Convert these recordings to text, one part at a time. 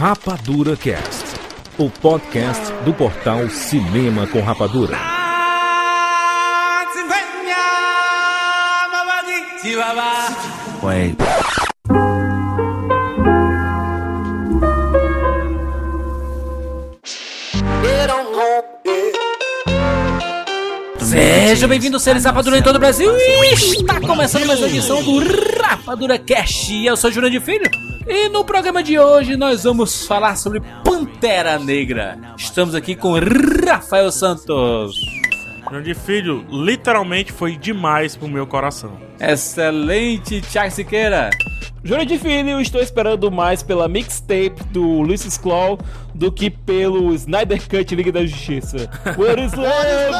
Rapadura Cast, o podcast do portal Cinema com Rapadura. Wait. Seja bem-vindo, seres Rapadura em todo o Brasil. E está começando mais uma edição do Rapadura Cash. Eu sou Jurandir Filho. E no programa de hoje nós vamos falar sobre Pantera Negra. Estamos aqui com Rafael Santos. Jurandir Filho, literalmente foi demais pro meu coração. Excelente, Thiago Siqueira. Jurandir Filho, estou esperando mais pela mixtape do Ulysses Claw do que pelo Snyder Cut Liga da Justiça. What is love?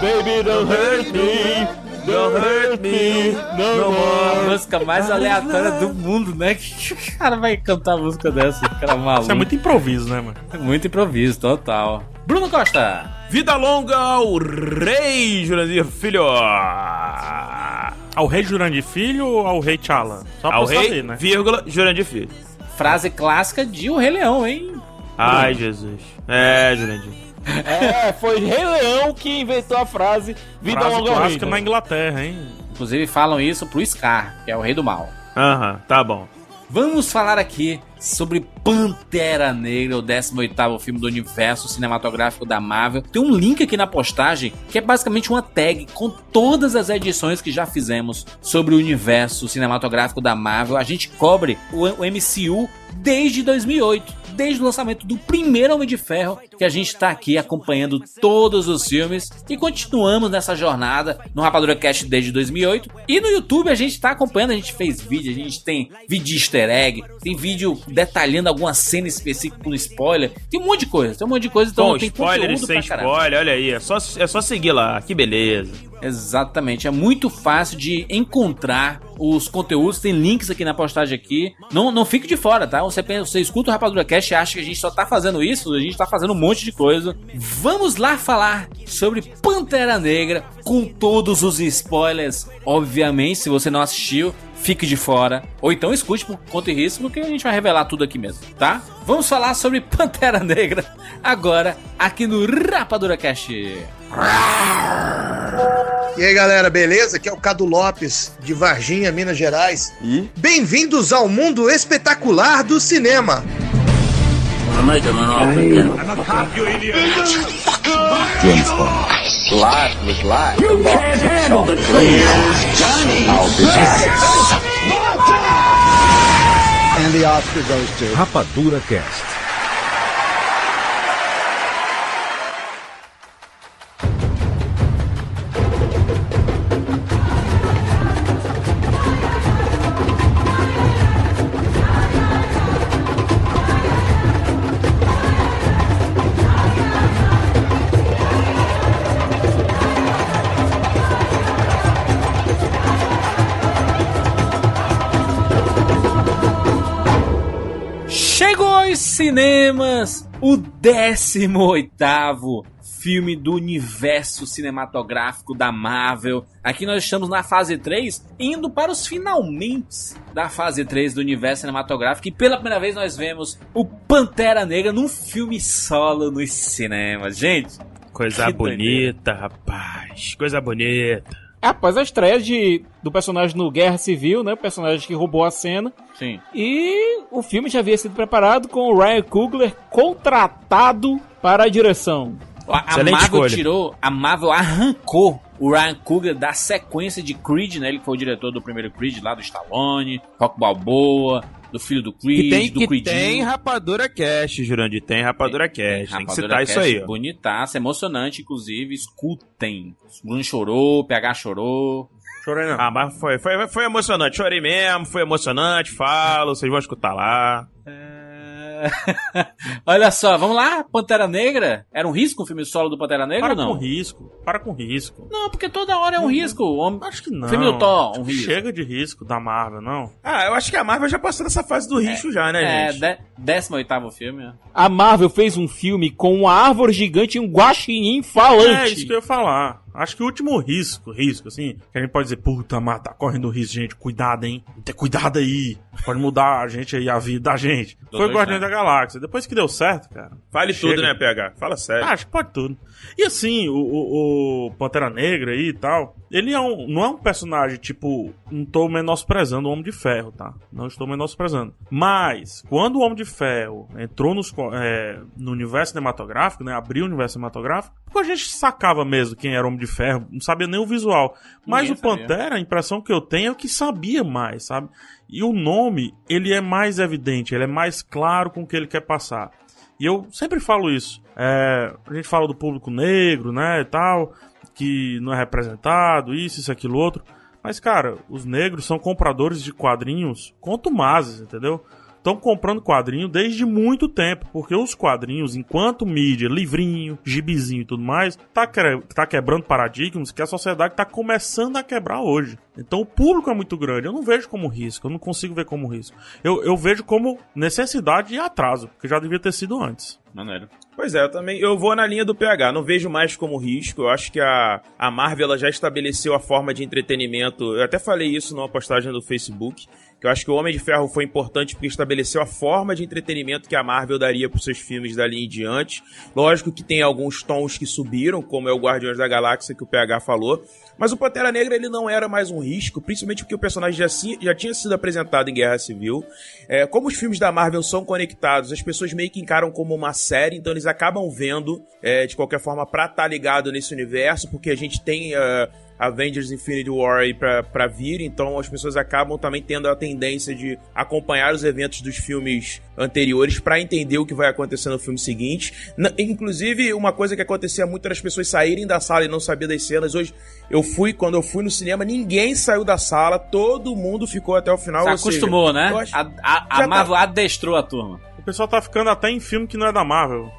Baby, don't hurt me. Don't hurt me no A more. música mais aleatória do mundo, né? Que o cara vai cantar a música dessa? Cara maluco. Isso é muito improviso, né, mano? Muito improviso, total. Bruno Costa. Vida longa ao rei Jurandir Filho. Ao rei Jurandir Filho ou ao rei T'Challa? Só pra Ao eu rei, saber, né? vírgula, Jurandir Filho. Frase clássica de O Rei Leão, hein? Ai, Jesus. É, Jurandir. É, foi Rei Leão que inventou a frase Vida Frase longa rei. clássica na Inglaterra, hein? Inclusive falam isso pro Scar, que é o rei do mal. Aham, tá bom. Vamos falar aqui sobre Pantera Negra, o 18º filme do universo cinematográfico da Marvel. Tem um link aqui na postagem que é basicamente uma tag com todas as edições que já fizemos sobre o universo cinematográfico da Marvel. A gente cobre o, o MCU desde 2008. Desde o lançamento do primeiro Homem de Ferro, que a gente está aqui acompanhando todos os filmes e continuamos nessa jornada no Rapadura Cast desde 2008. E no YouTube a gente está acompanhando, a gente fez vídeo, a gente tem vídeo de easter egg, tem vídeo detalhando alguma cena específica com spoiler, tem um monte de coisa, tem um monte de coisa, então Com tem spoiler conteúdo sem spoiler, olha aí. É só, é só seguir lá, que beleza. Exatamente, é muito fácil de encontrar os conteúdos, tem links aqui na postagem aqui. Não, não fique de fora, tá? Você, você escuta o Rapadura Cast e acha que a gente só tá fazendo isso, a gente tá fazendo um monte de coisa. Vamos lá falar sobre Pantera Negra com todos os spoilers. Obviamente, se você não assistiu, fique de fora. Ou então escute por conta e risco, que a gente vai revelar tudo aqui mesmo, tá? Vamos falar sobre Pantera Negra agora, aqui no Rapadura Cast. E aí galera, beleza? Aqui é o Cado Lopes, de Varginha, Minas Gerais. E? Bem-vindos ao mundo espetacular do cinema. Rapadura Cast. Aos cinemas o 18º filme do universo cinematográfico da Marvel. Aqui nós estamos na fase 3, indo para os finalmente da fase 3 do universo cinematográfico. E pela primeira vez nós vemos o Pantera Negra num filme solo nos cinemas. Gente, Coisa bonita, rapaz. Coisa bonita. Após a estreia de, do personagem no Guerra Civil, né? O personagem que roubou a cena. sim. E o filme já havia sido preparado com o Ryan Coogler contratado para a direção. A, Excelente Marvel escolha. tirou, a Marvel arrancou o Ryan Coogler da sequência de Creed, né? Ele foi o diretor do primeiro Creed lá do Stallone, Rock Balboa, do filho do Creed, Que tem, do que Creedinho. tem Rapadura Cash, Jurandir. Tem Rapadura Cash. Tem, que Rapadura citar isso Cast aí, ó. Bonitaça, emocionante, inclusive. Escutem. O Bruno chorou, PH chorou. Chorei não. Ah, mas foi, foi, foi emocionante. Chorei mesmo, foi emocionante. Falo, vocês vão escutar lá. É... Olha só, vamos lá, Pantera Negra. Era um risco o filme solo do Pantera Negra Para ou não? com risco. Para com risco. Não, porque toda hora é um risco. O homem- Acho que não. Filme do Thor, um risco. Chega de risco da Marvel, não. Ah, eu acho que a Marvel já passou dessa fase do risco já, né, É, gente? de, 18 filme. A Marvel fez um filme com uma árvore gigante e um guaxinim É falante. isso que eu ia falar. Acho que o último risco, risco, assim, que a gente pode dizer, puta, mas tá correndo risco, gente, cuidado, hein? Tem que ter cuidado aí. Pode mudar a gente aí, a vida da gente. Foi o Guardiões da Galáxia. Depois que deu certo, cara. Fale Chega. tudo, né, PH? Fala sério. Ah, Acho que pode tudo. E assim, o, o- o Pantera Negra aí e tal, ele é um, não é um personagem, tipo, não tô menosprezando o Homem de Ferro, tá? Não estou menosprezando. Mas, quando o Homem de Ferro entrou nos, é, no universo cinematográfico, né? Abriu o universo cinematográfico, porque a gente sacava mesmo quem era o Homem de Ferro, não sabia nem o visual. Mas Ninguém o sabia. Pantera, a impressão que eu tenho é que sabia mais, sabe? E o nome, ele é mais evidente, ele é mais claro com o que ele quer passar. E eu sempre falo isso. É, a gente fala do público negro, né, e tal, que não é representado, isso, isso, aquilo, outro. Mas, cara, os negros são compradores de quadrinhos contumazes, entendeu? Estão comprando quadrinho desde muito tempo, porque os quadrinhos, enquanto mídia, livrinho, gibizinho e tudo mais, tá, que- tá quebrando paradigmas que a sociedade tá começando a quebrar hoje. Então o público é muito grande. Eu não vejo como risco, eu não consigo ver como risco. Eu, eu vejo como necessidade e atraso, que já devia ter sido antes. Maneiro. Pois é, eu também. Eu vou na linha do PH. Não vejo mais como risco. Eu acho que a, a Marvel ela já estabeleceu a forma de entretenimento. Eu até falei isso numa postagem do Facebook. Que eu acho que o Homem de Ferro foi importante porque estabeleceu a forma de entretenimento que a Marvel daria para seus filmes dali em diante. Lógico que tem alguns tons que subiram, como é o Guardiões da Galáxia que o PH falou. Mas o Pantera Negra ele não era mais um risco, principalmente porque o personagem já, já tinha sido apresentado em Guerra Civil. É, como os filmes da Marvel são conectados, as pessoas meio que encaram como uma série, então eles acabam vendo é, de qualquer forma pra estar ligado nesse universo, porque a gente tem é, Avengers Infinity War aí pra, pra vir, então as pessoas acabam também tendo a tendência de acompanhar os eventos dos filmes anteriores pra entender o que vai acontecer no filme seguinte. Na- inclusive, uma coisa que acontecia muito era as pessoas saírem da sala e não sabiam das cenas. Hoje, eu fui, quando eu fui no cinema, ninguém saiu da sala, todo mundo ficou até o final. Se ou seja, acostumou, né? acho- A, a, a tá- Marvel adestrou a turma. O pessoal tá ficando até em filme que não é da Marvel.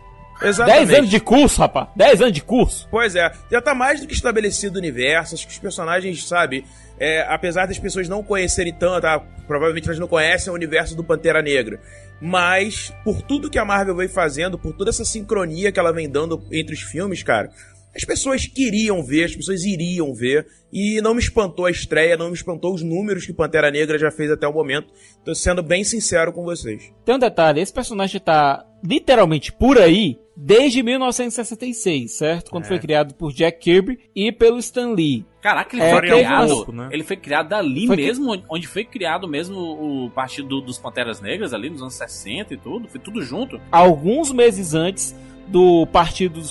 Exatamente. 10 anos de curso, rapaz. 10 anos de curso. Pois é, já tá mais do que estabelecido o universo, acho que os personagens, sabe, é, apesar das pessoas não conhecerem tanto, ah, provavelmente elas não conhecem o universo do Pantera Negra, mas por tudo que a Marvel vem fazendo, por toda essa sincronia que ela vem dando entre os filmes, cara, as pessoas queriam ver, as pessoas iriam ver, e não me espantou a estreia, não me espantou os números que Pantera Negra já fez até o momento. Tô sendo bem sincero com vocês. Tem um detalhe, esse personagem tá literalmente por aí desde 1966, certo? Quando É. foi criado por Jack Kirby e pelo Stan Lee. Caraca, ele É, foi criado. um pouco, né? Ele foi criado ali Foi que- mesmo, onde foi criado mesmo o partido do- dos Panteras Negras, ali nos anos 60 e tudo. Foi tudo junto. Alguns meses antes do partido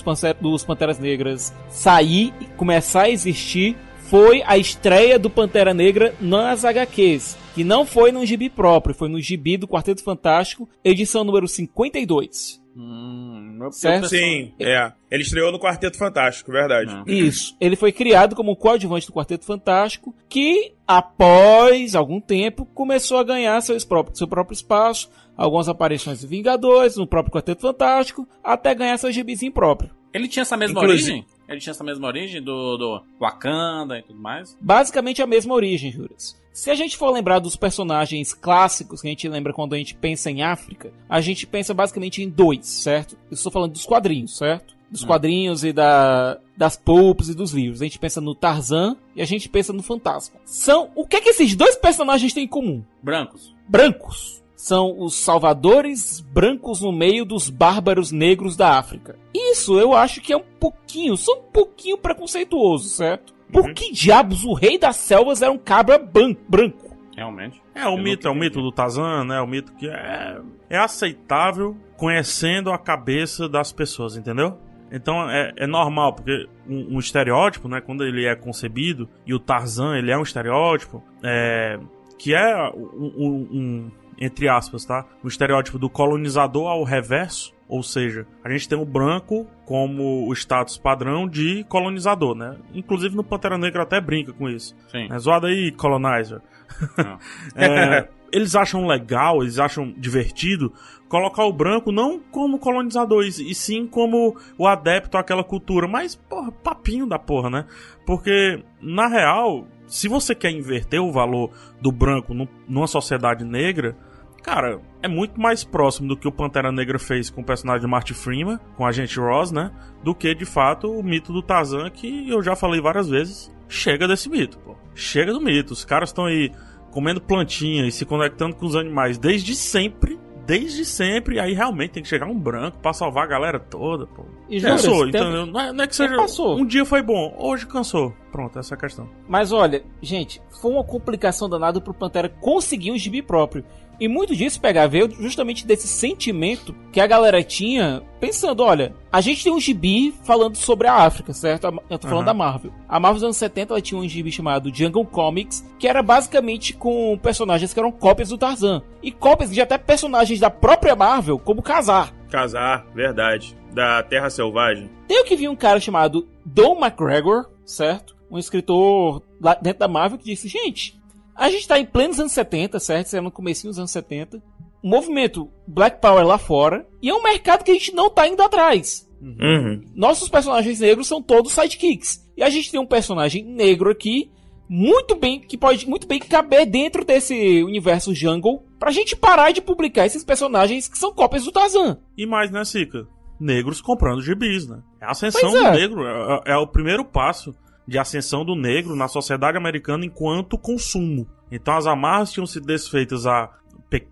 dos Panteras Negras sair e começar a existir, foi a estreia do Pantera Negra nas HQs. Que não foi num gibi próprio, foi no gibi do Quarteto Fantástico, edição número 52. Hum, meu Certo. Sim, é. Ele estreou no Quarteto Fantástico, verdade. Não. Isso. Ele foi criado como um coadjuvante do Quarteto Fantástico, que após algum tempo começou a ganhar seu próprio, seu próprio espaço, algumas aparições de Vingadores, no próprio Quarteto Fantástico, até ganhar seu gibizinho próprio. Ele tinha essa mesma Inclusive- origem? Ele tinha essa mesma origem do, do Wakanda e tudo mais? Basicamente a mesma origem, Juras. Se a gente for lembrar dos personagens clássicos que a gente lembra quando a gente pensa em África, a gente pensa basicamente em dois, certo? Eu estou falando dos quadrinhos, certo? Dos quadrinhos e da, das pulps e dos livros. A gente pensa no Tarzan e a gente pensa no Fantasma. São o que é que esses dois personagens têm em comum? Brancos. brancos. São os salvadores brancos no meio dos bárbaros negros da África. Isso eu acho que é um pouquinho, só um pouquinho preconceituoso, certo? Por que diabos o rei das selvas era um cabra ban- branco? Realmente. É, o Eu mito, é o mito do Tarzan, né? O mito que é, é aceitável conhecendo a cabeça das pessoas, entendeu? Então é, é normal, porque um, um estereótipo, né? Quando ele é concebido, e o Tarzan, ele é um estereótipo, é, que é um- um- entre aspas, tá? Um estereótipo do colonizador ao reverso, ou seja, a gente tem o branco como o status padrão de colonizador, né? Inclusive no Pantera Negra até brinca com isso. Sim. É zoado aí, colonizer. É, eles acham legal, eles acham divertido colocar o branco não como colonizador, e e sim como o adepto àquela cultura. Mas, porra, papinho da porra, né? Porque, na real, se você quer inverter o valor do branco nu- numa sociedade negra, Cara, é muito mais próximo do que o Pantera Negra fez com o personagem de Marty Freeman, com a gente Ross, né? Do que, de fato, o mito do Tarzan, que eu já falei várias vezes. Chega desse mito, pô. Chega do mito. Os caras estão aí comendo plantinha e se conectando com os animais desde sempre. Desde sempre, aí realmente tem que chegar um branco pra salvar a galera toda, pô. E Cansou, tem- entendeu? Não é, não é que seja. passou. Um dia foi bom, hoje cansou. Pronto, essa é a questão. Mas olha, gente, foi uma complicação danada pro Pantera conseguir um gibi próprio. E muito disso pegar veio justamente desse sentimento que a galera tinha, pensando, olha, a gente tem um gibi falando sobre a África, certo? Eu tô falando Aham. da Marvel. A Marvel dos anos 70 ela tinha um gibi chamado Jungle Comics, que era basicamente com personagens que eram cópias do Tarzan. E cópias de até personagens da própria Marvel, como Kazar. Casar, verdade. Da Terra Selvagem. Tem que vir um cara chamado Don McGregor, certo? Um escritor lá dentro da Marvel que disse, gente, a gente tá em plenos anos 70, certo? Isso é no comecinho dos anos 70. O movimento Black Power lá fora. E é um mercado que a gente não tá indo atrás. Uhum. Nossos personagens negros são todos sidekicks. E a gente tem um personagem negro aqui, muito bem, que pode muito bem caber dentro desse universo jungle, pra gente parar de publicar esses personagens que são cópias do Tarzan. E mais, né, Sica? Negros comprando gibis, né? É a ascensão Pois do é. negro. É, é o primeiro passo de ascensão do negro na sociedade americana enquanto consumo. Então as amarras tinham sido desfeitas há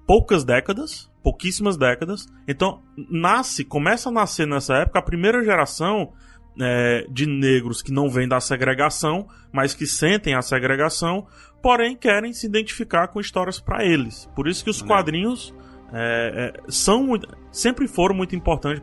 poucas décadas, pouquíssimas décadas. Então nasce, começa a nascer nessa época a primeira geração é, de negros que não vêm da segregação, mas que sentem a segregação, porém querem se identificar com histórias para eles. Por isso que os quadrinhos é, é, são muito- sempre foram muito importantes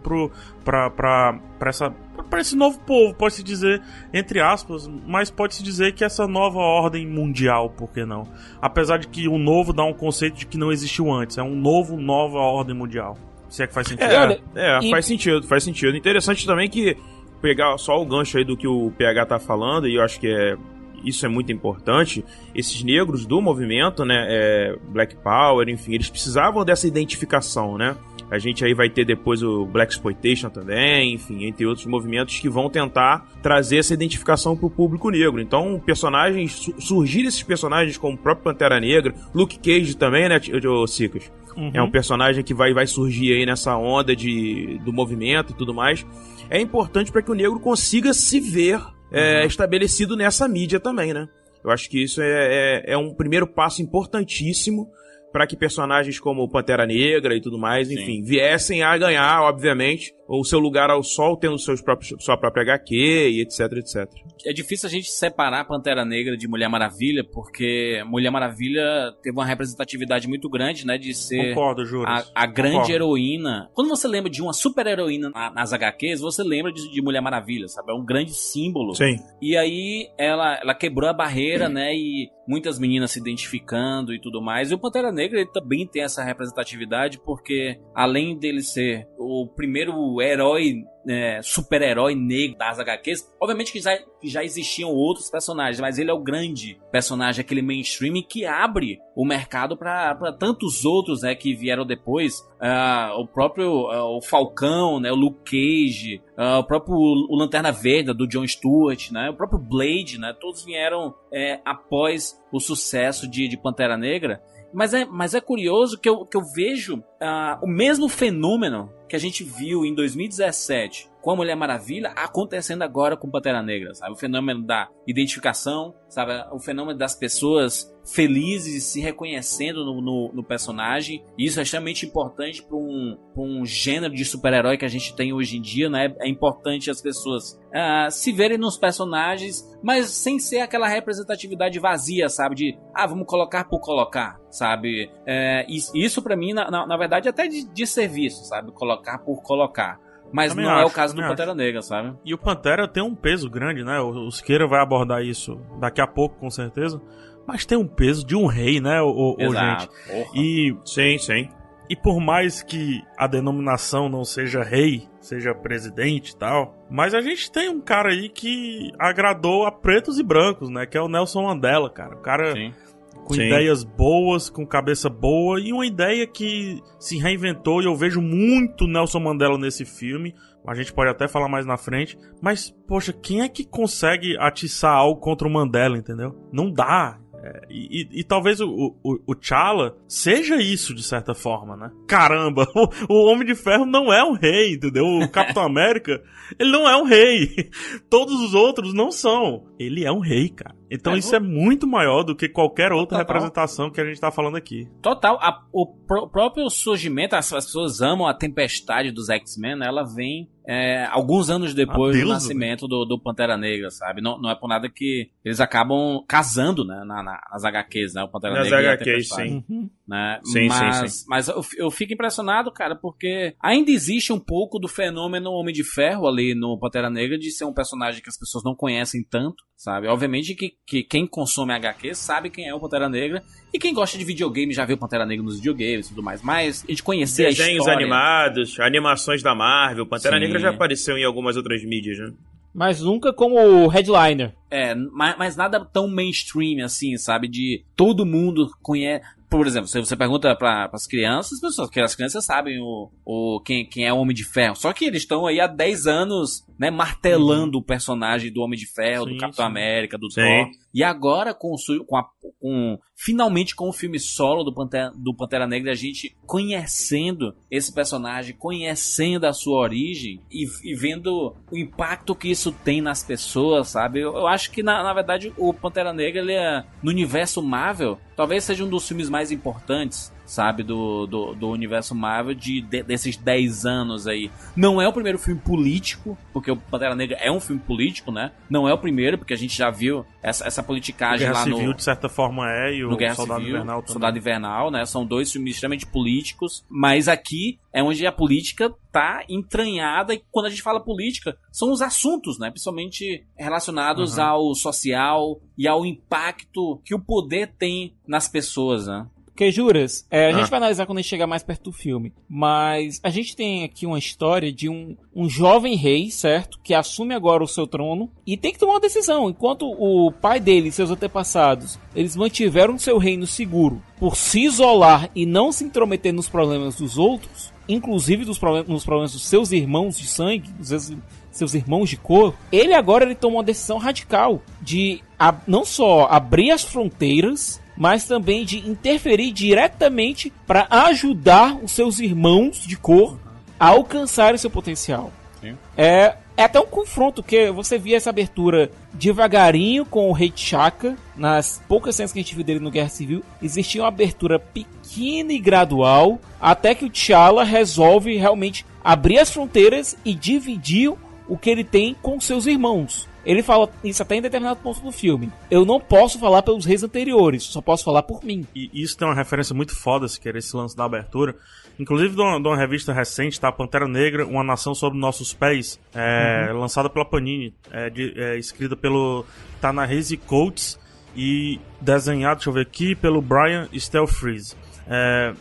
para essa para esse novo povo, pode-se dizer, entre aspas, mas pode-se dizer que essa nova ordem mundial, por que não? Apesar de que o novo dá um conceito de que não existiu antes, é um novo, nova ordem mundial. Se é que faz sentido. É, olha, é e- faz sentido, faz sentido. Interessante também que pegar só o gancho aí do que o PH tá falando, e eu acho que é isso é muito importante. Esses negros do movimento, né, é, Black Power, enfim, eles precisavam dessa identificação, né? A gente aí vai ter depois o Black Exploitation também, enfim, entre outros movimentos que vão tentar trazer essa identificação pro público negro. Então, personagens, su surgir esses personagens como o próprio Pantera Negra, Luke Cage também, né, Cicas? Uhum. É um personagem que vai, vai surgir aí nessa onda de, do movimento e tudo mais. É importante para que o negro consiga se ver é, estabelecido nessa mídia também, né? Eu acho que isso é, é, é um primeiro passo importantíssimo para que personagens como Pantera Negra e tudo mais, enfim, viessem a ganhar, obviamente, o seu lugar ao sol, tendo seus próprios, sua própria HQ e etc, etc. É difícil a gente separar Pantera Negra de Mulher Maravilha, porque Mulher Maravilha teve uma representatividade muito grande, né? De ser Concordo, a, a grande Concordo. heroína. Quando você lembra de uma super heroína na- nas HQs, você lembra de, de Mulher Maravilha, sabe? É um grande símbolo. Sim. E aí ela, ela quebrou a barreira, né? E muitas meninas se identificando e tudo mais. E o Pantera Negra ele também tem essa representatividade, porque além dele ser o primeiro herói, é, super-herói negro das HQs, obviamente que já, que já existiam outros personagens, mas ele é o grande personagem, aquele mainstream que abre o mercado para tantos outros né, que vieram depois. Ah, o próprio ah, o Falcão, né, o Luke Cage, ah, o próprio o Lanterna Verde do John Stewart, né, o próprio Blade, né, todos vieram é, após o sucesso de, de Pantera Negra. Mas é, mas é curioso que eu, que eu vejo o mesmo fenômeno que a gente viu em 2017 com a Mulher Maravilha acontecendo agora com Pantera Negra, sabe? O fenômeno da identificação, sabe? O fenômeno das pessoas felizes se reconhecendo no, no, no personagem. E isso é extremamente importante para um, um gênero de super-herói que a gente tem hoje em dia, né? É importante as pessoas ah, se verem nos personagens, mas sem ser aquela representatividade vazia, sabe? De, ah, vamos colocar por colocar, sabe? É, isso, para mim, na, na, na verdade, é até de, de serviço, sabe? Colocar por colocar. Mas Também não é o acho, caso do Pantera Negra, sabe? E o Pantera tem um peso grande, né? O o Siqueira vai abordar isso daqui a pouco, com certeza. Mas tem um peso de um rei, né, o, gente? Porra. E, Sim, sim. e por mais que a denominação não seja rei, seja presidente e tal, mas a gente tem um cara aí que agradou a pretos e brancos, né? Que é o Nelson Mandela, cara. O cara Sim. Com Sim. ideias boas, com cabeça boa e uma ideia que se reinventou e eu vejo muito Nelson Mandela nesse filme. A gente pode até falar mais na frente, mas poxa, quem é que consegue atiçar algo contra o Mandela, entendeu? Não dá. É, e, e- e talvez o, o, o T'Challa seja isso, de certa forma, né? Caramba, o, o Homem de Ferro não é um rei, entendeu? O Capitão América, ele não é um rei. Todos os outros não são. Ele é um rei, cara. Então É, isso é muito maior do que qualquer outra Total. representação que a gente tá falando aqui. Total, a- o pró- próprio surgimento, as, as pessoas amam a tempestade dos X-Men, né? ela vem é, alguns anos depois Ah, do nascimento do, do Pantera Negra, sabe? Não, não é por nada que eles acabam casando, né? na- na- nas HQs, né? O Pantera Nas Negra e a HQs, sim. Uhum. Né? Sim, mas, sim, sim. Mas eu, eu fico impressionado, cara, porque ainda existe um pouco do fenômeno Homem de Ferro ali no Pantera Negra de ser um personagem que as pessoas não conhecem tanto, sabe? Obviamente que, que quem consome HQ sabe quem é o Pantera Negra e quem gosta de videogame já viu o Pantera Negra nos videogames e tudo mais. Mas a gente conhecer a Desenhos história... animados, animações da Marvel. Pantera Sim. Negra já apareceu em algumas outras mídias, né? Mas nunca como headliner. É, mas, mas nada tão mainstream assim, sabe? De todo mundo conhece. Por exemplo, se você pergunta para as crianças, as pessoas, que as crianças sabem o, o quem, quem é o Homem de Ferro. Só que eles estão aí há 10 anos, né, martelando o personagem do Homem de Ferro, do Sim, Capitão sim. América, do Sim. Thor. E agora, com, com, a- com- finalmente com o filme solo do Pantera, do Pantera Negra, a gente conhecendo esse personagem, conhecendo a sua origem e, e vendo o impacto que isso tem nas pessoas, sabe? Eu, eu acho que, na, na verdade, o Pantera Negra, ele é, no universo Marvel, talvez seja um dos filmes mais importantes, sabe? Do, do, do universo Marvel de, de- desses 10 anos aí. Não é o primeiro filme político, porque o Pantera Negra é um filme político, né? Não é o primeiro, porque a gente já viu essa, essa politicagem Guerra lá Civil, no de certa forma, é, e o no Guerra Soldado Civil, Invernal também. Soldado Invernal, né? São dois filmes extremamente políticos, mas aqui é onde a política tá entranhada e quando a gente fala política, são os assuntos, né? Principalmente relacionados Uhum. ao social e ao impacto que o poder tem nas pessoas, né? Porque, juras, é, a Ah. gente vai analisar quando a gente chegar mais perto do filme. Mas a gente tem aqui uma história de um, um jovem rei, certo? Que assume agora o seu trono e tem que tomar uma decisão. Enquanto o pai dele e seus antepassados, eles mantiveram seu reino seguro por se isolar e não se intrometer nos problemas dos outros, inclusive dos nos problemas dos seus irmãos de sangue, dos seus, seus irmãos de cor, ele agora ele toma uma decisão radical de a- não só abrir as fronteiras, mas também de interferir diretamente para ajudar os seus irmãos de cor a alcançarem seu potencial. Sim. É, é até um confronto, que você via essa abertura devagarinho com o Rei T'Chaka, nas poucas cenas que a gente viu dele no Guerra Civil, existia uma abertura pequena e gradual, até que o T'Challa resolve realmente abrir as fronteiras e dividir o que ele tem com seus irmãos. Ele fala isso até em determinado ponto do filme. Eu não posso falar pelos reis anteriores, só posso falar por mim. E isso tem uma referência muito foda, se quer esse lance da abertura. Inclusive de uma, de uma revista recente, tá? Pantera Negra, Uma Nação Sob Nossos Pés, é, lançada pela Panini, é, de- é, escrita pelo Coates e desenhado, deixa eu ver aqui, pelo Brian Stelfreeze. É,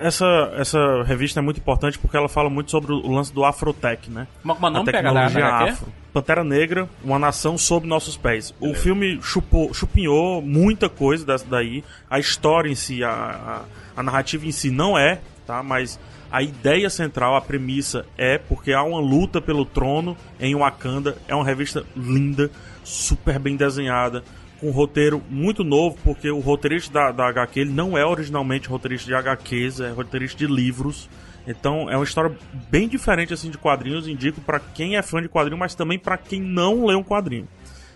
essa, essa revista é muito importante porque ela fala muito sobre o lance do Afrotech, né? Como como é o a nome pega tecnologia HQ? afro. Pantera Negra, uma nação sob nossos pés. O filme chupou, chupinhou muita coisa dessa daí. A história em si, a, a, a narrativa em si não é, tá? Mas a ideia central, a premissa é porque há uma luta pelo trono em Wakanda. É uma revista linda, super bem desenhada, um roteiro muito novo, porque o roteirista da, da HQ ele não é originalmente roteirista de HQs, é roteirista de livros. Então é uma história bem diferente assim de quadrinhos, indico pra quem é fã de quadrinho, mas também pra quem não lê um quadrinho.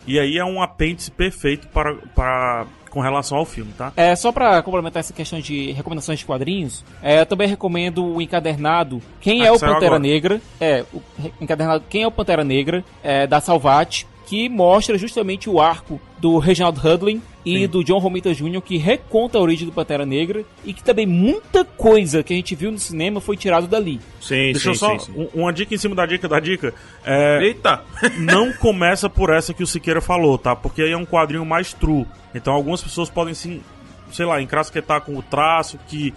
E aí é um apêndice perfeito para, para com relação ao filme, tá? É, só pra complementar essa questão de recomendações de quadrinhos, é, eu também recomendo o encadernado Quem Ah, é o Pantera agora. Negra. É, o encadernado Quem é o Pantera Negra, é, da Salvat, que mostra justamente o arco do Reginald Hudlin e Sim. do John Romita Jr., que reconta a origem do Pantera Negra e que também muita coisa que a gente viu no cinema foi tirado dali. Sim, Deixa sim, eu só. sim, sim. um- uma dica em cima da dica da dica. É, Eita! não começa por essa que o Siqueira falou, tá? Porque aí é um quadrinho mais true. Então algumas pessoas podem sim, sei lá, encrasquetar com o traço, que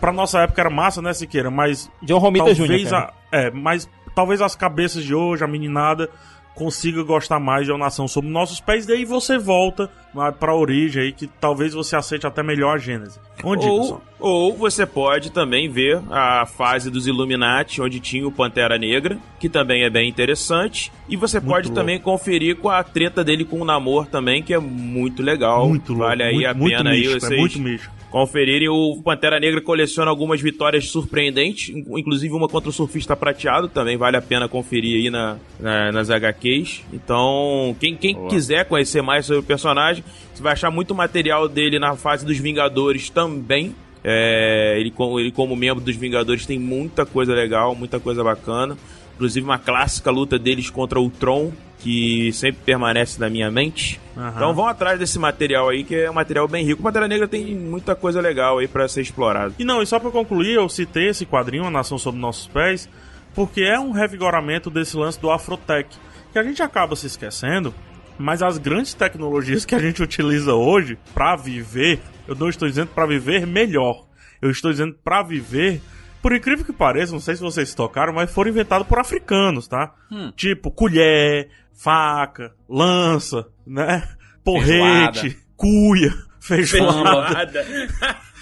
pra nossa época era massa, né, Siqueira? Mas John Romita Jr. talvez a, é, mas talvez as cabeças de hoje, a meninada, consiga gostar mais de uma nação sob nossos pés, daí você volta lá pra origem aí, que talvez você aceite até melhor a Gênese. Onde Ou, ou você pode também ver a fase dos Illuminati, onde tinha o Pantera Negra, que também é bem interessante. E você Muito pode louco. também conferir com a treta dele com o Namor também, que é muito legal. muito louco, Vale aí muito, a muito pena aí místico, vocês é muito místico. Conferirem. O Pantera Negra coleciona algumas vitórias surpreendentes, in- inclusive uma contra o Surfista Prateado, também vale a pena conferir aí na, na- nas HQs. Então, quem, quem quiser conhecer mais sobre o personagem, você vai achar muito material dele na fase dos Vingadores também. É, ele, ele, como membro dos Vingadores, tem muita coisa legal, muita coisa bacana. Inclusive uma clássica luta deles contra o Tron, que sempre permanece na minha mente. Aham. Então vão atrás desse material aí, que é um material bem rico. O Pantera Negra tem muita coisa legal aí pra ser explorado. E não, e só pra concluir, eu citei esse quadrinho, A Nação Sob Nossos Pés, porque é um revigoramento desse lance do Afrotech, que a gente acaba se esquecendo, mas as grandes tecnologias que a gente utiliza hoje pra viver, eu não estou dizendo pra viver melhor, eu estou dizendo pra viver, por incrível que pareça, não sei se vocês tocaram, mas foram inventados por africanos, tá? Tipo, colher, faca, lança, né? Porrete, cuia, feijoada.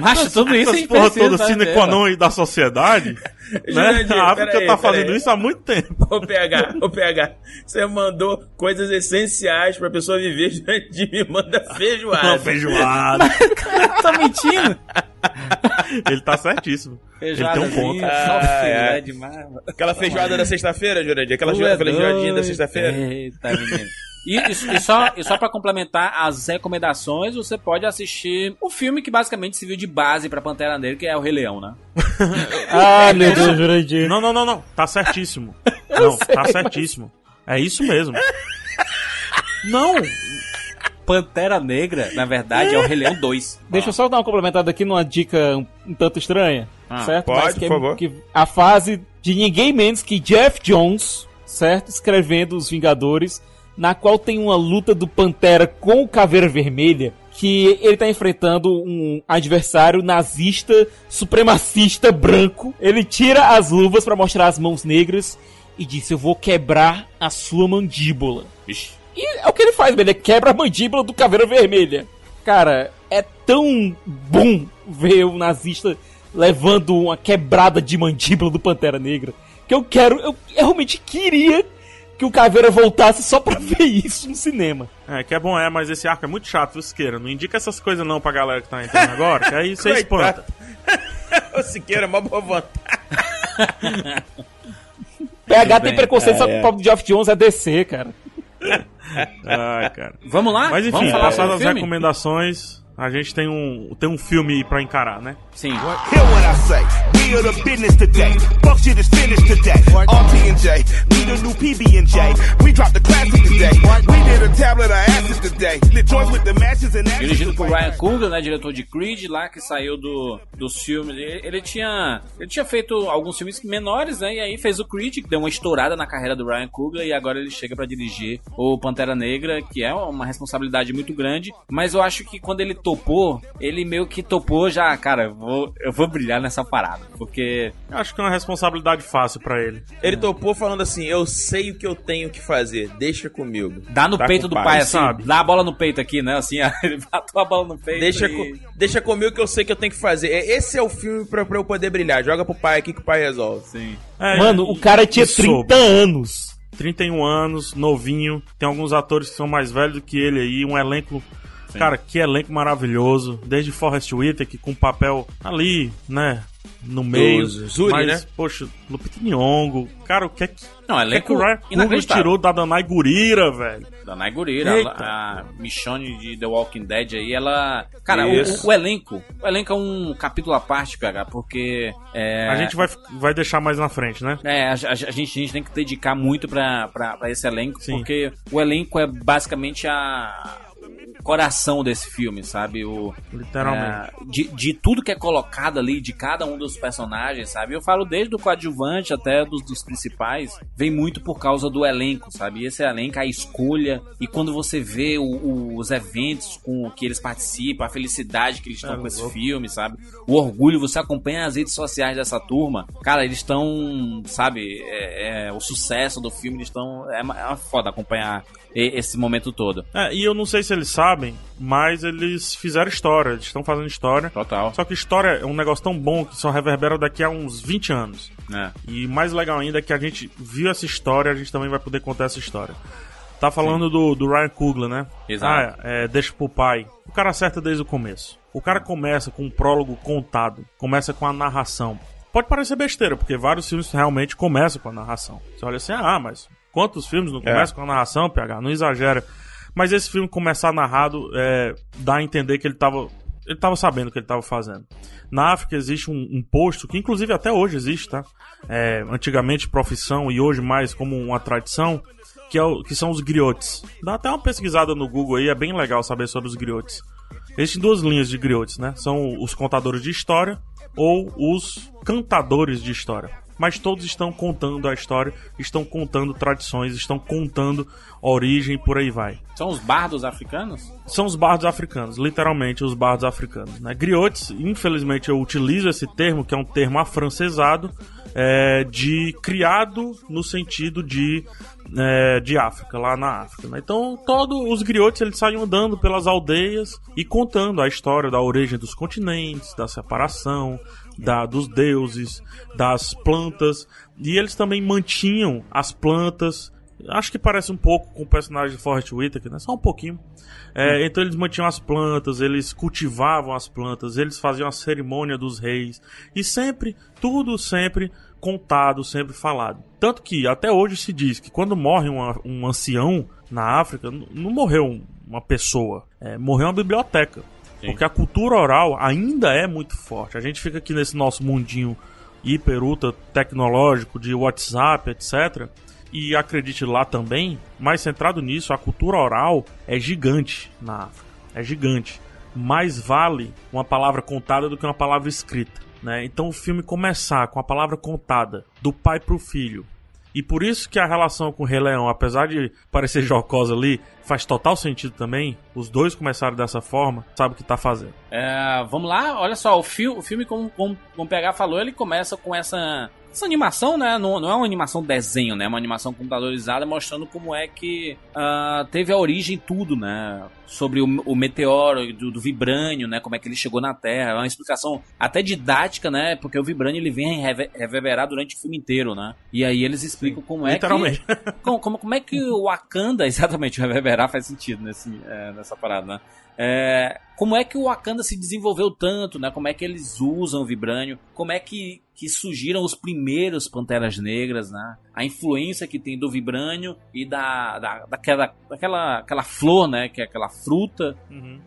Macho, tudo isso a Essas porra toda sine saber, qua ó. non da sociedade, né? Jurandir, A África peraí, tá fazendo isso há muito tempo. Ô PH, ô PH, você mandou coisas essenciais pra pessoa viver, Jurandir me manda feijoada. Uma feijoada. Tá mentindo? Ele tá certíssimo. Ele tem um ponto. Ah, é. demais. Aquela feijoada da sexta-feira, Jurandir? Aquela é feijoadinha da sexta-feira? Eita, menino. E, e- e só, e só pra complementar as recomendações, você pode assistir o filme que basicamente serviu de base pra Pantera Negra, que é o Rei Leão, né? Ah, meu Deus, Jurandir. Não, não, não, não. Tá certíssimo. Não, tá certíssimo. É isso mesmo. Não, Pantera Negra, na verdade, é o Rei Leão 2. Deixa eu só dar uma complementada aqui numa dica um, um tanto estranha, Ah, certo? pode, que, é por favor. que a fase de ninguém menos que Jeff Jones, certo? Escrevendo Os Vingadores, na qual tem uma luta do Pantera com o Caveira Vermelha, que ele tá enfrentando um adversário nazista, supremacista branco. Ele tira as luvas pra mostrar as mãos negras e diz: Eu vou quebrar a sua mandíbula. E é o que ele faz, velho. Ele quebra a mandíbula do Caveira Vermelha. Cara, é tão bom ver o nazista levando uma quebrada de mandíbula do Pantera Negra que eu quero, eu, eu realmente queria que o Caveira voltasse só pra ver isso no cinema. É, que é bom, é, mas esse arco é muito chato, viu, Siqueira? Não indica essas coisas não pra galera que tá entrando agora, que aí você espanta. Ô Siqueira, mó boa vontade. PH tem preconceito só que o pobre de Geoff Jones é DC, cara. Ai, cara. Vamos lá? Mas enfim, passadas sobre as filme? recomendações, a gente tem um, tem um filme pra encarar, né? Sim. Hear what I say. We are the business today. Fuck shit is finished today. RT&J, we the new PB&J. We dropped the classic today. We did a tablet of asses today. Lit joints with the matches and ashes. Dirigido por Ryan Coogler, né, diretor de Creed, lá que saiu do, dos filmes. Ele, ele tinha ele tinha feito alguns filmes menores, né, e aí fez o Creed, que deu uma estourada na carreira do Ryan Coogler, e agora ele chega pra dirigir o Pantera Negra, que é uma responsabilidade muito grande. Mas eu acho que quando ele topou, ele meio que topou já, cara, eu vou, eu vou brilhar nessa parada, porque Eu Acho que é uma responsabilidade fácil pra ele. Ele topou falando assim: Eu sei o que eu tenho que fazer, deixa comigo. dá no Tá peito com do pai, pai, assim, sabe? dá a bola no peito aqui, né, assim, ele matou a bola no peito Deixa, e... co- deixa comigo que eu sei que eu tenho que fazer. É- Esse é o filme pra, pra eu poder brilhar. Joga pro pai aqui que o pai resolve. Sim. É, Mano, e- o cara tinha e soube. 30 anos. 31 anos, novinho. Tem alguns atores que são mais velhos do que ele aí. Um elenco. Cara, que elenco maravilhoso. Desde Forrest Whitaker com papel ali, né? No meio. Zuri, Mas, né? poxa, Lupita Nyong'o. Cara, o que é que, Não, o que, é elenco que o Ryan tirou da Danai Gurira, velho? Danai Gurira, Eita. a, Michonne de The Walking Dead aí, ela. Cara, o, o elenco. O elenco é um capítulo à parte, PH, porque. É, A gente vai, vai deixar mais na frente, né? É, a, a- a gente, a gente tem que dedicar muito pra, pra, pra esse elenco, Sim. porque o elenco é basicamente a. coração desse filme, sabe? O, Literalmente. é, de, de tudo que é colocado ali, de cada um dos personagens, sabe? Eu falo desde o coadjuvante até dos, dos principais, vem muito por causa do elenco, sabe? E esse elenco, a escolha, e quando você vê o- o- os eventos com que eles participam, a felicidade que eles estão É, com esse louco. filme, sabe? O orgulho, você acompanha as redes sociais dessa turma, cara, eles estão, sabe? É, é, o sucesso do filme, eles estão. É, uma- é foda acompanhar esse momento todo. É, e eu não sei se eles sabem, mas eles fizeram história, eles estão fazendo história. Total. Só que história é um negócio tão bom que só reverbera daqui a uns 20 anos. né? E mais legal ainda é que a gente viu essa história, a gente também vai poder contar essa história. Tá falando do, do Ryan Coogler, né? Exato. Ah, é, deixa pro pai. O cara acerta desde o começo. O cara começa com um prólogo contado, começa com a narração. Pode parecer besteira, porque vários filmes realmente começam com a narração. Você olha assim, ah, mas quantos filmes não começam com a narração, PH? Não exagera. Mas esse filme começar narrado é, dá a entender que ele tava, ele tava sabendo o que ele tava fazendo. Na África existe um, um posto, que inclusive até hoje existe, tá? É, antigamente profissão e hoje mais como uma tradição, que, é o- que são os griotes. Dá até uma pesquisada no Google aí, é bem legal saber sobre os griotes. Existem duas linhas de griotes, né? São os contadores de história ou os cantadores de história. Mas todos estão contando a história, estão contando tradições, estão contando origem, por aí vai. São os bardos africanos? São os bardos africanos, literalmente os bardos africanos. Né? Griotes, infelizmente eu utilizo esse termo, que é um termo afrancesado, é, de criado no sentido de, é, de África, lá na África. né? Então, todos os griotes eles saem andando pelas aldeias e contando a história da origem dos continentes, da separação, da, dos deuses, das plantas. E eles também mantinham as plantas. Acho que parece um pouco com o personagem de Forrest Whitaker, né? Só um pouquinho. É, então eles mantinham as plantas, eles cultivavam as plantas, eles faziam a cerimônia dos reis. E sempre, tudo sempre contado, sempre falado. Tanto que até hoje se diz que quando morre uma- um ancião na África, não morreu um- uma pessoa, é, morreu uma biblioteca. Porque a cultura oral ainda é muito forte. A gente fica aqui nesse nosso mundinho hiper, ultra tecnológico de WhatsApp, etc. E acredite lá também, mais centrado nisso, a cultura oral é gigante na África. É gigante. Mais vale uma palavra contada do que uma palavra escrita. Né? Então o filme começar com a palavra contada, do pai pro filho, e por isso que a relação com o Rei Leão, apesar de parecer jocosa ali, faz total sentido também. Os dois começaram dessa forma, sabe o que tá fazendo. É, vamos lá, olha só, o, fi o filme, como, como, como o PH falou, ele começa com essa, essa animação, né? Não, não é uma animação desenho, né? É uma animação computadorizada mostrando como é que ah, teve a origem tudo, né? Sobre o, o meteoro do, do vibrânio, né? Como é que ele chegou na Terra. É uma explicação até didática, né? Porque o vibrânio ele vem rever- reverberar durante o filme inteiro, né? E aí eles explicam como é que Literalmente. como, como, como é que o Wakanda, exatamente, o reverberar faz sentido nesse, é, nessa parada, né? É, como é que o Wakanda se desenvolveu tanto, né? Como é que eles usam o vibrânio? Como é que, que surgiram os primeiros Panteras Negras, né? A influência que tem do vibrânio e da, da, daquela, daquela aquela flor, né? Que é aquela fruta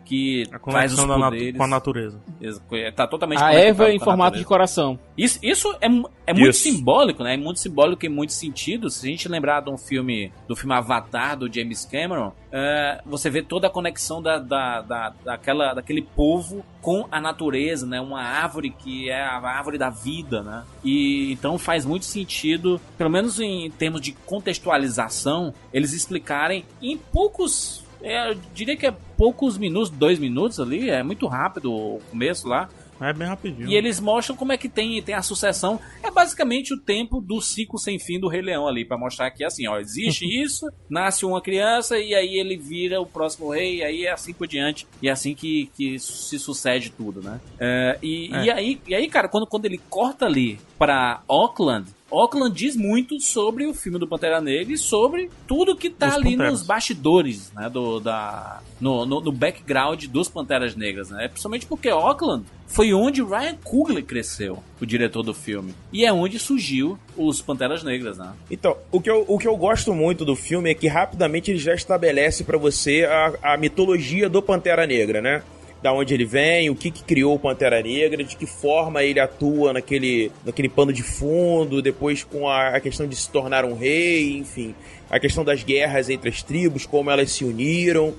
que A traz os poderes. com a natureza. Ex- Tá totalmente A Eva em com a formato de coração. Isso, isso é, é muito Isso. simbólico, né? É muito simbólico em muitos sentidos. Se a gente lembrar de um filme, do filme Avatar, do James Cameron, é, você vê toda a conexão da, da, da, daquela, daquele povo com a natureza, né? Uma árvore que é a árvore da vida, né? E então faz muito sentido, pelo menos em termos de contextualização, eles explicarem em poucos é, eu diria que é poucos minutos, dois minutos ali, é muito rápido o começo lá. É bem rapidinho. E eles mostram como é que tem, tem a sucessão. É basicamente o tempo do ciclo sem fim do Rei Leão ali, pra mostrar que assim, ó, existe isso, nasce uma criança e aí ele vira o próximo rei, e aí é assim por diante. E é assim que, que se sucede tudo, né? É, e, É. E, aí, e aí, cara, quando, quando ele corta ali pra Auckland, Auckland diz muito sobre o filme do Pantera Negra e sobre tudo que tá Os ali Panteras. nos bastidores, né? Do, da, no, no, no background dos Panteras Negras, né? Principalmente porque Auckland foi onde Ryan Coogler cresceu, o diretor do filme. E é onde surgiu os Panteras Negras, né? Então, o que, eu, o que eu gosto muito do filme é que rapidamente ele já estabelece pra você a, a mitologia do Pantera Negra, né? Da onde ele vem, o que, que criou o Pantera Negra, de que forma ele atua naquele, naquele pano de fundo, depois com a, a questão de se tornar um rei, enfim, a questão das guerras entre as tribos, como elas se uniram.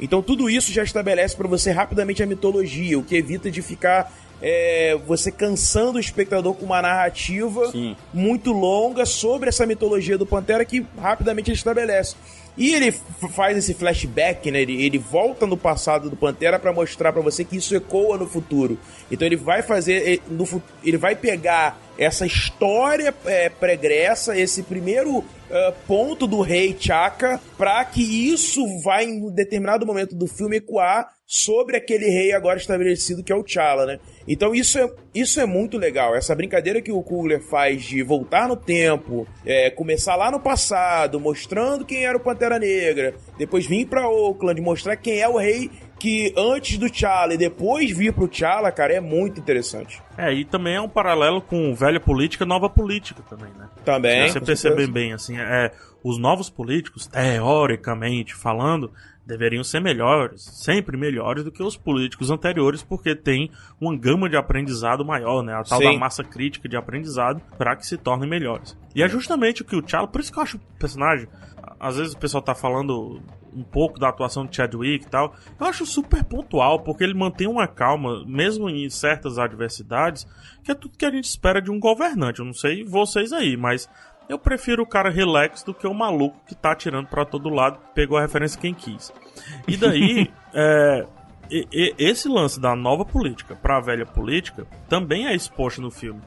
Então tudo isso já estabelece para você rapidamente a mitologia, o que evita de ficar é, você cansando o espectador com uma narrativa Sim. muito longa sobre essa mitologia do Pantera que rapidamente ele estabelece. E ele faz esse flashback, né? Ele, ele volta no passado do Pantera pra mostrar pra você que isso ecoa no futuro. Então ele vai fazer. ele- No, ele vai pegar essa história é, pregressa, esse primeiro é, ponto do rei Chaka, pra que isso vai, em um determinado momento do filme, ecoar sobre aquele rei agora estabelecido que é o T'Challa, né? Então isso é, isso é muito legal. Essa brincadeira que o Coogler faz de voltar no tempo, é, começar lá no passado, mostrando quem era o Pantera Negra, depois vir pra Oakland, mostrar quem é o rei que antes do T'Challa e depois vir pro T'Challa, cara, é muito interessante. É, e também é um paralelo com velha política, nova política também, né? Também. Se você perceber bem, assim, é, os novos políticos, teoricamente falando, deveriam ser melhores, sempre melhores do que os políticos anteriores, porque tem uma gama de aprendizado maior, né? A tal Sim. da massa crítica de aprendizado para que se tornem melhores. E é justamente o que o T'Challa, por isso que eu acho o personagem, às vezes o pessoal tá falando um pouco da atuação de Chadwick e tal, eu acho super pontual, porque ele mantém uma calma, mesmo em certas adversidades, que é tudo que a gente espera de um governante. Eu não sei vocês aí, mas eu prefiro o cara relax do que o maluco que tá atirando pra todo lado, pegou a referência quem quis. E daí, é, e- e- esse lance da nova política pra velha política também é exposto no filme.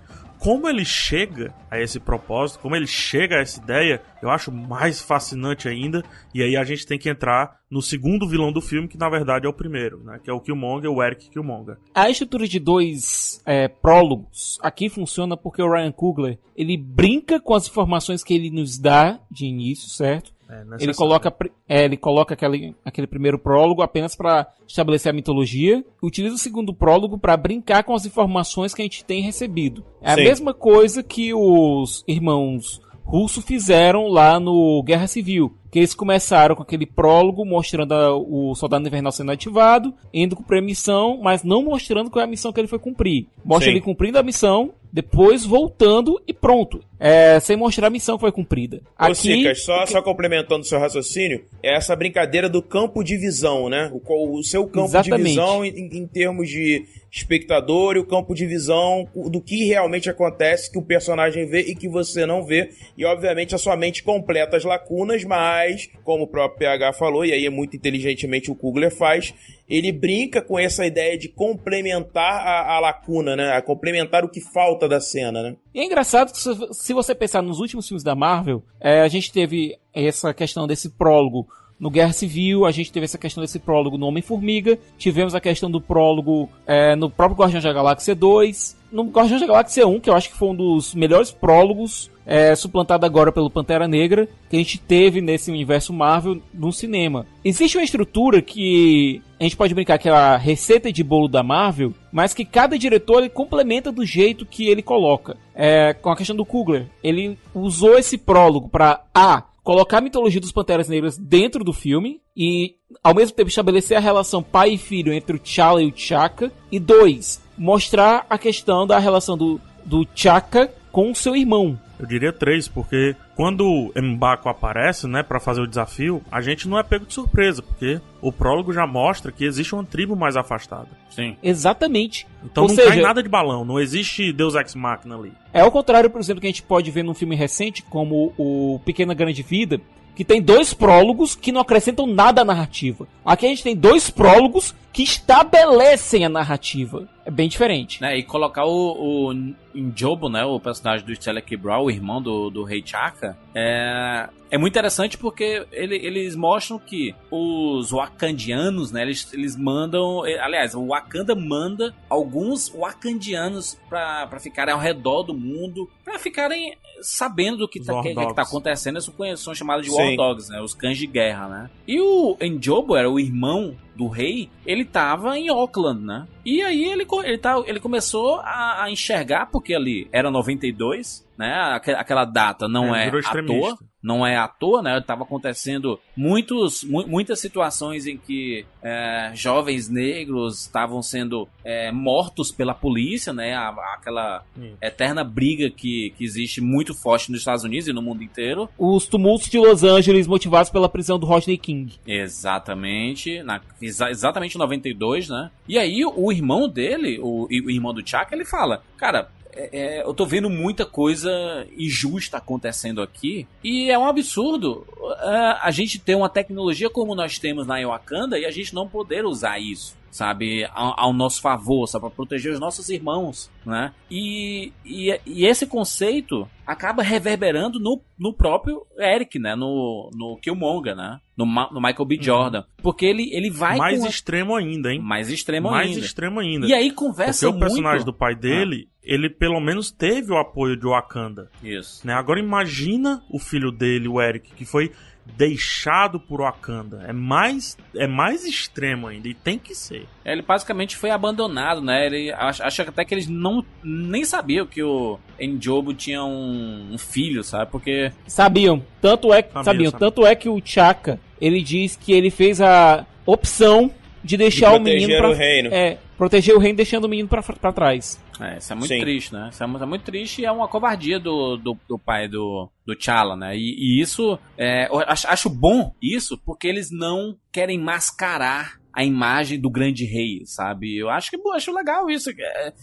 Como ele chega a esse propósito, como ele chega a essa ideia, eu acho mais fascinante ainda. E aí a gente tem que entrar no segundo vilão do filme, que na verdade é o primeiro, né? Que é o Killmonger, o Eric Killmonger. A estrutura de dois é, prólogos aqui funciona porque o Ryan Coogler ele brinca com as informações que ele nos dá de início, certo? É Ele coloca, é, ele coloca aquele, aquele primeiro prólogo apenas para estabelecer a mitologia. Utiliza o segundo prólogo para brincar com as informações que a gente tem recebido. É a Sim. mesma coisa que os irmãos Russo fizeram lá no Guerra Civil. Que eles começaram com aquele prólogo mostrando a- o soldado invernal sendo ativado, indo cumprir a missão, mas não mostrando qual é a missão que ele foi cumprir. Mostra Sim. ele cumprindo a missão, depois voltando e pronto. É, sem mostrar a missão que foi cumprida. Ô, Cicas, só, só complementando o seu raciocínio, é essa brincadeira do campo de visão, né? O, o seu campo Exatamente. de visão em, em termos de espectador e o campo de visão do que realmente acontece, que o personagem vê e que você não vê. E, obviamente, a sua mente completa as lacunas, mas, como o próprio PH falou, e aí é muito inteligentemente o Kugler faz, ele brinca com essa ideia de complementar a, a lacuna, né? A complementar o que falta da cena, né? E é engraçado que se- você pensar nos últimos filmes da Marvel, é, a gente teve essa questão desse prólogo no Guerra Civil, a gente teve essa questão desse prólogo no Homem-Formiga, tivemos a questão do prólogo é, no próprio Guardiões da Galáxia 2, no Guardiões da Galáxia 1, que eu acho que foi um dos melhores prólogos, é, suplantado agora pelo Pantera Negra, que a gente teve nesse universo Marvel no cinema. Existe uma estrutura que a gente pode brincar que é a receita de bolo da Marvel, mas que cada diretor ele complementa do jeito que ele coloca. É, com a questão do Kugler, ele usou esse prólogo para A. Colocar a mitologia dos Panteras Negras dentro do filme e, ao mesmo tempo, estabelecer a relação pai e filho entre o T'Challa e o T'Chaka. E dois, mostrar a questão da relação do, do T'Chaka com o seu irmão. Eu diria três, porque quando o Mbaku aparece, né, para fazer o desafio, a gente não é pego de surpresa, porque o prólogo já mostra que existe uma tribo mais afastada. Sim. Exatamente. Então Ou não seja, cai nada de balão, não existe Deus Ex Machina ali. É ao contrário, por exemplo, que a gente pode ver num filme recente, como o Pequena Grande Vida, que tem dois prólogos que não acrescentam nada à narrativa. Aqui a gente tem dois prólogos que estabelecem a narrativa. É bem diferente. Né, e colocar o, o Njobo, né, o personagem do Stellar Brown, o irmão do, do Rei Chaka, é, é muito interessante porque ele- eles mostram que os wakandianos, né, eles, eles mandam, eh, aliás, o Wakanda manda alguns wakandianos pra, pra ficarem ao redor do mundo, pra ficarem sabendo do que, tá, War que, que tá acontecendo, são- são chamados de Sim. War Dogs, né, os cães de guerra, né. E o Njobo era o irmão do rei, ele tava em Auckland, né? E aí ele, ele, tá, ele começou a, a enxergar, porque ali era 92, né? Aque- Aquela data não é, virou à toa. Não é à toa, né? Tava acontecendo muitos, mu muitas situações em que é, jovens negros estavam sendo é, mortos pela polícia, né? A- aquela Hum. eterna briga que, que existe muito forte nos Estados Unidos e no mundo inteiro. Os tumultos de Los Angeles motivados pela prisão do Rodney King. Exatamente, na, exa- exatamente em 92, né? E aí o, o irmão dele, o, o irmão do Chuck, ele fala, cara, é- é, eu tô vendo muita coisa injusta acontecendo aqui e é um absurdo é, a gente ter uma tecnologia como nós temos na Wakanda e a gente não poder usar isso. Sabe, ao, ao nosso favor, sabe, para proteger os nossos irmãos, né? E, e, e esse conceito acaba reverberando no, no próprio Eric, né? No, no Killmonger, né? No, Ma- no Michael B. Jordan. Porque ele, ele vai mais com extremo ainda, hein? mais extremo mais ainda. extremo ainda. E aí conversa Porque o personagem muito... do pai dele, ele pelo menos teve o apoio de Wakanda. Isso. Né? Agora imagina o filho dele, o Eric, que foi deixado por Wakanda. É mais, é mais extremo ainda, e tem que ser. Ele basicamente foi abandonado, né? Ele acho, acho até que eles não nem sabiam que o Njobo tinha um, um filho, sabe? Porque Sabiam. Tanto é, Sabia, sabiam. sabia. Tanto é que o Chaka, ele diz que ele fez a opção de deixar De o menino proteger pra, o reino. É, proteger o reino deixando o menino pra, pra trás. É, isso é muito Sim. triste, né? Isso é, é muito triste e é uma covardia do, do, do pai do, do T'Challa, né? E, e isso, é, eu acho, acho bom isso, porque eles não querem mascarar a imagem do grande rei, sabe? Eu acho que eu acho legal isso. É, é,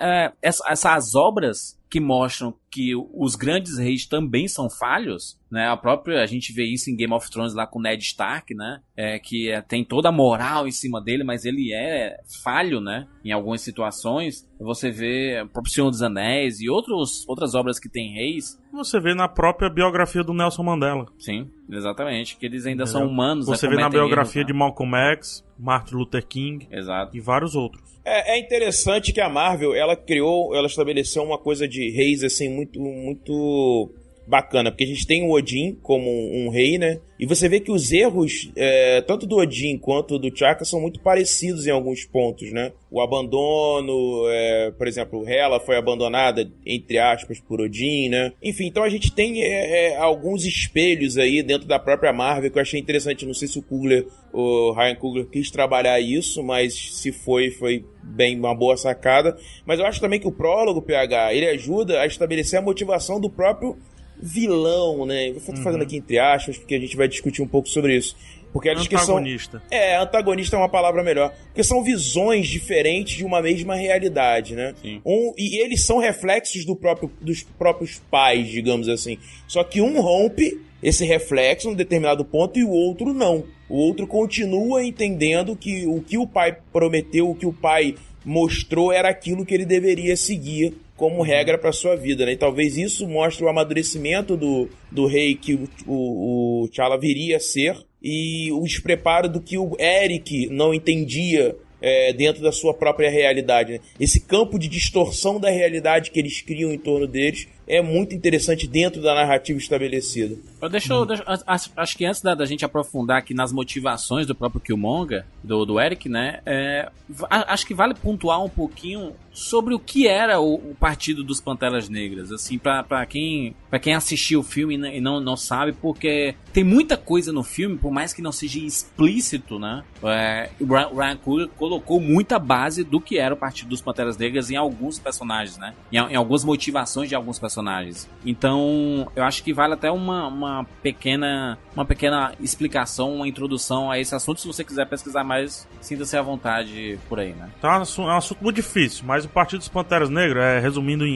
é, essa- essas obras que mostram que os grandes reis também são falhos, né? A própria a gente vê isso em Game of Thrones lá com Ned Stark, né? É que é, tem toda a moral em cima dele, mas ele é falho, né? Em algumas situações, você vê o próprio Senhor dos Anéis e outros, outras obras que tem reis, Você vê na própria biografia do Nelson Mandela. sim, exatamente, que eles ainda Entendeu? são humanos. né, Você vê na cometem biografia erros, de né? Malcolm X, Martin Luther King Exato. e vários outros. É, é interessante que a Marvel, ela criou, ela estabeleceu uma coisa de reis, assim, muito, muito bacana. Porque a gente tem o Odin como um, rei, né? E você vê que os erros, é, tanto do Odin quanto do Chaka, são muito parecidos em alguns pontos, né? O abandono, é, por exemplo, Hela foi abandonada, entre aspas, por Odin, né? Enfim, então a gente tem é, é, alguns espelhos aí dentro da própria Marvel que eu achei interessante. Não sei se o Coogler, o Ryan Coogler, quis trabalhar isso, mas se foi, foi bem uma boa sacada. Mas eu acho também que o prólogo, PH, ele ajuda a estabelecer a motivação do próprio vilão, né? Eu tô fazendo aqui entre aspas, porque a gente vai discutir um pouco sobre isso. Porque eles que são. Antagonista. É, antagonista é uma palavra melhor. Porque são visões diferentes de uma mesma realidade, né? Sim. Um, e eles são reflexos do próprio, dos próprios pais, digamos assim. Só que um rompe esse reflexo em um determinado ponto e o outro não. O outro continua entendendo que o que o pai prometeu, o que o pai mostrou era aquilo que ele deveria seguir como regra para sua vida, né? E talvez isso mostre o amadurecimento do, do rei que o, o, o T'Challa viria a ser e o despreparo do que o Eric não entendia é, dentro da sua própria realidade. né? Esse campo de distorção da realidade que eles criam em torno deles é muito interessante dentro da narrativa estabelecida. Eu deixa, eu- deixa- acho, acho que antes da, da gente aprofundar aqui nas motivações do próprio Killmonger, do, do Eric, né? é, acho que vale pontuar um pouquinho sobre o que era o, o Partido dos Panteras Negras, assim, pra quem para quem assistiu o filme e não, não sabe, porque tem muita coisa no filme, por mais que não seja explícito, né? É, o Ryan Coogler colocou muita base do que era o Partido dos Panteras Negras em alguns personagens, né? Em, em algumas motivações de alguns personagens. Então, eu acho que vale até uma, uma pequena uma pequena explicação, uma introdução a esse assunto. Se você quiser pesquisar mais, sinta-se à vontade por aí, né? Tá, é um assu- é um assunto muito difícil, mas o Partido dos Panteras Negras, é, resumindo em,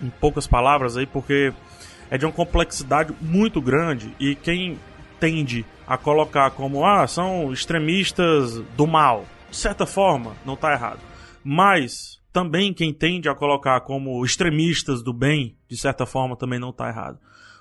em- em poucas palavras aí, porque é de uma complexidade muito grande e quem tende a colocar como, ah, são extremistas do mal, de certa forma, não tá errado. Mas também quem tende a colocar como extremistas do bem, de certa forma, também não tá errado.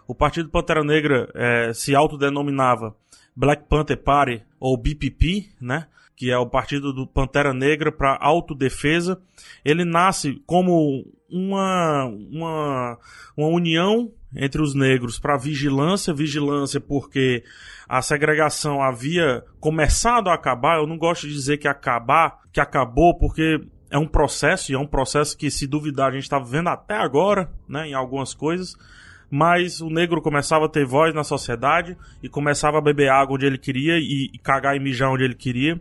O Partido Pantera Negra eh, se autodenominava Black Panther Party, ou BPP, né? Que é o Partido do Pantera Negra para Autodefesa. Ele nasce como uma, uma, uma união entre os negros para vigilância. Vigilância porque a segregação havia começado a acabar. Eu não gosto de dizer que acabar, que acabou, porque é um processo, e é um processo que, se duvidar, a gente está vivendo até agora, né, em algumas coisas. Mas o negro começava a ter voz na sociedade e começava a beber água onde ele queria e, e cagar e mijar onde ele queria.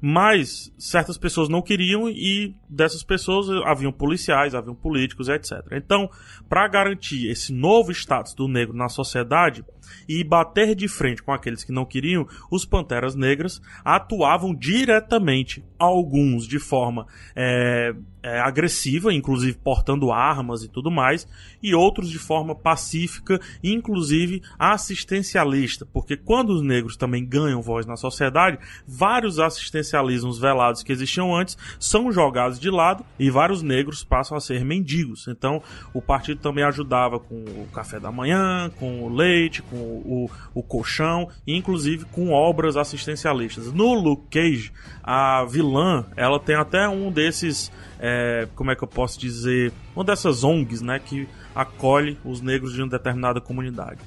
Mas certas pessoas não queriam e dessas pessoas haviam policiais, haviam políticos, etc. Então, para garantir esse novo status do negro na sociedade e bater de frente com aqueles que não queriam, os Panteras Negras atuavam diretamente, alguns de forma é, é, agressiva, inclusive portando armas e tudo mais, e outros de forma pacífica, inclusive assistencialista, porque quando os negros também ganham voz na sociedade, vários assistencialismos velados que existiam antes são jogados de lado e vários negros passam a ser mendigos. Então, o partido também ajudava com o café da manhã, com o leite, com o, o colchão, e inclusive com obras assistencialistas. No Luke Cage, a vilã, ela tem até um desses é, como é que eu posso dizer, uma dessas ONGs, né, que acolhe os negros de uma determinada comunidade.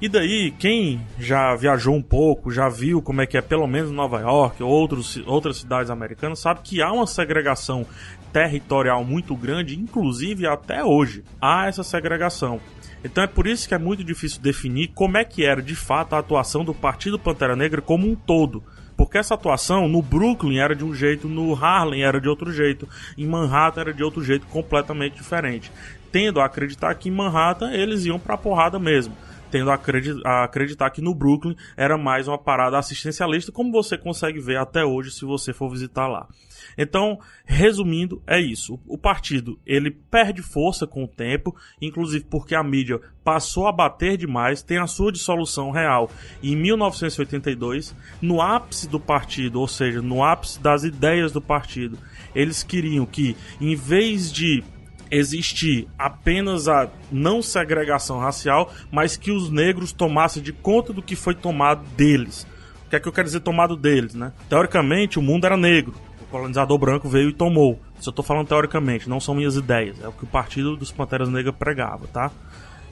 E daí, quem já viajou um pouco, já viu como é que é, pelo menos Nova York, outros, outras cidades americanas, sabe que há uma segregação territorial muito grande, inclusive até hoje há essa segregação. Então é por isso que é muito difícil definir como é que era de fato a atuação do Partido Pantera Negra como um todo. Porque essa atuação no Brooklyn era de um jeito, no Harlem era de outro jeito, em Manhattan era de outro jeito completamente diferente. Tendo a acreditar que em Manhattan eles iam pra porrada mesmo tendo a acreditar que no Brooklyn era mais uma parada assistencialista, como você consegue ver até hoje se você for visitar lá. Então, resumindo, é isso. O partido ele perde força com o tempo, inclusive porque a mídia passou a bater demais, tem a sua dissolução real em 1982, no ápice do partido, ou seja, no ápice das ideias do partido. Eles queriam que, em vez de existir apenas a não segregação racial, mas que os negros tomassem de conta do que foi tomado deles. O que é que eu quero dizer tomado deles, né? Teoricamente, o mundo era negro colonizador branco veio e tomou. Isso eu tô falando teoricamente, não são minhas ideias. É o que o Partido dos Panteras Negras pregava, tá?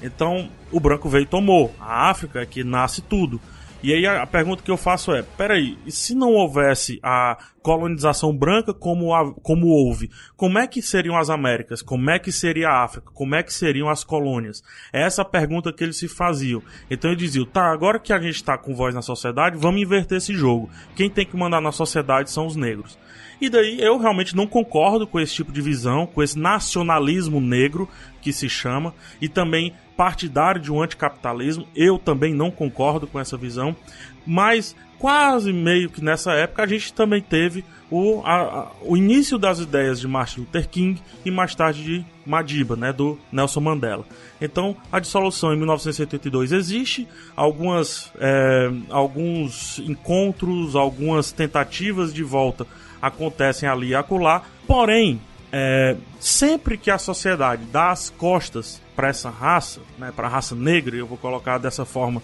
Então, o branco veio e tomou. A África é que nasce tudo. E aí a pergunta que eu faço é: peraí, e se não houvesse a colonização branca como, a, como houve, como é que seriam as Américas? Como é que seria a África? Como é que seriam as colônias? É essa a pergunta que eles se faziam. Então eles diziam: tá, agora que a gente está com voz na sociedade, vamos inverter esse jogo. Quem tem que mandar na sociedade são os negros. E daí eu realmente não concordo com esse tipo de visão, com esse nacionalismo negro que se chama, e também partidário de um anticapitalismo. Eu também não concordo com essa visão, mas quase meio que nessa época a gente também teve o, a, a, o início das ideias de Martin Luther King e mais tarde de Madiba, né, do Nelson Mandela. Então, a dissolução em 1982 existe, algumas, é, alguns encontros, algumas tentativas de volta acontecem ali e acolá. Porém, é, sempre que a sociedade dá as costas para essa raça, né, para a raça negra, eu vou colocar dessa forma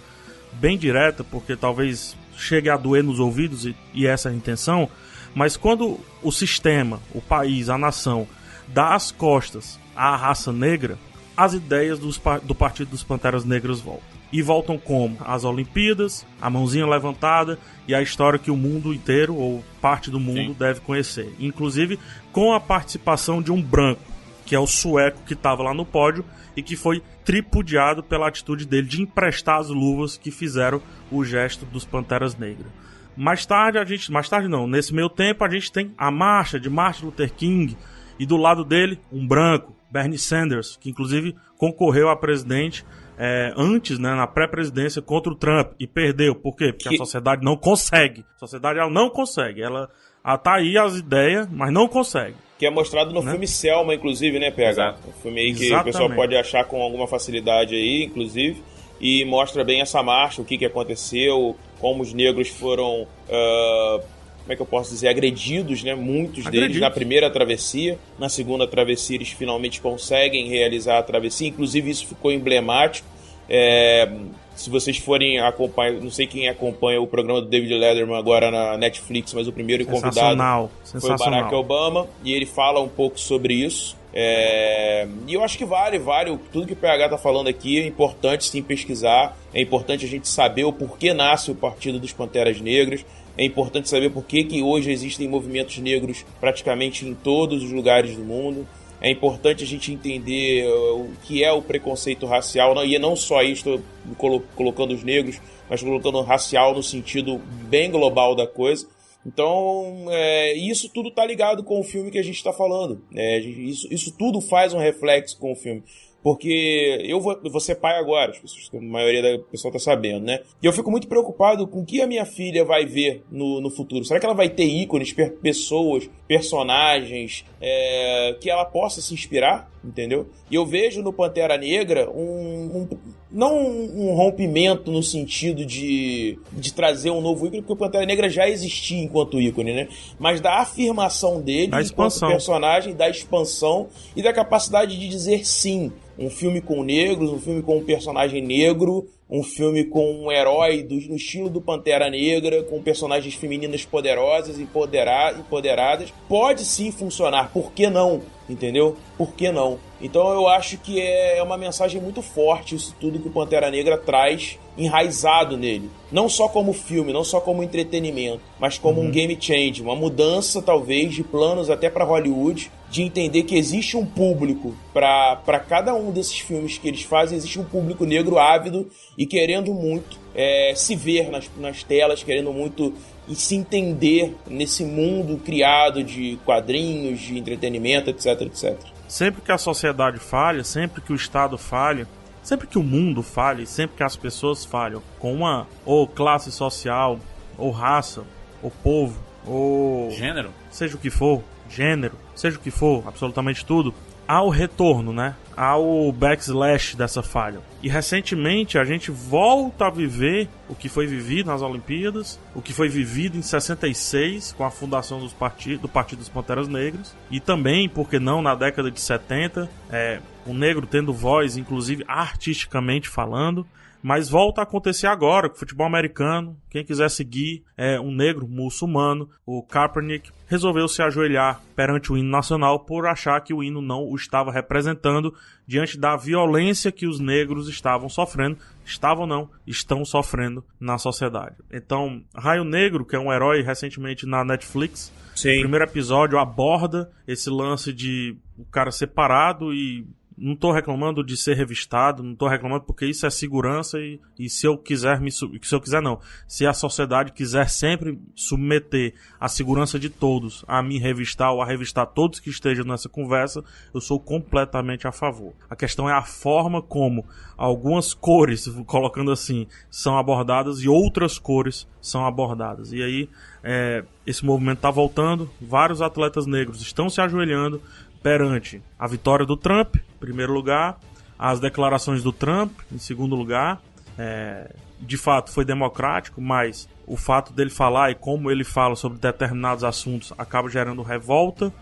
bem direta, porque talvez chegue a doer nos ouvidos e, e essa é a intenção, mas quando o sistema, o país, a nação dá as costas à raça negra, as ideias dos, do Partido dos Panteras Negras voltam e voltam como as Olimpíadas, a mãozinha levantada e a história que o mundo inteiro ou parte do mundo Sim. deve conhecer, inclusive com a participação de um branco, que é o sueco que estava lá no pódio e que foi tripudiado pela atitude dele de emprestar as luvas que fizeram o gesto dos Panteras Negras. Mais tarde a gente, mais tarde não, nesse meio tempo a gente tem a marcha de Martin Luther King e do lado dele um branco, Bernie Sanders, que inclusive concorreu a presidente é, antes, né, na pré-presidência contra o Trump e perdeu. Por quê? Porque que... a sociedade não consegue. A sociedade ela não consegue. Ela, ela tá aí as ideias, mas não consegue. Que é mostrado no né? filme Selma, inclusive, né, PH? Exato. Um filme aí que Exatamente. o pessoal pode achar com alguma facilidade aí, inclusive. E mostra bem essa marcha, o que, que aconteceu, como os negros foram uh, como é que eu posso dizer, agredidos, né? Muitos agredidos. deles na primeira travessia. Na segunda travessia, eles finalmente conseguem realizar a travessia. Inclusive, isso ficou emblemático. É, se vocês forem acompanhar, não sei quem acompanha o programa do David Letterman agora na Netflix, mas o primeiro convidado foi o Barack Obama e ele fala um pouco sobre isso. É, e eu acho que vale, vale. Tudo que o PH tá falando aqui é importante sim pesquisar. É importante a gente saber o porquê nasce o Partido dos Panteras Negras. É importante saber por que, que hoje existem movimentos negros praticamente em todos os lugares do mundo. É importante a gente entender uh, o que é o preconceito racial, e não só isso, colo colocando os negros, mas colocando racial no sentido bem global da coisa. Então, é, isso tudo tá ligado com o filme que a gente está falando. Né? Isso, isso tudo faz um reflexo com o filme. Porque eu vou, vou ser pai agora, a maioria da pessoa tá sabendo, né? E eu fico muito preocupado com o que a minha filha vai ver no, no futuro. Será que ela vai ter ícones, pessoas, personagens é, que ela possa se inspirar? Entendeu? E eu vejo no Pantera Negra um, um não um rompimento no sentido de, de trazer um novo ícone, porque o Pantera Negra já existia enquanto ícone, né? Mas da afirmação dele Da enquanto expansão. personagem, da expansão e da capacidade de dizer sim. Um filme com negros, um filme com um personagem negro, um filme com um herói do, no estilo do Pantera Negra, com personagens femininas poderosas e empodera, empoderadas, pode sim funcionar. Por que não? Entendeu? Por que não? Então eu acho que é uma mensagem muito forte isso tudo que o Pantera Negra traz enraizado nele. Não só como filme, não só como entretenimento, mas como um game change, uma mudança talvez de planos até para Hollywood, de entender que existe um público para cada um desses filmes que eles fazem, existe um público negro ávido e querendo muito é, se ver nas, nas telas, querendo muito e se entender nesse mundo criado de quadrinhos, de entretenimento, etc, etc. Sempre que a sociedade falha, sempre que o Estado falha, sempre que o mundo falha, sempre que as pessoas falham com uma ou classe social, ou raça, ou povo, ou Gênero? seja o que for, gênero, seja o que for, absolutamente tudo, há o retorno, né? Há o backslash dessa falha. E recentemente a gente volta a viver o que foi vivido nas Olimpíadas, o que foi vivido em 66 com a fundação dos do Partido dos Panteras Negras, e também, por que não, na década de 70, é, o negro tendo voz, inclusive artisticamente falando. Mas volta a acontecer agora com o futebol americano. Quem quiser seguir é um negro muçulmano, o Kaepernick, resolveu se ajoelhar perante o hino nacional por achar que o hino não o estava representando diante da violência que os negros estavam sofrendo. Estavam não, estão sofrendo na sociedade. Então, Raio Negro, que é um herói recentemente na Netflix, o Sim. primeiro episódio aborda esse lance de o cara separado e não tô reclamando de ser revistado, não tô reclamando porque isso é segurança e, e se eu quiser me se eu quiser não, se a sociedade quiser sempre submeter a segurança de todos a me revistar ou a revistar todos que estejam nessa conversa, eu sou completamente a favor. A questão é a forma como algumas cores, colocando assim, são abordadas e outras cores são abordadas. E aí é, esse movimento está voltando, vários atletas negros estão se ajoelhando perante a vitória do Trump, em primeiro lugar, as declarações do Trump, em segundo lugar. É, de fato, foi democrático, mas o fato dele falar e como ele fala sobre determinados assuntos acaba gerando revolta.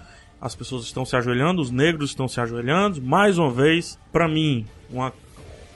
As pessoas estão se ajoelhando, os negros estão se ajoelhando. Mais uma vez, para mim, uma,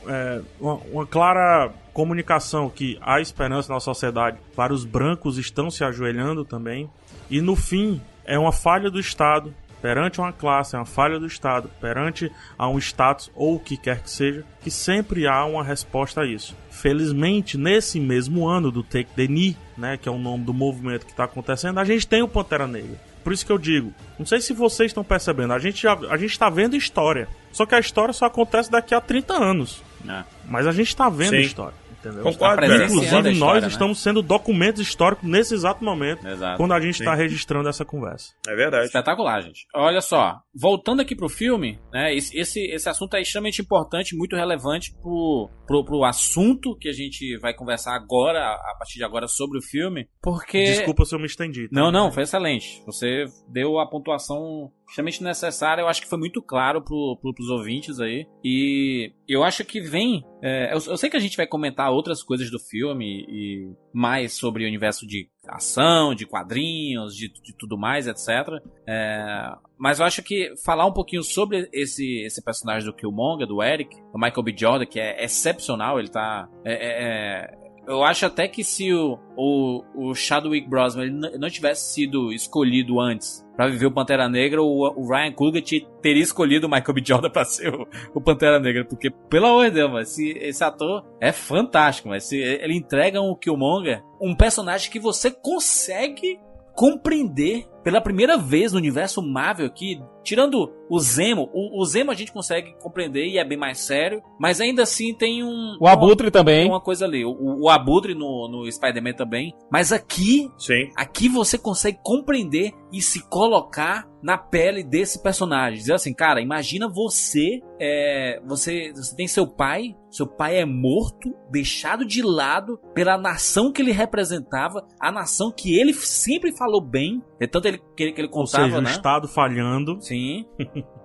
é, uma, uma clara comunicação que há esperança na sociedade. Vários brancos estão se ajoelhando também. E no fim, é uma falha do Estado perante uma classe, é uma falha do Estado, perante a um status ou o que quer que seja, que sempre há uma resposta a isso. Felizmente, nesse mesmo ano do Take the Knee, né, que é o nome do movimento que está acontecendo, a gente tem o Pantera Negra. Por isso que eu digo, não sei se vocês estão percebendo, a gente, já, a gente está vendo história. Só que a história só acontece daqui a 30 anos. É. Mas a gente está vendo Sim. história. Entendeu? Concordo, Tá Inclusive, história, nós né? estamos sendo documentos históricos nesse exato momento, Exato. quando a gente está registrando essa conversa. É verdade. Espetacular, gente. Olha só, voltando aqui pro filme, né? Esse, esse, esse assunto é extremamente importante, muito relevante pro, pro, pro assunto que a gente vai conversar agora, a a partir de agora, sobre o filme. Porque. Desculpa se eu me estendi. tá? Não, não, foi excelente. Você deu a pontuação extremamente necessária. Eu acho que foi muito claro pro, pro, pros ouvintes aí. E eu acho que vem. é, eu, eu sei que a gente vai comentar outras coisas do filme e mais sobre o universo de ação, de quadrinhos, de, de tudo mais, etc. É, mas eu acho que falar um pouquinho sobre esse, esse personagem do Killmonger, do Eric, do Michael B. Jordan, que é excepcional, ele tá. é- é- é- eu acho até que se o, o, o Chadwick Boseman ele não tivesse sido escolhido antes pra viver o Pantera Negra, o, o Ryan Coogler te- teria escolhido o Michael B. Jordan pra ser o, o Pantera Negra. Porque, pelo amor de Deus, esse, esse ator é fantástico. Mas ele entrega um Killmonger, um personagem que você consegue compreender pela primeira vez no universo Marvel aqui, tirando o Zemo, o, o Zemo a gente consegue compreender e é bem mais sério, mas ainda assim tem um. O Abutre uma, também. Uma coisa ali. O, o Abutre no, no Spider-Man também. Mas aqui, Sim. aqui você consegue compreender e se colocar na pele desse personagem. Dizer assim, cara, imagina você, é, você, você tem seu pai, seu pai é morto, deixado de lado pela nação que ele representava, a nação que ele sempre falou bem, é tanto ele, que, ele, que ele Ou contava, seja, o né? Estado falhando. Sim.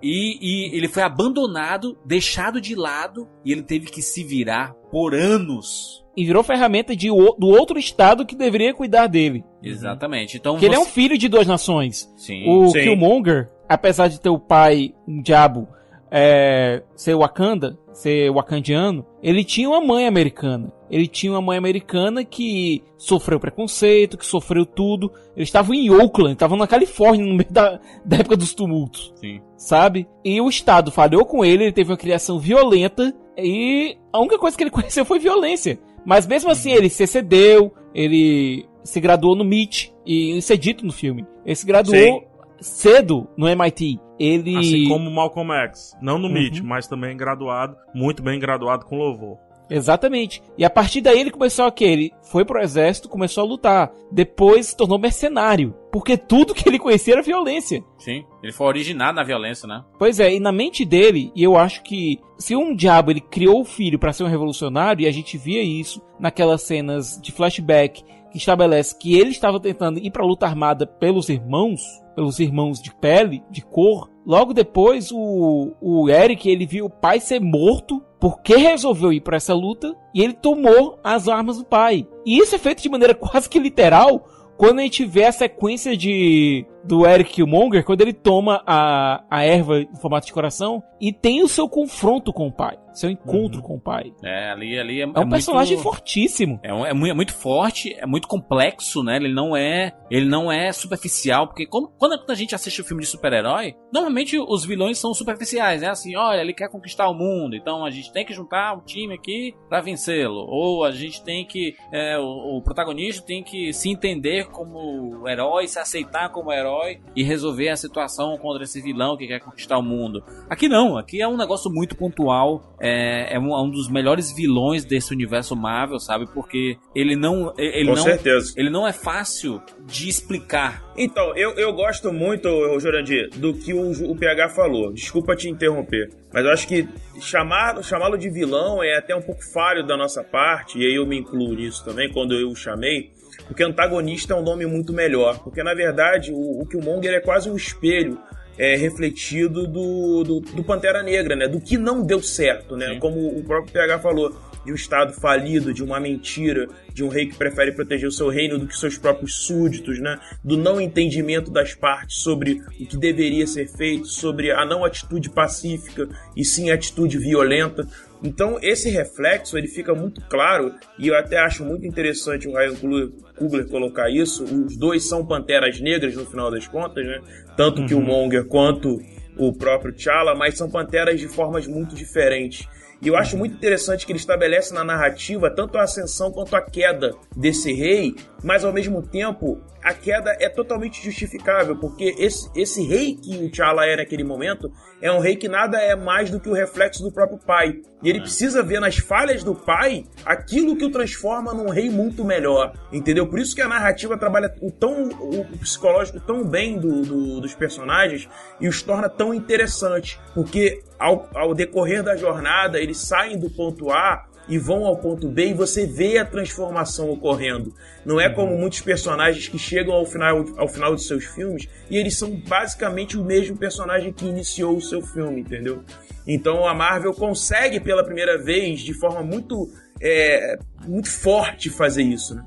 E, e ele foi abandonado, deixado de lado, e ele teve que se virar por anos. E virou ferramenta de, o- do outro estado que deveria cuidar dele. Exatamente. Então Porque ele é um você- filho de duas nações. Sim. O sim. Killmonger, apesar de ter o pai, um diabo, é, ser Wakanda, ser wakandiano, ele tinha uma mãe americana. Ele tinha uma mãe americana que sofreu preconceito, que sofreu tudo. Eles estavam em Oakland, estavam na Califórnia, no meio da, da época dos tumultos. Sim. Sabe? E o Estado falhou com ele, ele teve uma criação violenta e a única coisa que ele conheceu foi violência. Mas mesmo assim ele se excedeu, ele se graduou no MIT, e isso é dito no filme. Ele se graduou Sim. Cedo no MIT. Ele. Assim como Malcolm X. Não no Uhum. MIT, mas também graduado. Muito bem graduado com louvor. Exatamente. E a partir daí ele começou a quê? Ele foi pro exército, começou a lutar. Depois se tornou mercenário. Porque tudo que ele conhecia era violência. Sim. Ele foi originado na violência, né? Pois é, e na mente dele, e eu acho que se um diabo ele criou o filho pra ser um revolucionário, e a gente via isso naquelas cenas de flashback que estabelece que ele estava tentando ir pra luta armada pelos irmãos, pelos irmãos de pele, de cor. Logo depois, o, o Eric ele viu o pai ser morto porque resolveu ir pra essa luta e ele tomou as armas do pai. E isso é feito de maneira quase que literal quando a gente vê a sequência de do Eric Killmonger, quando ele toma a, a erva em formato de coração e tem o seu confronto com o pai, seu encontro com o pai. É, ali, ali é, É um muito- personagem fortíssimo. É, um- é mu- é muito forte, é muito complexo, né? Ele não é, ele não é superficial, porque como- quando a gente assiste o filme de super-herói, normalmente os vilões são superficiais, né? Assim, olha, ele quer conquistar o mundo, então a gente tem que juntar um time aqui pra vencê-lo, ou a gente tem que, é, o, o protagonista tem que se entender como herói, se aceitar como herói e resolver a situação contra esse vilão que quer conquistar o mundo. Aqui não, aqui é um negócio muito pontual, é, é um, é um dos melhores vilões desse universo Marvel, sabe? Porque ele não, ele Com não, certeza. ele não é fácil de explicar. Então, eu, eu gosto muito, ô, Jurandir, do que o, o PH falou. Desculpa te interromper. Mas eu acho que chamá-lo de vilão é até um pouco falho da nossa parte, e aí eu me incluo nisso também, quando eu o chamei. Porque antagonista é um nome muito melhor. Porque, na verdade, o, o Killmonger é quase um espelho é, refletido do, do, do Pantera Negra, né? Do que não deu certo, né? Sim. Como o próprio PH falou, de um Estado falido, de uma mentira, de um rei que prefere proteger o seu reino do que seus próprios súditos, né? Do não entendimento das partes sobre o que deveria ser feito, sobre a não atitude pacífica e sim atitude violenta. Então esse reflexo ele fica muito claro e eu até acho muito interessante o Ryan Coogler- Coogler colocar isso. Os dois são panteras negras no final das contas, né? Tanto que o Monger quanto o próprio T'Challa, mas são panteras de formas muito diferentes. E eu acho muito interessante que ele estabelece na narrativa tanto a ascensão quanto a queda desse rei, mas ao mesmo tempo a queda é totalmente justificável, porque esse, esse rei que o T'Challa é naquele momento é um rei que nada é mais do que o reflexo do próprio pai. E ele precisa ver nas falhas do pai aquilo que o transforma num rei muito melhor, entendeu? Por isso que a narrativa trabalha o, tão, o psicológico tão bem do- do- dos personagens e os torna tão interessantes, porque ao, ao decorrer da jornada eles saem do ponto A e vão ao ponto B e você vê a transformação ocorrendo. Não é como muitos personagens que chegam ao final, ao final de seus filmes e eles são basicamente o mesmo personagem que iniciou o seu filme, entendeu? Então a Marvel consegue pela primeira vez, de forma muito, é, muito forte, fazer isso. Né?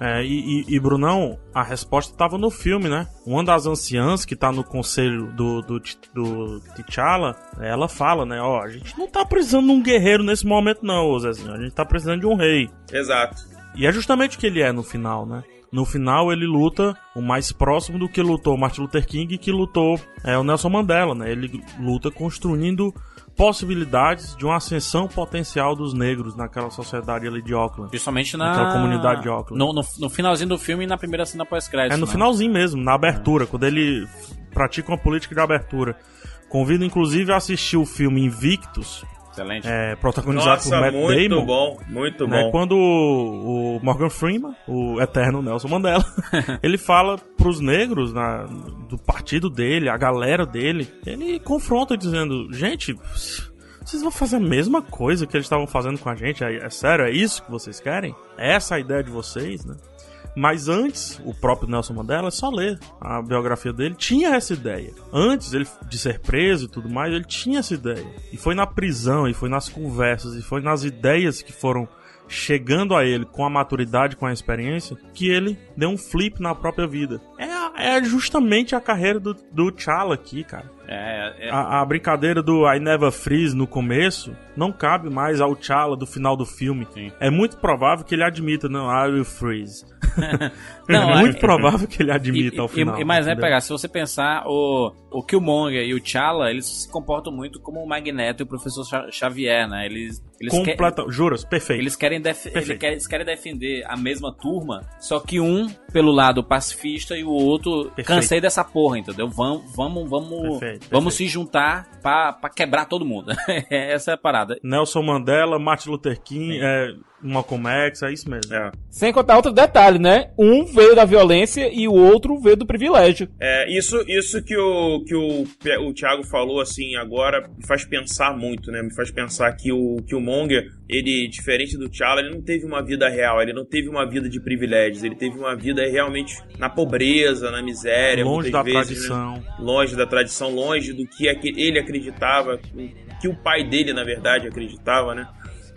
É, e, e- e, Brunão, a resposta tava no filme, né? Uma das anciãs que tá no conselho do, do, do T'Challa, ela fala, né? Ó, a gente não tá precisando de um guerreiro nesse momento, não, Zezinho. A gente tá precisando de um rei. Exato. E é justamente o que ele é no final, né? No final, ele luta o mais próximo do que lutou Martin Luther King que lutou é, o Nelson Mandela, né? Ele luta construindo possibilidades de uma ascensão potencial dos negros naquela sociedade ali de Auckland. Principalmente na. Naquela comunidade de Auckland. No, no, no finalzinho do filme e na primeira cena pós-crédito. É no né? finalzinho mesmo, na abertura, quando ele pratica uma política de abertura. Convido inclusive a assistir o filme Invictus, Excelente. é, protagonizado por Nossa, Matt muito Damon. bom, muito né, bom. quando o, o Morgan Freeman, o eterno Nelson Mandela, ele fala pros negros na- do partido dele, a galera dele, ele confronta dizendo, gente, vocês vão fazer a mesma coisa que eles estavam fazendo com a gente? É, é sério? É isso que vocês querem? É essa a ideia de vocês, né? Mas antes, o próprio Nelson Mandela, é só ler a biografia dele, tinha essa ideia. Antes ele, de ser preso e tudo mais, ele tinha essa ideia. E foi na prisão, e foi nas conversas, e foi nas ideias que foram chegando a ele com a maturidade, com a experiência, que ele deu um flip na própria vida. É, é justamente a carreira do, do T'Challa aqui, cara. É, é- A, a brincadeira do I Never Freeze no começo não cabe mais ao T'Challa do final do filme. Sim. É muito provável que ele admita, não, I will freeze. Não, é muito provável que ele admita E, ao e- final. e mais, né, entendeu? pegar, se você pensar, o, o Killmonger e o T'Challa, eles se comportam muito como o Magneto e o Professor Xa- Xavier, né? Eles, eles, que- Completa... Juras, perfeito. eles, querem def- Perfeito. eles, querem, eles querem defender a mesma turma, só que um pelo lado pacifista e o outro Perfeito. cansei dessa porra, entendeu? Vamos, vamos, vamos, Perfeito, vamos perfeito. se juntar pra, pra quebrar todo mundo. Essa é a parada. Nelson Mandela, Martin Luther King, é, Malcolm X, é isso mesmo. É. Sem contar outro detalhe, né? Um veio da violência e o outro veio do privilégio. É, isso, isso que, o, que o, o Thiago falou assim agora me faz pensar muito, né? Me faz pensar que o, que o Monger, ele, diferente do T'Challa, ele não teve uma vida real, ele não teve uma vida de privilégios, ele teve uma vida realmente na pobreza, na miséria, Longe da vezes, né? tradição. longe da tradição, longe do que aque- ele acreditava, que o pai dele, na verdade, acreditava, né?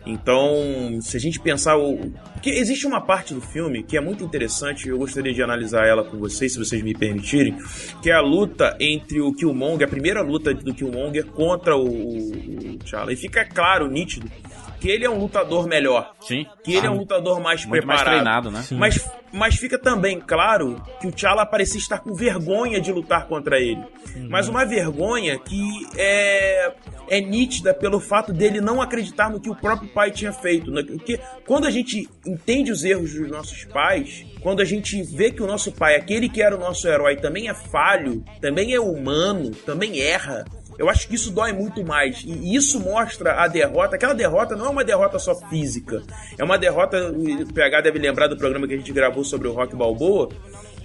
Então, se a gente pensar o. Existe uma parte do filme que é muito interessante, eu gostaria de analisar ela com vocês, se vocês me permitirem, que é a luta entre o Killmonger, a primeira luta do Killmonger contra o, o T'Challa. E fica claro, nítido, que ele é um lutador melhor, Sim. que ele é um lutador mais Muito mais preparado. treinado, né? Mas, mas fica também claro que o T'Challa parecia estar com vergonha de lutar contra ele. Mas uma vergonha que é, é nítida pelo fato dele não acreditar no que o próprio pai tinha feito. né? Porque quando a gente entende os erros dos nossos pais, quando a gente vê que o nosso pai, aquele que era o nosso herói, também é falho, também é humano, também erra. Eu acho que isso dói muito mais. E isso mostra a derrota. Aquela derrota não é uma derrota só física. É uma derrota. O PH deve lembrar do programa que a gente gravou sobre o Rock Balboa.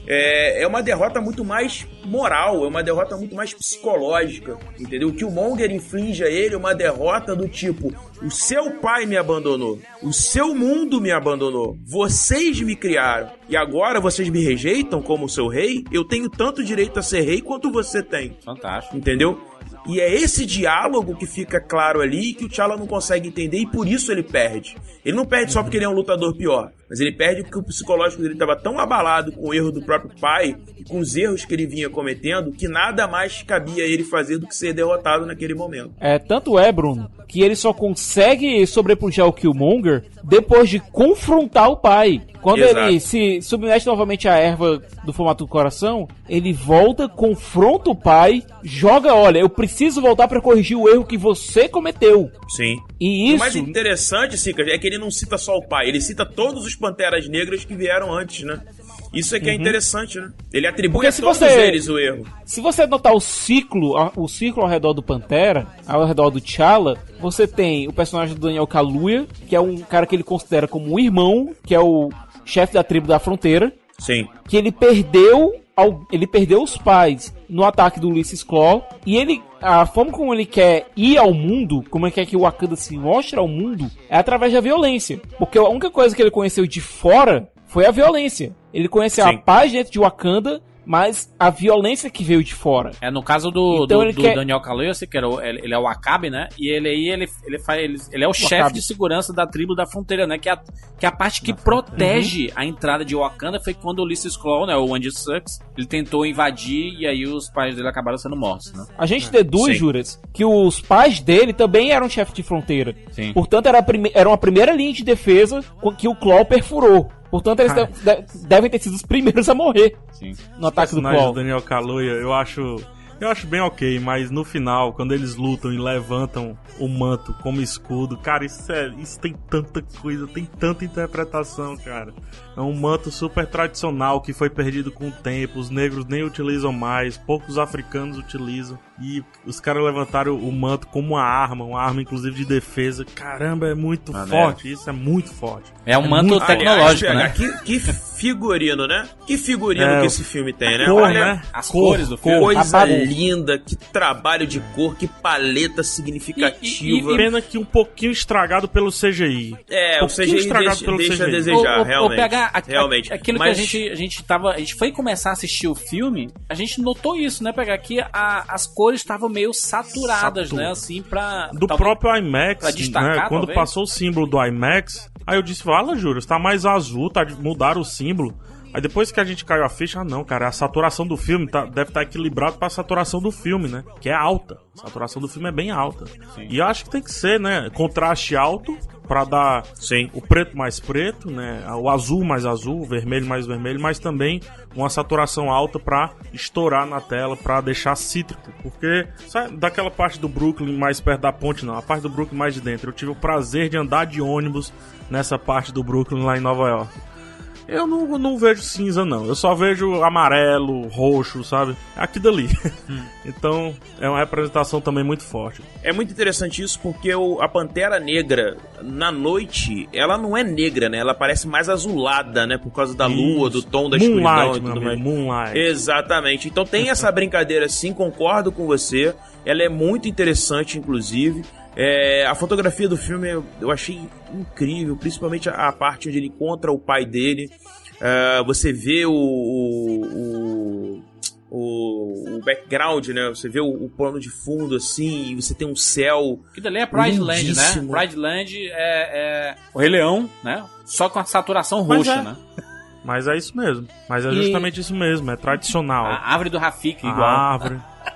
É, é uma derrota muito mais moral, é uma derrota muito mais psicológica, entendeu? O Killmonger inflige a ele uma derrota do tipo: o seu pai me abandonou, o seu mundo me abandonou, vocês me criaram e agora vocês me rejeitam como seu rei? Eu tenho tanto direito a ser rei quanto você tem. Fantástico. Entendeu? E é esse diálogo que fica claro ali que o T'Challa não consegue entender e por isso ele perde. Ele não perde só porque ele é um lutador pior, mas ele perde porque o psicológico dele estava tão abalado com o erro do próprio pai e com os erros que ele vinha cometendo que nada mais cabia ele fazer do que ser derrotado naquele momento. É, tanto é, Bruno, que ele só consegue sobrepujar o Killmonger depois de confrontar o pai. Quando Exato. ele se submete novamente à erva do formato do coração, ele volta, confronta o pai, joga, olha, eu preciso voltar pra corrigir o erro que você cometeu. Sim. E O isso mais interessante, Sica, é que ele não cita só o pai, ele cita todos os Panteras Negras que vieram antes, né? Isso é que é interessante, né? Ele atribui Porque a todos você- eles o erro. Se você notar o ciclo, o ciclo ao redor do Pantera, ao redor do T'Challa, você tem o personagem do Daniel Kaluuya, que é um cara que ele considera como um irmão, que é o chefe da tribo da fronteira, Sim. que ele perdeu ele perdeu os pais no ataque do Ulysses Claw e ele a forma como ele quer ir ao mundo, como ele quer que o Wakanda se mostre ao mundo, é através da violência. Porque a única coisa que ele conheceu de fora foi a violência. Ele conheceu a Sim. paz dentro de Wakanda, mas a violência que veio de fora. É, no caso do, Então do, do quer- Daniel Kaluuya, eu sei que era o- ele, é o Akabe, né? E ele aí, ele, ele, faz, ele, ele é o chefe Wakabe. de segurança da tribo da fronteira, né? Que é a, que é a parte que protege a entrada de Wakanda foi quando o Ulysses Claw, né? O Andy Sucks, ele tentou invadir e aí os pais dele acabaram sendo mortos, né? A gente deduz, Sim. Juras, que os pais dele também eram chefes de fronteira. Sim. Portanto, era, a prime- era uma primeira linha de defesa com- que o Claw perfurou. Portanto, eles devem ter sido os primeiros a morrer Sim. no ataque do personagem do. Daniel Kaluuya, eu acho. Eu acho bem ok, mas no final, quando eles lutam e levantam o manto como escudo, cara, isso, é, isso tem tanta coisa, tem tanta interpretação, cara. É um manto super tradicional que foi perdido com o tempo, os negros nem utilizam mais, poucos africanos utilizam. E os caras levantaram o manto como uma arma, uma arma inclusive de defesa. Caramba, é muito Ah, né? forte, isso é muito forte. É um manto muito- tecnológico, Aliás, né? Que, que figurino, né? Que figurino É, que esse filme tem, né? Cor, Olha, né? As Cor, cores do filme. coisa A linda, que trabalho de cor, que paleta significativa. Pena que um pouquinho estragado pelo CGI. É, o pouquinho CGI estragado deixa, pelo deixa a CGI. desejar, Ô, ô, ô, realmente. PH, a- a- realmente. aquilo Mas- que a gente, a gente tava. A gente foi começar a assistir o filme, a gente notou isso, né, PH? Que a- as cores estavam meio saturadas, Satura. né? Assim, pra. do talvez- próprio IMAX, pra destacar, né? Quando talvez. passou o símbolo do IMAX, aí eu disse, fala, Júlio, está mais azul, tá, mudaram o símbolo. Aí depois que a gente caiu a ficha, ah não, cara, a saturação do filme tá- deve estar equilibrado para a saturação do filme, né? Que é alta. A saturação do filme é bem alta. E eu acho que tem que ser, né? Contraste alto para dar Sim. o preto mais preto, né? O azul mais azul, o vermelho mais vermelho, mas também uma saturação alta pra estourar na tela, pra deixar cítrico, porque sabe, daquela parte do Brooklyn mais perto da ponte não, a parte do Brooklyn mais de dentro. Eu tive o prazer de andar de ônibus nessa parte do Brooklyn lá em Nova York. Eu não, não vejo cinza, não. Eu só vejo amarelo, roxo, sabe? É aqui dali. então, é uma representação também muito forte. É muito interessante isso porque o- a Pantera Negra, na noite, ela não é negra, né? Ela parece mais azulada, né? Por causa da lua, do Isso. tom da escuridão Moonlight, e meu tudo mais. Moonlight. Exatamente. Então tem essa brincadeira sim, concordo com você. Ela é muito interessante, inclusive. É, a fotografia do filme eu- achei incrível, principalmente a, a parte onde ele encontra o pai dele. É, você vê o, o, o, o background, né? Você vê o, o plano de fundo assim, e você tem um céu. Aquilo ali é Pride Land, né? Pride Land é, é o Rei Leão, né? Só com a saturação Mas roxa, é. né? Mas é isso mesmo. Mas é E- justamente isso mesmo, é tradicional. A árvore do Rafik, A igual.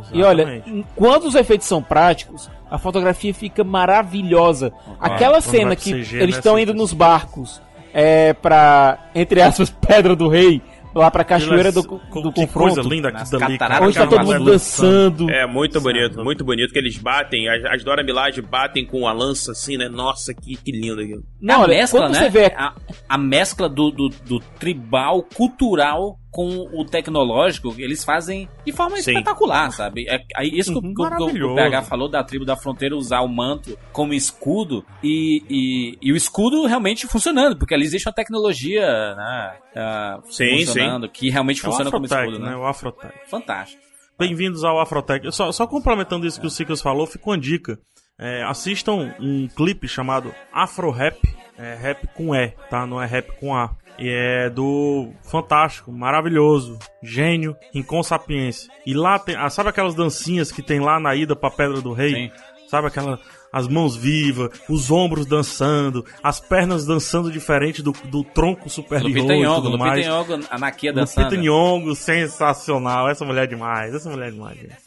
árvore. E olha, Exatamente. enquanto os efeitos são práticos, a fotografia fica maravilhosa. Aquela quando cena que CG, eles né, estão indo nos barcos é, pra, entre aspas, Pedra do Rei, lá pra Cachoeira do, do que confronto. coisa linda aquilo dali. cataratas Onde tá do todo mundo dançando. É muito bonito, muito bonito que eles batem, as, as Dora Milaje batem com a lança assim, né? Nossa, que, que lindo aquilo. Não, a olha, mescla, quando né? você vê a, a mescla do, do, do tribal, cultural com o tecnológico, eles fazem de forma Sim. espetacular, sabe? É, é isso que, o- Uhum, que o-. PH falou da tribo da fronteira usar o manto como escudo e, e, e o escudo realmente funcionando, porque ali existe uma tecnologia né, ah, Sim, funcionando que realmente É funciona como escudo, né? né? O Afrotech. Fantástico. Bem-vindos ao Afrotech. Só, só complementando isso que o Sikas falou, fica uma dica. É, assistam um clipe chamado Afro Rap, é, rap com E, tá? Não é rap com A. E é do Fantástico, maravilhoso, gênio, Rincon Sapiência. E lá tem, ah, sabe aquelas dancinhas que tem lá na ida pra Pedra do Rei? Sim. Sabe aquela. As mãos vivas, os ombros dançando, as pernas dançando diferente do, do tronco superior Lupita e Nyong'o, tudo Lupita mais. Nyong'o, a Nakia dançando. Lupita Nyong'o, sensacional. Essa mulher é demais, essa mulher é demais, gente.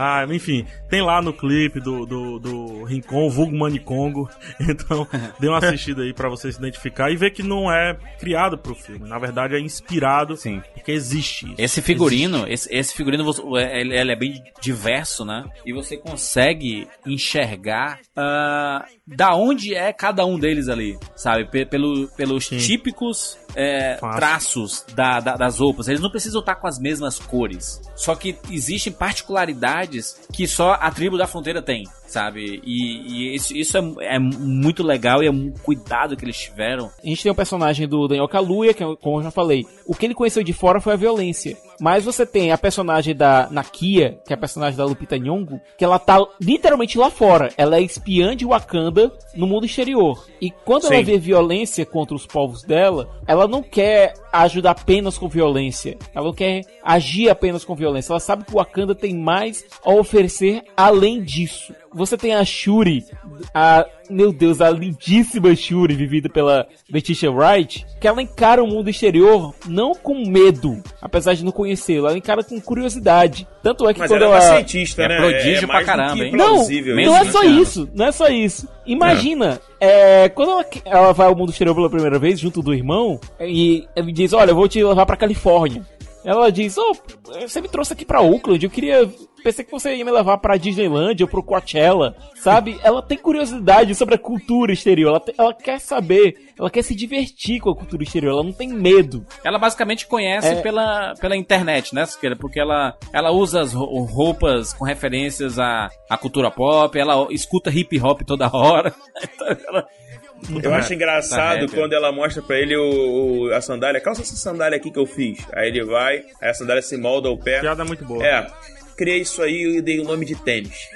Ah, enfim, tem lá no clipe do, do, do Rincon, vulgo Manicongo. Então, dê uma assistida aí pra você se identificar e ver que não é criado pro filme. Na verdade, é inspirado Sim. porque existe isso. Esse figurino, esse, esse figurino, você- ele, ele é bem diverso, né? E você consegue enxergar ah, da onde é cada um deles ali, sabe? Pe- pelo, pelos Sim. típicos é, traços da- da- das roupas. Eles não precisam estar com as mesmas cores. Só que existem particularidades que só a tribo da fronteira tem, sabe? E, e isso, isso é, é muito legal e é um cuidado que eles tiveram. A gente tem o personagem do Daniel Kaluuya, que, é, como eu já falei, o que ele conheceu de fora foi a violência. Mas você tem a personagem da Nakia, que é a personagem da Lupita Nyong'o, que ela tá literalmente lá fora. Ela é espiã de Wakanda no mundo exterior. E quando ela Sim. vê violência contra os povos dela, ela não quer ajudar apenas com violência. Ela não quer agir apenas com violência. Ela sabe que o Wakanda tem mais a oferecer além disso. Você tem a Shuri a, meu Deus, a lindíssima Shuri, vivida pela Letitia Wright, que ela encara o mundo exterior não com medo, apesar de não conhecê-lo, ela encara com curiosidade. Tanto é que Mas quando ela é ela... uma cientista, É né? prodígio mais pra caramba, hein? Não, não isso, é né? só isso, não é só isso. Imagina, é, quando ela, ela vai ao mundo exterior pela primeira vez, junto do irmão, e ele diz, olha, eu vou te levar pra Califórnia. Ela diz, oh, você me trouxe aqui pra Oakland, eu queria... Pensei que você ia me levar pra Disneyland ou pro Coachella, sabe? Ela tem curiosidade sobre a cultura exterior, ela, te- ela quer saber, ela quer se divertir com a cultura exterior, ela não tem medo. Ela basicamente conhece É. pela, pela internet, né, Siqueira? Porque ela, ela usa as ro- roupas com referências à, à cultura pop, ela escuta hip hop toda hora. Então, ela- Eu acho engraçado Tá quando ela mostra pra ele o, o- a sandália. Calça essa sandália aqui que eu fiz. Aí ele vai, aí a sandália se molda ao pé. A piada muito boa. É, criei isso aí e dei o nome de tênis.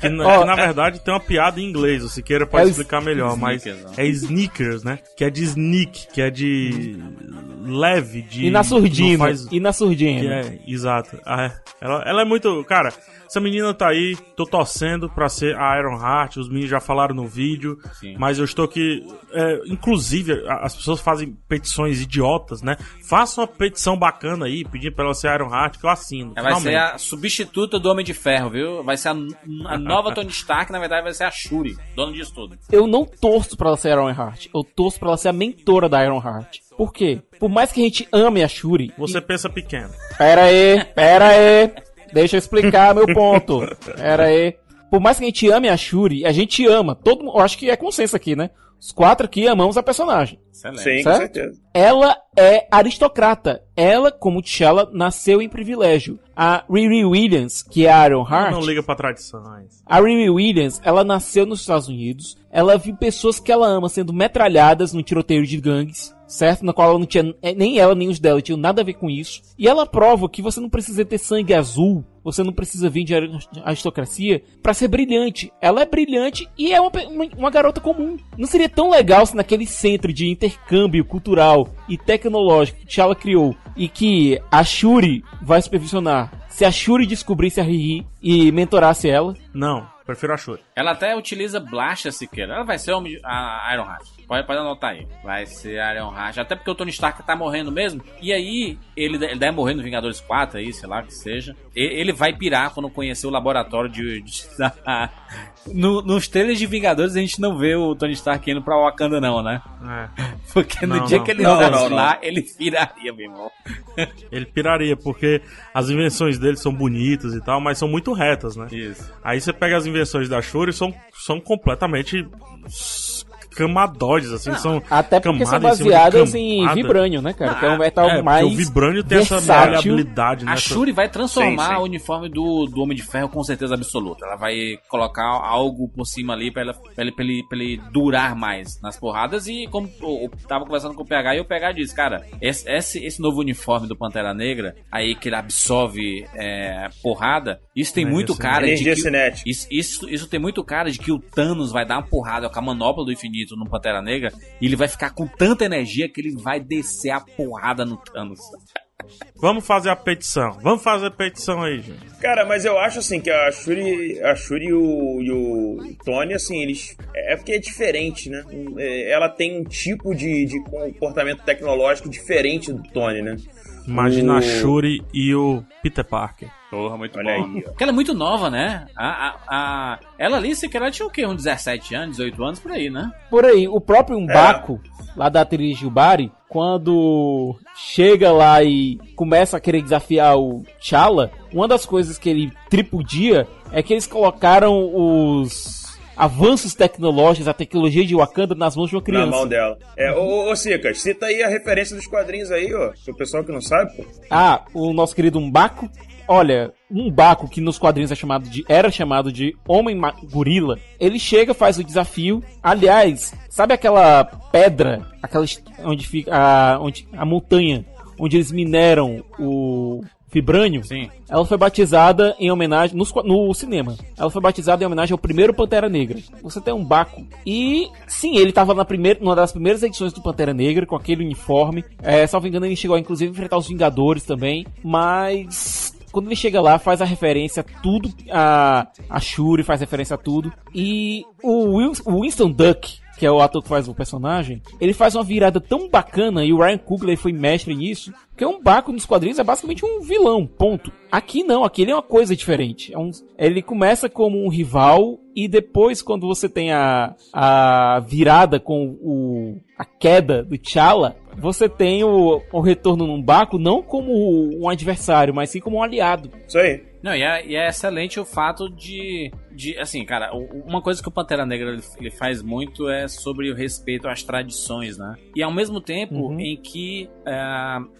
Que, na, Ó, que, na verdade tem uma piada em inglês, o Siqueira pode É explicar melhor, mas sneakers, é sneakers, né? Que é de sneak, que é de leve, de. E na surdina, não faz- e na surdina. é, exato. Ah, ela, ela é muito. Cara, essa menina tá aí, tô torcendo pra ser a Iron Heart, os meninos já falaram no vídeo, Sim. mas eu estou aqui. é, inclusive, a- as pessoas fazem petições idiotas, né? Faça uma petição bacana aí, pedindo pra ela ser Iron Heart, que eu assino. Ela vai ser a substituta do Homem de Ferro, viu? Vai ser a, a nova Tony Stark, na verdade vai ser a Shuri, dona disso tudo. Eu não torço pra ela ser Iron Heart, eu torço pra ela ser a mentora da Iron Heart. Por quê? Por mais que a gente ame a Shuri... Você pensa pequeno. Pera aí, pera aí. Deixa eu explicar meu ponto. Pera aí. Por mais que a gente ame a Shuri, a gente ama. Todo mundo, eu acho que é consenso aqui, né? Os quatro aqui amamos a personagem. Excelente. Sim, com Certo? certeza. Ela é aristocrata. Ela, como T'Challa, nasceu em privilégio. A Riri Williams, que é a Iron Heart, Não liga pra tradições. a Riri Williams, ela nasceu nos Estados Unidos. Ela viu pessoas que ela ama sendo metralhadas num tiroteio de gangues, certo? Na qual ela não tinha, eh, nem ela nem os dela tinham nada a ver com isso. E ela prova que você não precisa ter sangue azul, você não precisa vir de ari- aristocracia pra ser brilhante. Ela é brilhante e é uma, uma, garota comum. Não seria tão legal se naquele centro de intercâmbio cultural e tecnológico que T'Challa criou e que a Shuri vai supervisionar. Se a Shuri descobrisse a Riri e mentorasse ela, Não, prefiro a Shuri. Ela até utiliza Blacha Siqueira. Ela vai ser a Iron Heart. Pode, pode anotar aí. Vai ser a Iron Heart. Até porque o Tony Stark tá morrendo mesmo. E aí, ele, ele deve morrer no Vingadores 4 aí, sei lá que seja. Ele vai pirar quando conhecer o laboratório de. de- No- nos trailers de Vingadores a gente não vê o Tony Stark indo pra Wakanda, não, né? É. Porque no Não, dia não. que ele não. lá, ele piraria, meu irmão. Ele piraria, porque as invenções dele são bonitas e tal, mas são muito retas, né? Isso. Aí você pega as invenções da Shuri são, são completamente s- camadoides, assim, são Até porque são em baseadas em camada. vibrânio, né, cara? que é um metal É, mais. o Vibrânio tem essa versátil. maleabilidade, né? A essa- Shuri vai transformar Sim, sim. o uniforme do, do Homem de Ferro com certeza absoluta. Ela vai colocar algo por cima ali pra, ela, pra, ele, pra, ele, pra ele durar mais nas porradas. E como eu, tava conversando com o PH, e o PH disse: Cara, esse, esse, esse novo uniforme do Pantera Negra, aí que ele absorve é, porrada, isso tem muito cara de Energia que, cinética. isso, isso, isso tem muito cara de que o Thanos vai dar uma porrada com a manopla do infinito no Pantera Negra e ele vai ficar com tanta energia que ele vai descer a porrada no Thanos. Vamos fazer a petição. Vamos fazer a petição aí, gente. Cara, mas eu acho assim que a Shuri, a Shuri e o, e o Tony, assim, eles. É porque é diferente, né? É, Ela tem um tipo de, de comportamento tecnológico diferente do Tony, né? Imagina a O- Shuri e o Peter Parker. Porra, muito Olha bom. aí, ó. Porque ela é muito nova, né? A, a, a- ela ali, se ela tinha o quê? Uns 17 anos, 18 anos por aí, né? Por aí, o próprio Umbaco, lá da atriz Gilbari, quando chega lá e começa a querer desafiar o T'Challa, uma das coisas que ele tripudia é que eles colocaram os avanços tecnológicos, a tecnologia de Wakanda nas mãos de uma Na criança. mão dela. É, ô, ô, ô Cicas, cita aí a referência dos quadrinhos aí, ó. Pro pessoal que não sabe, pô. Ah, o nosso querido Umbaco. Olha, um Baco que nos quadrinhos é chamado de, era chamado de Homem Gorila, ele chega, faz o desafio. Aliás, sabe aquela pedra, aquela onde fica a, onde, a montanha onde eles mineram o vibrânio? Sim. Ela foi batizada em homenagem nos no, cinema. Ela foi batizada em homenagem ao primeiro Pantera Negra. Você tem um Baco. E sim, ele estava na primeira, numa das primeiras edições do Pantera Negra com aquele uniforme. É, salvo engano, ele chegou a inclusive enfrentar os Vingadores também. Mas quando ele chega lá, faz a referência a tudo, a, a Shuri faz referência a tudo. E o, o Winston Duck, que é o ator que faz o personagem, ele faz uma virada tão bacana e o Ryan Coogler foi mestre nisso, que um Baco nos quadrinhos é basicamente um vilão, ponto. Aqui não, aqui ele é uma coisa diferente. É um- ele começa como um rival e depois quando você tem a, a virada com o a queda do T'Challa, você tem o, o retorno num Baco não como um adversário, mas sim como um aliado. Isso aí. Não, e é, e é excelente o fato de, de. Assim, cara, uma coisa que o Pantera Negra ele, faz muito é sobre o respeito às tradições, né? E ao mesmo tempo Uhum. em que é,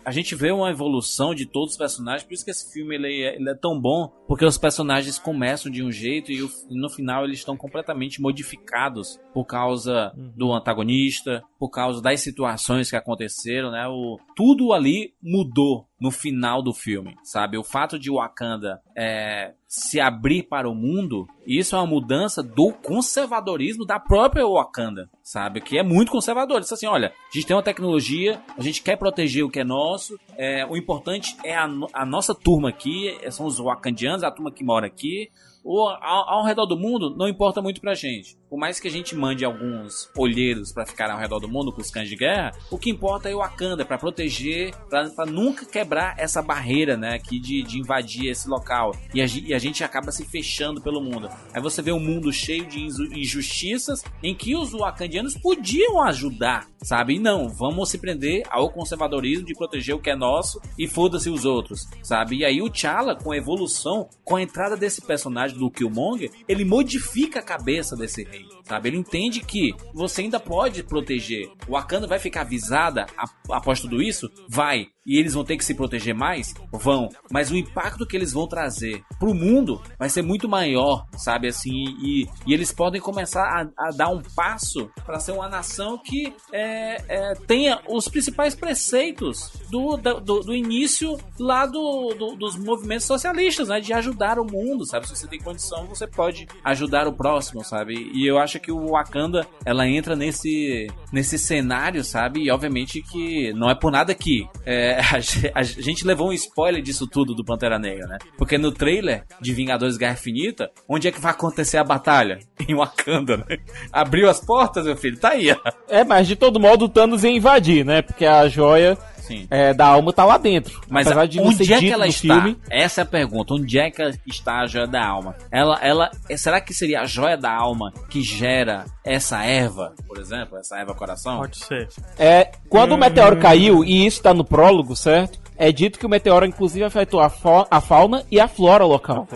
a gente vê uma evolução de todos os personagens, por isso que esse filme ele é, ele é tão bom, porque os personagens começam de um jeito e, o- e no final eles estão completamente modificados por causa do antagonista, por causa das situações que aconteceram, né? O, tudo ali mudou no final do filme, sabe? O fato de Wakanda é, se abrir para o mundo, isso é uma mudança do conservadorismo da própria Wakanda, sabe? Que é muito conservador. Diz assim, olha, a gente tem uma tecnologia, a gente quer proteger o que é nosso, é, o importante é a, a nossa turma aqui, são os wakandianos, a turma que mora aqui, ou ao, ao redor do mundo não importa muito pra gente. Por mais que a gente mande alguns olheiros pra ficar ao redor do mundo com os cães de guerra, o que importa é o Wakanda, pra proteger, pra nunca quebrar essa barreira, né, aqui de, de invadir esse local. E a, e a gente acaba se fechando pelo mundo. Aí você vê um mundo cheio de inju- injustiças em que os wakandianos podiam ajudar, sabe? E não, vamos se prender ao conservadorismo de proteger o que é nosso e foda-se os outros, sabe? E aí o T'Challa, com a evolução, com a entrada desse personagem do Killmonger, ele modifica a cabeça desse rei, State. Sabe? Ele entende que você ainda pode proteger. O Wakanda vai ficar avisada após tudo isso? Vai. E eles vão ter que se proteger mais? Vão. Mas o impacto que eles vão trazer pro mundo vai ser muito maior, sabe? Assim, e, e eles podem começar a, a dar um passo para ser uma nação que é, é, tenha os principais preceitos do, do, do início lá do, do- dos movimentos socialistas, né? De ajudar o mundo, sabe? Se você tem condição, você pode ajudar o próximo, sabe? E eu acho que o Wakanda, ela entra nesse, nesse cenário, sabe? E obviamente que não é por nada que é, a, a gente levou um spoiler disso tudo do Pantera Negra, né? Porque no trailer de Vingadores Guerra Infinita, onde é que vai acontecer a batalha? Em Wakanda, né? Abriu as portas, meu filho, tá aí, ó. É, mas de todo modo o Thanos ia invadir, né? Porque a joia Sim. é, da alma tá lá dentro. Mas Apesar de onde é que ela está? filme. Essa é a pergunta. Onde é que está a joia da alma? Ela, ela, é- será que seria a joia da alma que gera essa erva, por exemplo, essa erva coração? Pode ser. É, quando o Hum. meteoro caiu, e isso tá no prólogo, certo? É dito que o meteoro inclusive afetou a, fa- a fauna e a flora local.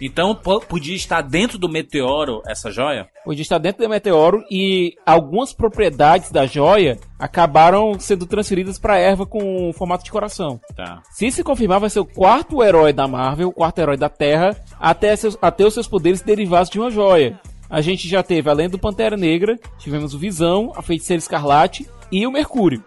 Então po- podia estar dentro do meteoro essa joia? Hoje está dentro do meteoro e algumas propriedades da joia acabaram sendo transferidas para erva com formato de coração. Tá. Se se confirmar, vai ser o quarto herói da Marvel, o quarto herói da Terra, até, seus, até os seus poderes derivados de uma joia. A gente já teve, além do Pantera Negra, tivemos o Visão, a Feiticeira Escarlate e o Mercúrio.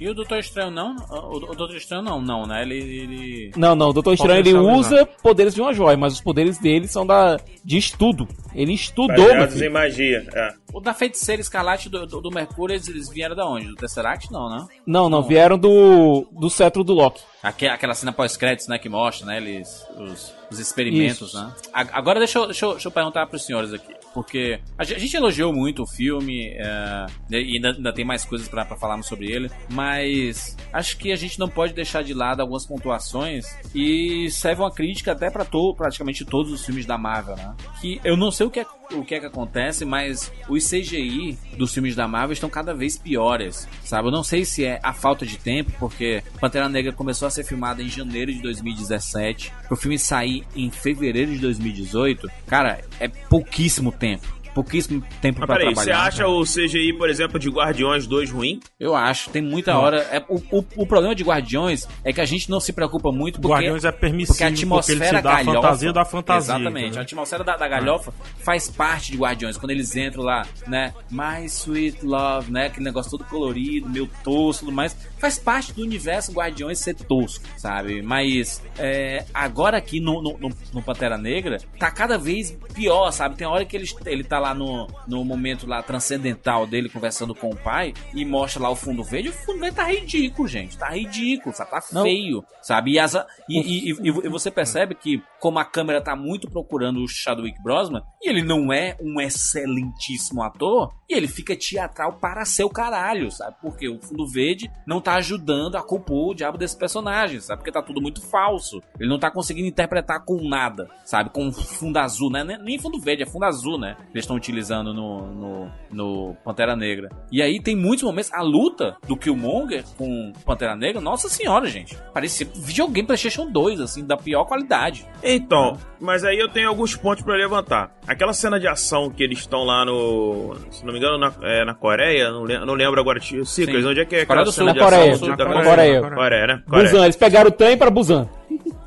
E o Doutor Estranho não? O, o Doutor Estranho não, não, né? Ele. ele... Não, não, o Doutor Estranho ele Potencializar. usa poderes de uma joia, mas os poderes dele são da de estudo. Ele estudou, Baseados filho. em magia. É. O da feiticeira escarlate do, do, do Mercúrio, eles, eles vieram da onde? Do Tesseract? Não, né? Não, não, vieram do, do cetro do Loki. Aque- Aquela cena pós-créditos, né, que mostra, né, eles, os, os experimentos, Isso. né? Agora deixa eu, deixa, eu, deixa eu perguntar pros senhores aqui, porque a gente, elogiou muito o filme, é, e ainda, ainda tem mais coisas pra falarmos sobre ele, mas acho que a gente não pode deixar de lado algumas pontuações e serve uma crítica até pra to, praticamente todos os filmes da Marvel, né? Que eu não sei o que é, o que é que acontece, mas os CGI dos filmes da Marvel estão cada vez piores, sabe? Eu não sei se é a falta de tempo, porque Pantera Negra começou a ser filmada em janeiro de 2017, pro filme sair em fevereiro de 2018, cara, é pouquíssimo tempo. Pouquíssimo tempo pra peraí, você trabalhar. acha o CGI, por exemplo, de Guardiões 2 ruim? Eu acho, tem muita hora. É, o, o, o problema de Guardiões é que a gente não se preocupa muito porque, Guardiões é permissivo, porque a atmosfera porque ele te dá a galhofa. fantasia da fantasia, Exatamente, entendeu? a atmosfera da, da galhofa faz parte de Guardiões. Quando eles entram lá, né? My Sweet Love, né? Aquele negócio todo colorido, meio tosco tudo mais. Faz parte do universo Guardiões ser tosco, sabe? Mas é, agora aqui no, no, no- no Pantera Negra, tá cada vez pior, sabe? Tem hora que ele, ele tá lá lá no, no momento lá transcendental dele conversando com o pai e mostra lá o fundo verde, o fundo verde tá ridículo, gente. Tá ridículo, sabe? Tá Não. feio, sabe? E, as, e, e, e- você percebe que, como a câmera tá muito procurando o Chadwick Brosman, e ele não é um excelentíssimo ator, e ele fica teatral para ser o caralho, sabe? Porque o fundo verde não tá ajudando a compor o diabo desse personagem, sabe? Porque tá tudo muito falso. Ele não tá conseguindo interpretar com nada, sabe? Com fundo azul, né? Nem fundo verde, é fundo azul, né? Eles estão utilizando no, no, no Pantera Negra. E aí tem muitos momentos. A luta do Killmonger com Pantera Negra, nossa senhora, gente. Parecia videogame PlayStation 2, assim, da pior qualidade. Então, mas aí eu tenho alguns pontos pra levantar. Aquela cena de ação que eles estão lá no. Se não me engano, na, é, na Coreia, não, lem- não lembro agora. Ciclas, Sim. onde é que é Coreia aquela do cena Sul. de Na Coreia, ação? na da Coreia. Coreia, né? Coreia. Busan, eles pegaram o trem para Busan.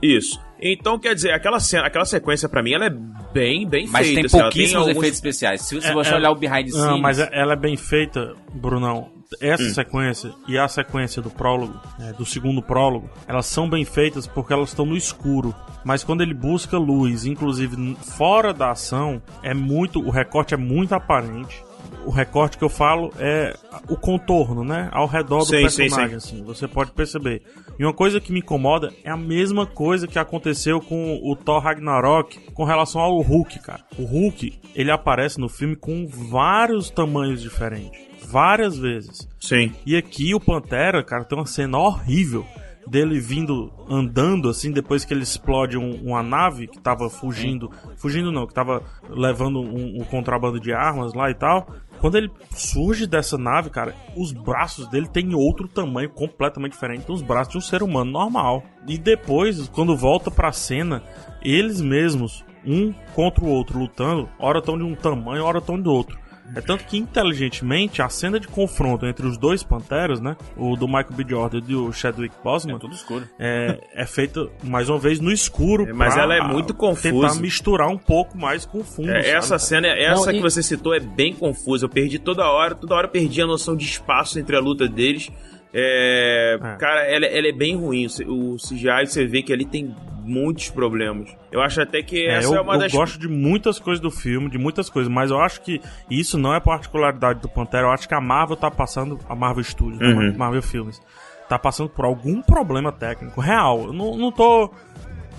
Isso. Então, quer dizer, aquela cena, aquela sequência pra mim, ela é bem, bem Mas feita. tem assim, ela pouquíssimos alguns- efeitos especiais. Se, se É, você é- olhar o behind the scenes. Não, mas ela é bem feita, Brunão. Essa Hum. sequência e a sequência do prólogo, é, do segundo prólogo, elas são bem feitas porque elas estão no escuro. Mas quando ele busca luz, inclusive fora da ação, é muito. O recorte é muito aparente. O recorte que eu falo é o contorno, né? Ao redor do Sim, sim, personagem, assim. Você pode perceber. E uma coisa que me incomoda é a mesma coisa que aconteceu com o Thor Ragnarok com relação ao Hulk, cara. O Hulk, ele aparece no filme com vários tamanhos diferentes. Várias vezes. Sim. E aqui o Pantera, cara, tem uma cena horrível dele vindo andando assim depois que ele explode um- uma nave que tava fugindo, fugindo não, que tava levando um, um contrabando de armas lá e tal. Quando ele surge dessa nave, cara, os braços dele têm outro tamanho completamente diferente dos braços de um ser humano normal. E depois, quando volta pra cena, eles mesmos, um contra o outro lutando, hora estão de um tamanho, hora estão de outro. É tanto que, inteligentemente, a cena de confronto entre os dois Panteras, né? O do Michael B. Jordan e do Chadwick Boseman, É tudo escuro. é, é feita, mais uma vez, no escuro. É, mas pra ela é muito confusa. Tentar misturar um pouco mais com o fundo. É, sabe? essa cena, essa Não, que e- você citou é bem confusa. Eu perdi toda hora, toda hora eu perdi a noção de espaço entre a luta deles. É, É. Cara, ela, ela é bem ruim. O CGI você vê que ali tem muitos problemas. Eu acho até que É, essa eu, é uma eu das. gosto de muitas coisas do filme, de muitas coisas, mas eu acho que isso não é particularidade do Pantera. Eu acho que a Marvel tá passando, a Marvel Studios, né, Uhum. Marvel Filmes, tá passando por algum problema técnico real. Eu não, não tô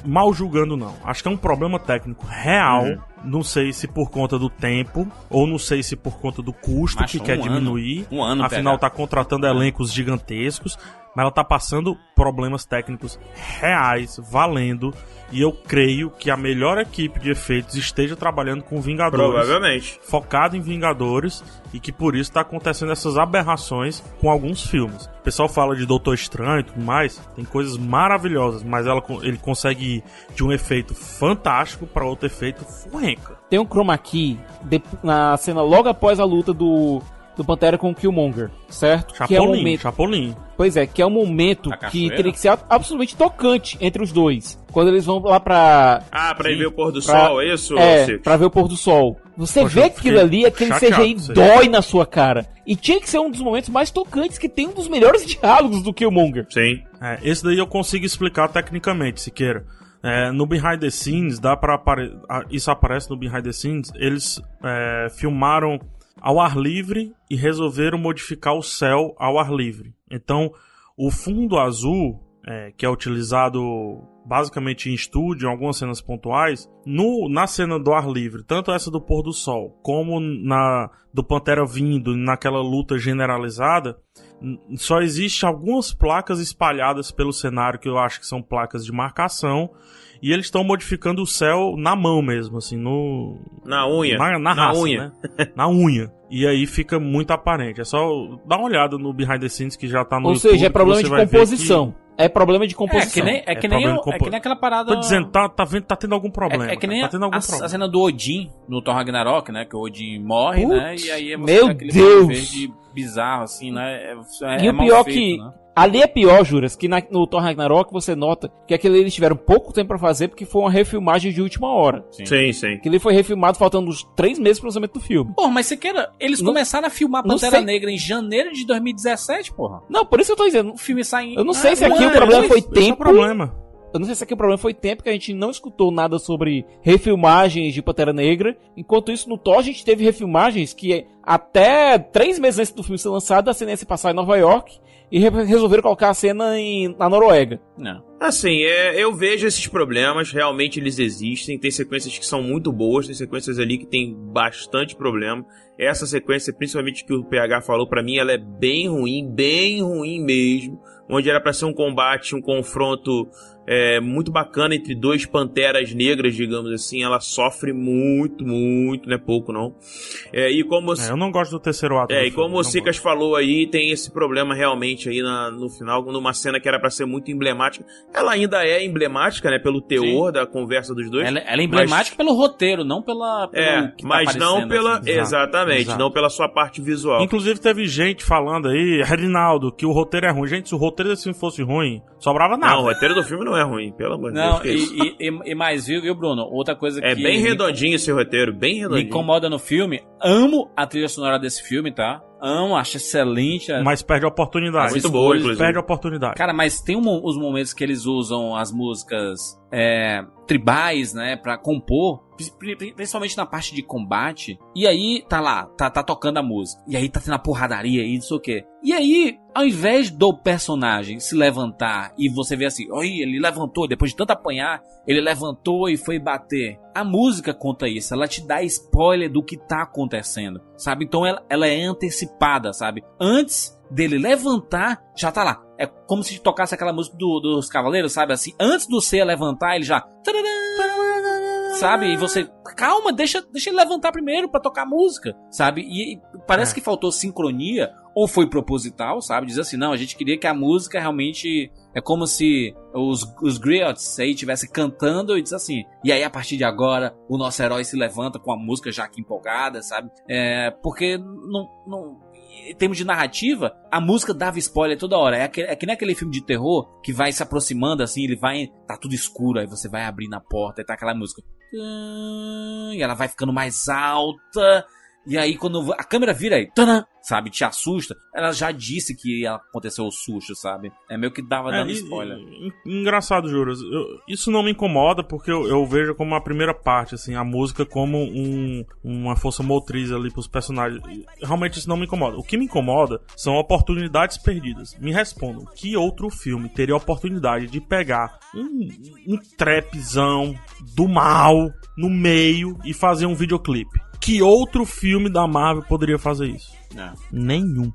mal julgando, não. Acho que é um problema técnico real. Uhum. Não sei se por conta do tempo, ou não sei se por conta do custo Macho, que quer um ano. diminuir. Um ano, Afinal, PH. tá contratando elencos gigantescos. Mas ela tá passando problemas técnicos reais, valendo. E eu creio que a melhor equipe de efeitos esteja trabalhando com Vingadores. Provavelmente. Focado em Vingadores. E que por isso tá acontecendo essas aberrações com alguns filmes. O pessoal fala de Doutor Estranho e tudo mais. Tem coisas maravilhosas. Mas ela, ele consegue ir de um efeito fantástico para outro efeito furrenca. Tem um chroma key de- na cena logo após a luta do, do Pantera com o Killmonger, certo? que é o Chapolin, momento, Chapolin. pois é, que é o momento que teria que ser absolutamente tocante entre os dois. Quando eles vão lá pra. Ah, pra ir ver o pôr do pra- sol, é isso, É, pra ver o pôr do sol. Você Poxa, vê aquilo ali, aquele chateado CGI dói na sua cara. E tinha que ser um dos momentos mais tocantes, que tem um dos melhores diálogos do Killmonger. Sim. É, esse daí eu consigo explicar tecnicamente, Siqueira. É, no Behind the Scenes, dá para isso aparece no Behind the Scenes, eles é, filmaram ao ar livre e resolveram modificar o céu ao ar livre. Então, o fundo azul, é, que é utilizado basicamente em estúdio, em algumas cenas pontuais, no, na cena do ar livre, tanto essa do pôr do sol, como na do Pantera vindo, naquela luta generalizada, só existe algumas placas espalhadas pelo cenário que eu acho que são placas de marcação e eles estão modificando o céu na mão mesmo, assim, no Na unha. na, na raça, unha. né? na unha. E aí fica muito aparente. É só dar uma olhada no behind the scenes que já tá no Ou YouTube, seja, é problema de composição. É problema de É composição. que nem, é É que nem, problema o- de é compo- que nem aquela parada. Tô dizendo, tá, tá, vendo, tá tendo algum problema. É, é que nem tá tendo algum a, problema. a cena do Odin no Thor Ragnarok, né? Que o Odin morre, Putz, né? E aí você meu Deus! verde bizarro, assim, né? É, é, E é o pior feito, que. né? Ali é pior, Juras, que na- no Thor Ragnarok você nota que aquele eles tiveram pouco tempo pra fazer porque foi uma refilmagem de última hora. Sim, sim. Aquele foi refilmado faltando uns três meses pro lançamento do filme. Porra, mas você queira. Eles Não- começaram a filmar Pantera. Negra em janeiro de 2017, porra. Não, por isso eu tô dizendo. O filme sai em. Eu não sei se aqui o ano problema depois. foi Esse é o tempo. problema. eu não sei se aqui o problema foi tempo que a gente não escutou nada sobre refilmagens de Pantera Negra. Enquanto isso, no Thor a gente teve refilmagens que até três meses antes do filme ser lançado, a se passar em Nova York e re- resolveram colocar a cena em, na Noruega. Não. Assim, é, eu vejo esses problemas, realmente eles existem. Tem sequências que são muito boas, tem sequências ali que tem bastante problema. Essa sequência, principalmente que o PH falou, pra mim ela é bem ruim, bem ruim mesmo. Onde era pra ser um combate, um confronto é, muito bacana entre dois panteras negras, digamos assim. Ela sofre muito, muito, não é pouco não. É, e como É, eu não gosto do terceiro ato. é, e filme, como o Sicas falou aí, tem esse problema realmente aí na- no final, numa cena que era pra ser muito emblemática. Ela ainda é emblemática, né, pelo teor da conversa dos dois. Ela, ela é emblemática pelo roteiro, não pela. pelo É, que tá mas não aparecendo, pela. assim. Exatamente, exato. não pela sua parte visual. Inclusive teve gente falando aí, Reinaldo, que o roteiro é ruim. Gente, se o roteiro desse filme fosse ruim, sobrava nada. Não, o roteiro do filme não é ruim, pelo amor de Deus. Não, e, e, e mais, viu, viu, Bruno? Outra coisa É que. bem me- redondinho esse roteiro, bem Me redondinho. incomoda no filme. Amo a trilha sonora desse filme, tá? Amo, acho excelente. Mas perde a oportunidade. Ah, muito boa, inclusive. Perde a oportunidade. Cara, mas tem um- os momentos que eles usam as músicas é, tribais, né, pra compor, pri- pri- principalmente na parte de combate. E aí tá lá, tá, tá tocando a música. E aí tá tendo a porradaria e não sei o quê. E aí, ao invés do personagem se levantar e você ver assim, oi, ele levantou, depois de tanto apanhar, ele levantou e foi bater. A música conta isso, ela te dá spoiler do que tá acontecendo, sabe? Então ela, ela é antecipada, sabe? Antes dele levantar, já tá lá. É como se tocasse aquela música do- dos Cavaleiros, sabe? Assim, antes do C levantar, ele já. Sabe? E você. Calma, deixa, deixa ele levantar primeiro pra tocar música, sabe? E, e parece É. que faltou sincronia, ou foi proposital, sabe? Diz assim, não, a gente queria que a música realmente. É como se os, os griots aí estivessem cantando e diz assim. E aí, a partir de agora, o nosso herói se levanta com a música já aqui empolgada, sabe? É, porque não, não, em termos de narrativa, a música dava spoiler toda hora. É, aquele, é que nem aquele filme de terror que vai se aproximando assim, ele vai. Tá tudo escuro, aí você vai abrir na porta e tá aquela música. E ela vai ficando mais alta. E aí, quando a câmera vira aí, tanã, sabe, te assusta. Ela já disse que ia acontecer o susto, sabe? É meio que dava É, dando e- spoiler. e- engraçado, Juras. Eu- isso não me incomoda porque eu, eu vejo como a primeira parte, assim, a música como um- uma força motriz ali pros personagens. Realmente isso não me incomoda. O que me incomoda são oportunidades perdidas. Me respondam, que outro filme teria a oportunidade de pegar um, um trapzão do mal no meio e fazer um videoclipe? Que outro filme da Marvel poderia fazer isso? É. Nenhum.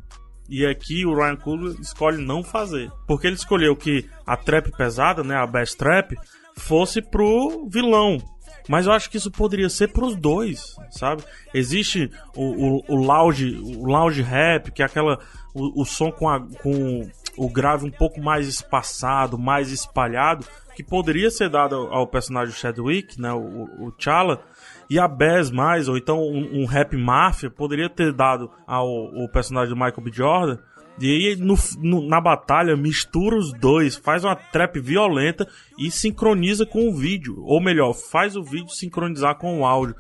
E aqui o Ryan Coogler escolhe não fazer. Porque ele escolheu que a trap pesada, né, a bass trap, fosse pro vilão. Mas eu acho que isso poderia ser pros dois, sabe? Existe o, o, o lounge, o lounge rap, que é aquela o, o som com, a, com o grave um pouco mais espaçado, mais espalhado, que poderia ser dado ao, personagem Chadwick, né, o, o o T'Challa, e a Bass mais, ou então um, um rap máfia, poderia ter dado ao, ao personagem do Michael B. Jordan. E aí, no- no- na batalha, mistura os dois, faz uma trap violenta e sincroniza com o vídeo. Ou melhor, faz o vídeo sincronizar com o áudio.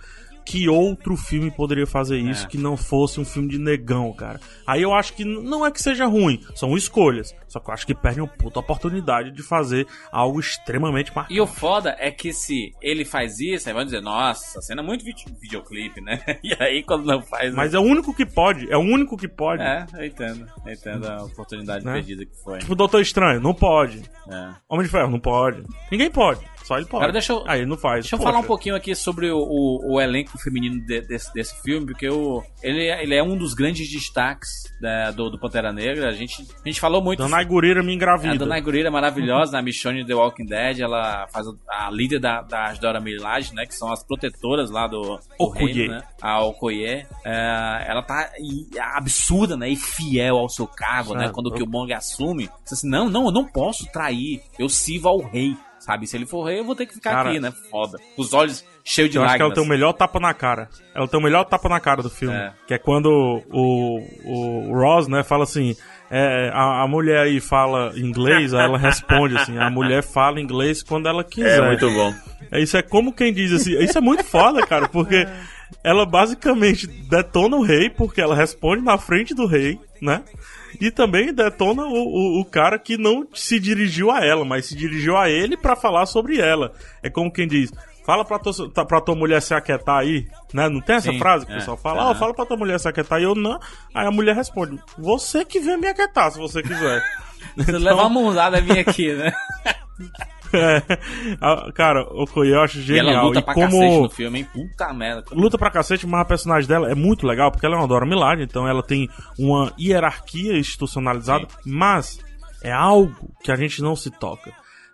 Que outro filme poderia fazer isso É. que não fosse um filme de negão, cara? Aí eu acho que não é que seja ruim, são escolhas. Só que eu acho que perde uma puta oportunidade de fazer algo extremamente marcante. E o foda é que se ele faz isso, aí vão dizer, nossa, a cena é muito vide- videoclipe, né? E aí quando não faz. Mas é o único que pode, é o único que pode. É, eu entendo. Eu entendo a oportunidade Né? perdida que foi. Tipo, Doutor Estranho, não pode. É. Homem de Ferro, não pode. Ninguém pode. Só ele pode. Agora deixa eu- Aí ele não faz. Deixa eu Poxa. falar um pouquinho aqui sobre o, o- o elenco feminino de- desse, desse filme, porque o, ele, é- ele é um dos grandes destaques da- do, do Pantera Negra. A gente, a gente falou muito. Danai Gurira me A engravida. Dona Gurira é maravilhosa, a Michonne The Walking Dead, ela faz a, a líder da, das Dora Milaje, né, que são as protetoras lá do, do Okoye. reino, né, a Okoye. É, ela tá absurda, né, e fiel ao seu cargo, né, Sabe, quando o Killmonger assume, diz assim, não, não, eu não posso trair, eu sirvo ao rei, sabe, se ele for rei eu vou ter que ficar Cara, aqui, né, foda, os olhos cheios de Eu acho que ela lágrimas. tem o melhor tapa na cara. Ela tem o melhor tapa na cara do filme. É. Que é quando o, o Ross, né, fala assim: é, a, a mulher aí fala inglês, aí ela responde assim: a mulher fala inglês quando ela quiser. É muito bom. É, Isso é como quem diz assim. Isso é muito foda, cara, porque ela basicamente detona o rei, porque ela responde na frente do rei. né? E também detona o, o, o cara que não se dirigiu a ela, mas se dirigiu a ele pra falar sobre ela. É como quem diz. Fala pra, tua- tá- pra tua mulher se aquietar aí, né? Não tem essa Sim, frase que o é, pessoal fala? aham. Ah, fala pra tua mulher se aquietar aí, eu não. Aí a mulher responde, você que vem me aquietar, se você quiser. Você leva uma mãozada minha aqui, né? É. Cara, o eu acho E genial. ela luta e pra como cacete no filme, hein? Puta merda. luta pra cacete, mas a personagem dela é muito legal, porque ela é uma Dora Milaje, então ela tem uma hierarquia institucionalizada, mas é algo que a gente não se toca.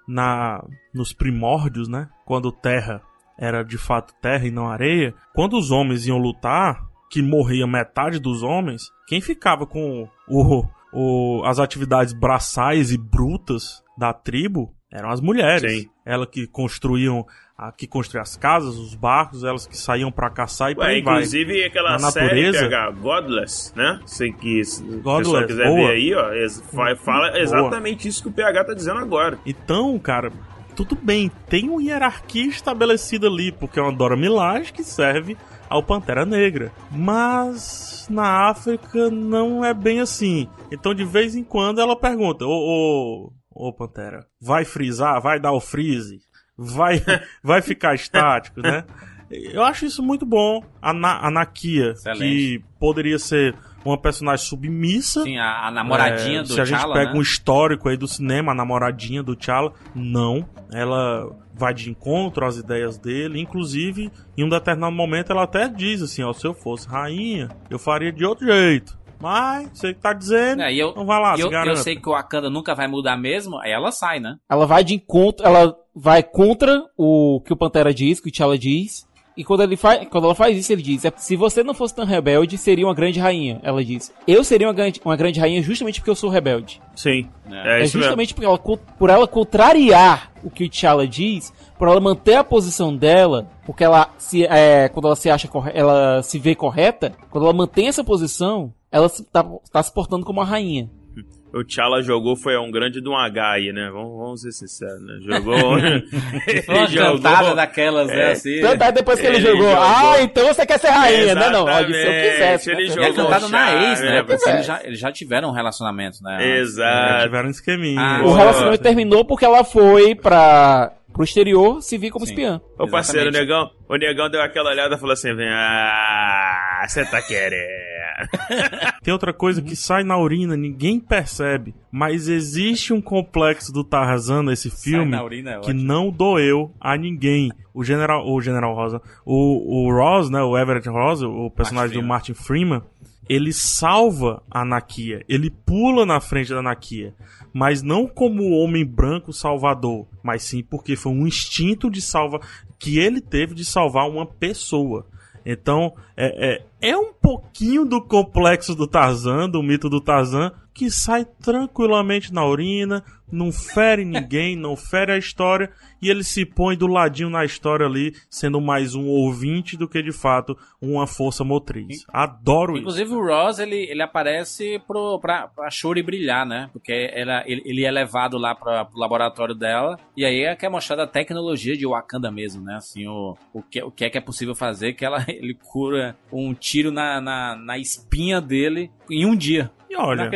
Na, nos primórdios, né? Quando terra era de fato terra e não areia, quando os homens iam lutar, que morria metade dos homens, quem ficava com o, o, as atividades braçais e brutas da tribo eram as mulheres. Sim. Elas que construíam, a, que construíam as casas, os barcos, elas que saíam pra caçar e Ué, aí vai. inclusive aquela Na série natureza- PH, Godless, né? Sei que se pessoal Godless, quiser boa. ver aí, ó, fala exatamente isso que o PH tá dizendo agora. Então, cara, tudo bem, tem uma hierarquia estabelecida ali, porque é uma Dora Milaje que serve ao Pantera Negra. Mas na África não é bem assim. Então, de vez em quando, ela pergunta: Ô, ô, ô Pantera, vai frisar? Vai dar o freeze? Vai, vai ficar estático, né? Eu acho isso muito bom. A, Na, a Nakia, Excelente. que poderia ser uma personagem submissa. Sim, a, a namoradinha É, do Se a gente T'Challa, pega né? um histórico aí do cinema, a namoradinha do T'Challa, não. Ela vai de encontro às ideias dele. Inclusive, em um determinado momento, ela até diz assim: ó, se eu fosse rainha, eu faria de outro jeito. Mas, você que tá dizendo, É, e eu, então vai lá, e eu, eu sei que o Wakanda nunca vai mudar mesmo, aí ela sai, né? Ela vai de encontro, ela vai contra o que o Pantera diz, que o T'Challa diz. E quando, ele faz, quando ela faz isso, ele diz: "É, se você não fosse tão rebelde, seria uma grande rainha. Ela diz: Eu seria uma grande, uma grande rainha justamente porque eu sou rebelde. Sim, É. é, É, justamente por ela, por ela contrariar o que o T'Challa diz, por ela manter a posição dela, porque ela se, é, quando ela se acha ela se vê correta, quando ela mantém essa posição, ela tá, tá se portando como uma rainha. O T'Challa jogou foi um grande de um H aí, né? Vamos, vamos ser sinceros, né? Jogou. Foi uma jogou- cantada daquelas, né, É. assim. Tanto aí depois que ele, Ele jogou, jogou. ah, então você quer ser rainha, né? Não, ó, se eu quisesse. ele né? E é jogou cantado na chave, ex, né? né? Porque É. eles já, eles já tiveram um relacionamento, né? Já Exato. tiveram um esqueminha. Ah, O relacionamento terminou porque ela foi pra, pro exterior se vir como Sim. espiã. Ô parceiro, o negão, o negão deu aquela olhada e falou assim: vem, ah, você tá querendo. Tem outra coisa que sai na urina, ninguém percebe. Mas existe um complexo do Tarzan nesse filme é que ótimo. não doeu a ninguém. O General, o General Rosa, o, o Ross, né, o Everett Ross, o personagem do Martin Freeman, ele salva a Nakia, ele pula na frente da Nakia, mas não como homem branco salvador, mas sim porque foi um instinto de salva que ele teve de salvar uma pessoa. Então, é, é, é um pouquinho do complexo do Tarzan, do mito do Tarzan, que sai tranquilamente na urina, não fere ninguém, não fere a história, e ele se põe do ladinho na história ali, sendo mais um ouvinte do que de fato uma força motriz. Adoro isso. Inclusive o Ross, ele, ele aparece pro, pra, pra Shuri brilhar, né? Porque ela, ele, ele é levado lá pra, pro laboratório dela. E aí é que é mostrada a tecnologia de Wakanda mesmo, né? Assim, o, o, que, o que é que é possível fazer, que ela, ele cura um tiro na, na, na espinha dele em um dia. E olha,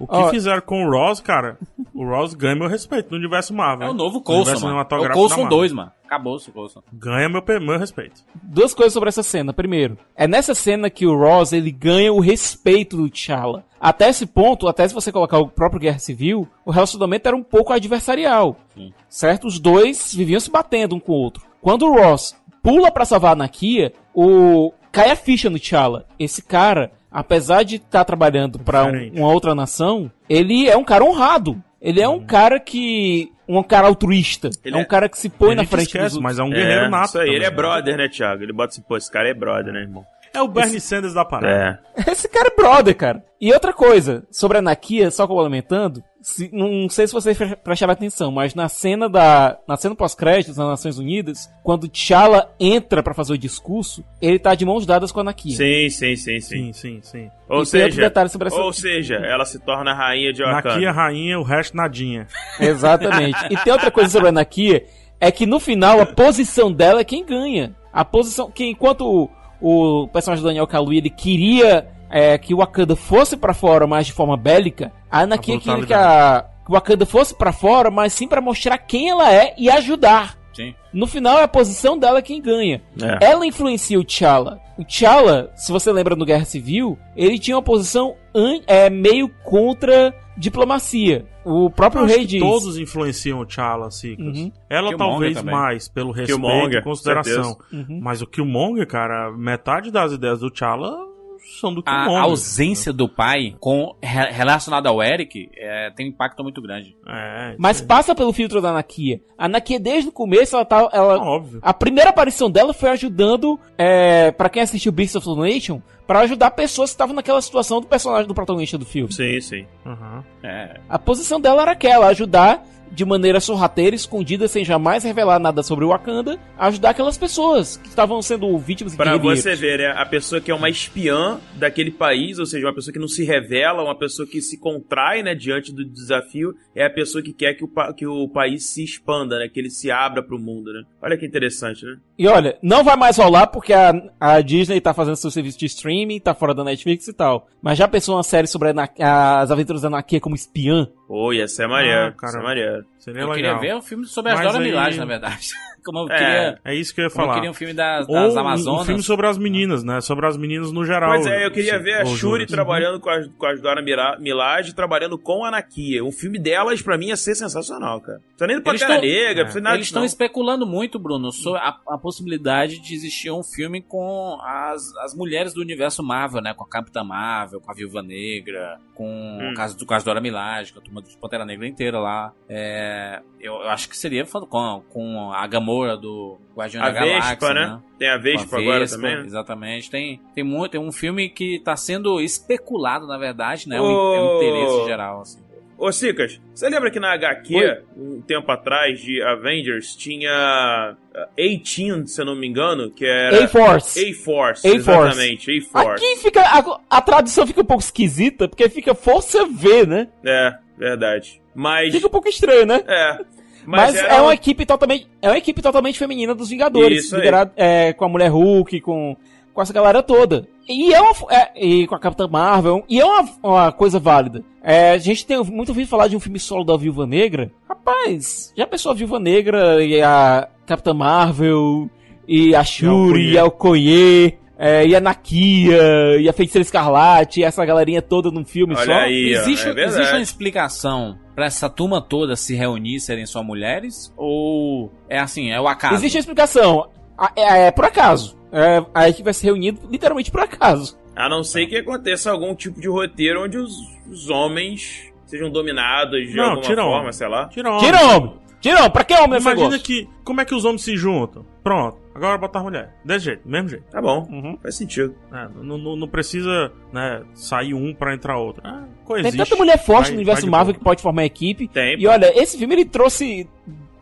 o que Ó. fizeram com o Ross, cara, o Ross ganha meu respeito no universo Marvel. É o novo No Coulson, universo mano. É o Coulson Marvel. 2, mano. Acabou-se o Coulson. Ganha meu, meu respeito. Duas coisas sobre essa cena. Primeiro, é nessa cena que o Ross ele ganha o respeito do T'Challa. Até esse ponto, até se você colocar o próprio Guerra Civil, o relacionamento era um pouco adversarial. Sim. Certo? Os dois viviam se batendo um com o outro. Quando o Ross pula pra salvar a Nakia, o cai a ficha no T'Challa. Esse cara, apesar de estar trabalhando pra um- uma outra nação, ele é um cara honrado. Ele é um cara que. Um cara altruísta. Ele é um é- cara que se põe na frente esquece, dos mas outros. é um guerreiro nato. Isso aí, ele é brother, né, Thiago? Ele bota assim, pô, esse cara é brother, né, irmão? É o Bernie Sanders da parada. É. Esse cara é brother, cara. E outra coisa, sobre a Nakia, só complementando, se- não sei se vocês pre- prestaram atenção, mas na cena da. Na cena pós-créditos das Nações Unidas, quando T'Challa entra pra fazer o discurso, ele tá de mãos dadas com a Nakia. Sim, sim, sim, sim. Sim, sim, sim. Ou E seja, essa- ou seja, ela se torna a rainha de Wakanda. Nakia, rainha, o resto nadinha. Exatamente. E tem outra coisa sobre a Nakia, é que no final a posição dela é quem ganha. A posição que enquanto o, personagem do Daniel Kaluuya ele queria é, que o Wakanda fosse pra fora, mas de forma bélica, a Anakin queria que, a, que o Wakanda fosse pra fora, mas sim pra mostrar quem ela é e ajudar. Sim. No final é a posição dela quem ganha. É. Ela influencia o T'Challa. O T'Challa, se você lembra no Guerra Civil, ele tinha uma posição an- é, meio contra diplomacia. O próprio rei diz. todos influenciam o T'Challa, Cicas. Uhum. Ela Killmonger talvez também. mais, pelo respeito Killmonger, e consideração. Uhum. Mas o Killmonger, cara, metade das ideias do T'Challa são do A Killmonger. ausência do pai com re- relacionada ao Eric é, tem um impacto muito grande. É, Mas isso passa pelo filtro da Anakia. A Anakia, desde o começo, ela tá. Ela, é óbvio. A primeira aparição dela foi ajudando, é, para quem assistiu Beasts of the Nation, pra ajudar pessoas que estavam naquela situação do personagem do protagonista do filme. Sim, sim. Uhum. É. A posição dela era aquela, ajudar de maneira sorrateira, escondida, sem jamais revelar nada sobre o Wakanda, ajudar aquelas pessoas que estavam sendo vítimas de Pra você ver, né? A pessoa que é uma espiã daquele país, ou seja, uma pessoa que não se revela, uma pessoa que se contrai, né, diante do desafio, é a pessoa que quer que o, que o país se expanda, né? Que ele se abra pro mundo, né? Olha que interessante, né? E olha, não vai mais rolar porque a, a Disney tá fazendo seu serviço de streaming, tá fora da Netflix e tal. Mas já pensou uma série sobre a as aventuras da Anakia como espiã? Pô, ia ser maneiro, Ah, cara. ser maneiro. Seria Eu legal. queria ver um filme sobre as Mas Dora aí- Milaje, na verdade. Como eu É. queria, É isso que eu ia como eu falar. queria um filme das, Ou das um- Amazonas. um filme sobre as meninas, né? Sobre as meninas no geral. Pois é, eu queria ver a Shuri trabalhando com as, com as Dora Milaje, trabalhando com a Anakia. Um filme delas, pra mim, ia ser sensacional, cara. Não precisa nem do Pantera tão- Negra, é, nada Eles estão especulando muito, Bruno, sobre a, a possibilidade de existir um filme com as, as mulheres do universo Marvel, né? Com a Capitã Marvel, com a Viúva Negra, com Hum. o caso do caso Dora Milaje, com a turma do Pantera Negra inteira lá. É, eu, eu acho que seria com, com a Gamora do Guardião A da Galáxia, Vespa, né? Tem a Com a Vespa agora Vespa, também, né? Exatamente. Tem, tem, muito, tem um filme que tá sendo especulado, na verdade, né? É um, Ô. é um interesse geral, assim. Ô, Cicas, você lembra que na HQ, Oi. um tempo atrás, de Avengers, tinha uh, 18, se eu não me engano, que era... A-Force. A-Force, A-Force. exatamente, A-Force. Aqui fica. A, a tradução fica um pouco esquisita, porque fica Força V, né? É, verdade. Mas... Fica um pouco estranho, né? É. Mas, era é um- uma equipe totalmente. É uma equipe totalmente feminina dos Vingadores. Isso liderado, é, com a mulher Hulk, com, com essa galera toda. E é uma. é, e com a Capitã Marvel. E é uma, uma coisa válida. É, a gente tem muito ouvido falar de um filme solo da Viúva Negra. Rapaz, já pensou a Viúva Negra e a Capitã Marvel e a Shuri e a Okoye. É, e a Nakia, e a Feiticeira Escarlate, e essa galerinha toda num filme Olha só. aí, Existe, é existe uma explicação pra essa turma toda se reunir e serem só mulheres? Ou é assim, é o acaso? Existe uma explicação. É, é por acaso. É, a equipe vai ser reunida literalmente por acaso. A não ser que aconteça algum tipo de roteiro onde os, os homens sejam dominados de Não, alguma tira forma, homem. sei lá. Tira homem. Tira homem! Homem! Pra que homem Imagina que. Como é que os homens se juntam? Pronto. Agora botar a mulher. Desse jeito, mesmo jeito. Tá bom, Uhum. faz sentido. É, não, não, não precisa né, sair um pra entrar outro. Ah, Tem coexiste. tanta mulher forte Vai- no universo Marvel boa. que pode formar equipe. Tem. E olha, esse filme ele trouxe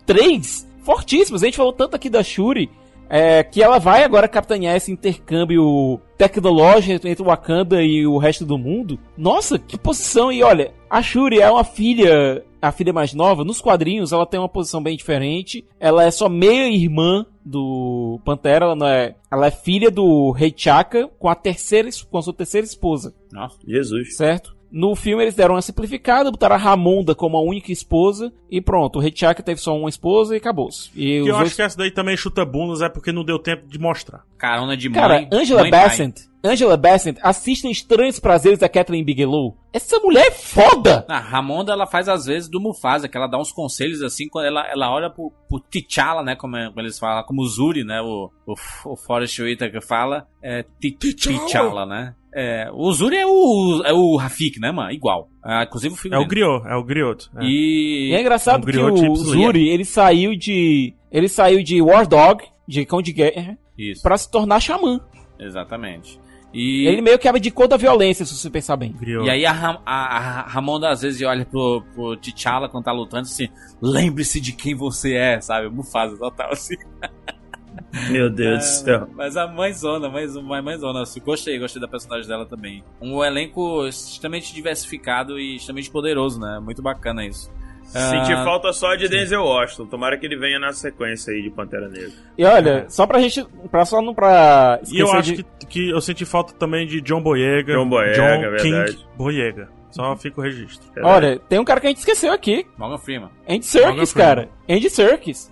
três fortíssimos. A gente falou tanto aqui da Shuri. é, que ela vai agora capitanear esse intercâmbio tecnológico entre o Wakanda e o resto do mundo. Nossa, que posição! E olha, a Shuri é uma filha, a filha mais nova. Nos quadrinhos ela tem uma posição bem diferente. Ela é só meia irmã do Pantera. Ela não é, ela é filha do Rei Chaka com a terceira, com a sua terceira esposa Nossa. Jesus. certo? No filme eles deram uma simplificada, botaram a Ramonda como a única esposa e pronto, o Rei T'Chaka teve só uma esposa e acabou-se. E eu acho outros... que essa daí também chuta bundas, é porque não deu tempo de mostrar. Carona de Cara, mãe. Angela mãe, pai. Bassett, Angela Bassett, assistem Estranhos Prazeres da Kathleen Bigelow. Essa mulher é foda! A Ramonda, ela faz às vezes do Mufasa, que ela dá uns conselhos assim, quando ela, ela olha pro, pro T'Challa, né, como, é- como eles falam, como o Zuri, né, o, o, o Forrest Whitaker fala, é T'Challa, né. É, o Zuri é o, é o Rafik, né, mano, igual. Ah, inclusive o filme É o Griot, é o Griot. É. E E... é engraçado Um que o. Zuri, ele saiu de... Ele saiu de War Dog, de cão de guerra, Isso, pra se tornar xamã. exatamente. E... Ele meio que abdicou da violência, se você pensar bem. Griot. E aí a, Ram- a, a Ramonda às vezes olha pro, pro T'Challa quando tá lutando assim, lembre-se de quem você é, sabe? Mufasa total assim. Meu Deus do céu. Mas a mãezona, mais uma mãezona, assim, gostei, gostei da personagem dela também. Um elenco extremamente diversificado e extremamente poderoso, né? Muito bacana isso. Senti Ah, falta só de Denzel Washington. Tomara que ele venha na sequência aí de Pantera Negra. E olha, só pra gente. Pra só não pra. E eu acho de- que, que eu senti falta também de John Boyega. John Boyega, John verdade. King Boyega. Só fica o registro. Olha, tem um cara que a gente esqueceu aqui. Morgan Freeman. Andy Serkis, cara. Andy Serkis.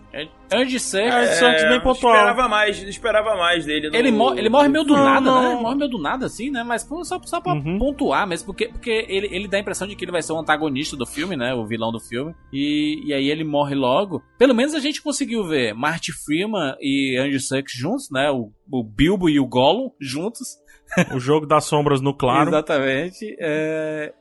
Andy Serkis. É, Santos bem pontual. Esperava mais, esperava mais dele. no- Ele, mo- ele morre meio do Não, nada, não. né? Ele morre meio do nada, assim, né? Mas só, só pra Uhum. pontuar mesmo, porque, porque ele, ele dá a impressão de que ele vai ser o antagonista do filme, né? O vilão do filme. E, e aí ele morre logo. Pelo menos a gente conseguiu ver Marty Freeman e Andy Serkis juntos, né? O, o Bilbo e o Gollum juntos. O jogo das sombras no claro. Exatamente. É...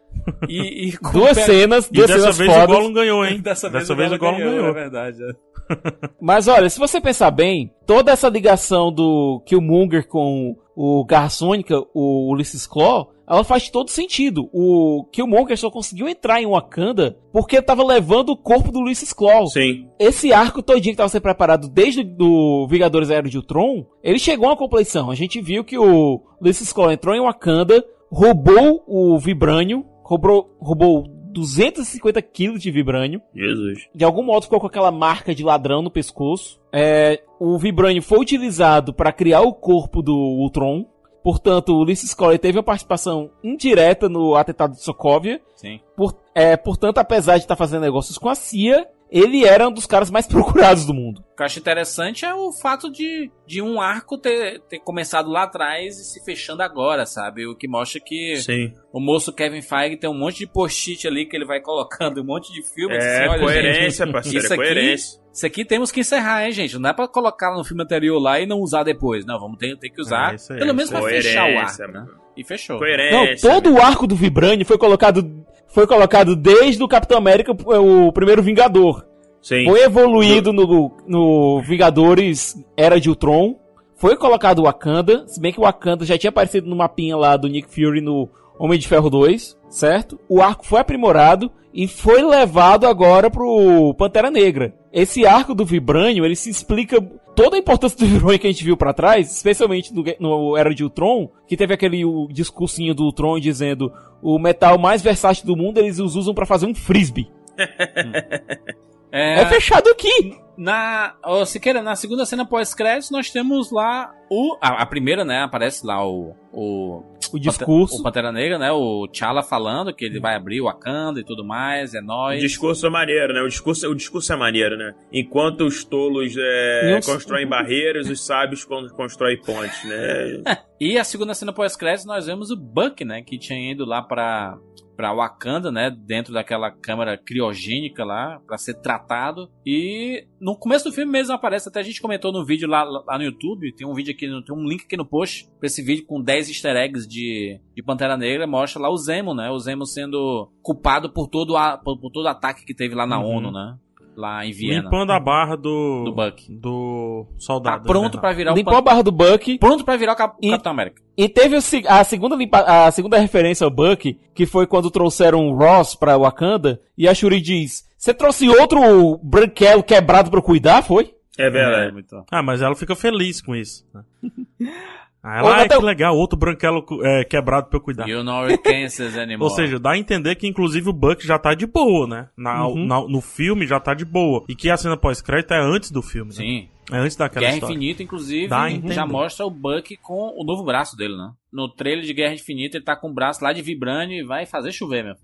E, e com Duas pé- cenas, E duas dessa cenas vez o fodas. Gollum ganhou, hein? Dessa vez, Dessa vez o Gollum ganhou. É verdade. é. Mas olha, se você pensar bem, toda essa ligação do Killmonger com o Garra Sônica, o Ulysses Claw, ela faz todo sentido. O Killmonger só conseguiu entrar em Wakanda porque tava levando o corpo do Ulysses Claw. Sim. Esse arco todinho que tava sendo preparado desde do Vingadores Era de Ultron, ele chegou a uma compleição. A gente viu que o Ulysses Claw entrou em Wakanda, roubou o Vibranium, roubou, roubou 250 quilos de Vibranium, Jesus. de algum modo ficou com aquela marca de ladrão no pescoço. É, o Vibranium foi utilizado para criar o corpo do Ultron. Portanto, o Ulysses Claw teve uma participação indireta no atentado de Sokovia. Sim. Por- é, portanto, apesar de estar fazendo negócios com a CIA, ele era um dos caras mais procurados do mundo. O que eu acho interessante é o fato de, de um arco ter, ter começado lá atrás e se fechando agora, sabe? O que mostra que Sim. o moço Kevin Feige tem um monte de post-it ali que ele vai colocando, um monte de filmes. É, assim, olha, coerência, gente, parceiro, isso é aqui, coerência. Isso aqui temos que encerrar, hein, gente? Não é pra colocar no filme anterior lá e não usar depois. Não, vamos ter, ter que usar. É, isso aí, pelo menos isso pra fechar o arco, né? E fechou. Não, Coerência. todo o arco do Vibranium foi colocado, foi colocado desde o Capitão América, o primeiro Vingador. Sim. Foi evoluído no, no Vingadores Era de Ultron. Foi colocado o Wakanda. Se bem que o Wakanda já tinha aparecido no mapinha lá do Nick Fury no Homem de Ferro 2, certo? O arco foi aprimorado e foi levado agora pro Pantera Negra. Esse arco do Vibranium, ele se explica toda a importância do Vibranium que a gente viu pra trás, especialmente no, no Era de Ultron, que teve aquele o discursinho do Ultron dizendo o metal mais versátil do mundo eles os usam pra fazer um frisbee. É, É fechado aqui. Na, ô, Siqueira, na segunda cena pós-créditos, nós temos lá o. A, a primeira, né? Aparece lá o. O, O discurso. o Pantera Negra, né? O T'Challa falando que ele vai abrir o Wakanda e tudo mais, é O nóis. discurso é maneiro, né? O discurso, o discurso é maneiro, né? Enquanto os tolos é, constroem barreiras, os sábios con- constroem pontes, né? E a segunda cena pós-créditos, nós vemos o Buck, né? Que tinha ido lá pra, pra Wakanda, né? Dentro daquela câmara criogênica lá, pra ser tratado. E no começo do filme mesmo aparece, até a gente comentou no vídeo lá, lá no YouTube, tem um vídeo aqui, tem um link aqui no post pra esse vídeo com 10 easter eggs de, de Pantera Negra, mostra lá o Zemo, né? O Zemo sendo culpado por todo, a, por, por todo o ataque que teve lá na Uhum. ONU, né? Lá em Viena. Limpando a barra do. Do Buck. Do Tá soldado. pronto né? pra virar o Limpou Pan- a barra do Buck. Pronto pra virar o Cap- E- Capitão América. E teve o a, segunda limpa- a segunda referência ao Buck, que foi quando trouxeram o Ross pra Wakanda. E a Shuri diz: Você trouxe outro branquelo quebrado pra eu cuidar? Foi? É verdade. muito. Ah, mas ela fica feliz com isso. né? Ah, Ô, ela, ah, Natal- que legal, outro branquelo é, quebrado pra eu cuidar. You know it Kansas anymore. Ou seja, dá a entender que inclusive o Buck já tá de boa, né? Na, Uhum. na- no filme já tá de boa. E que a cena pós-crédito é antes do filme, né? Sim. É antes daquela Guerra história. Infinita, inclusive, Dá a entender. já mostra o Buck com o novo braço dele, né? No trailer de Guerra Infinita, ele tá com o braço lá de vibrânio e vai fazer chover, meu.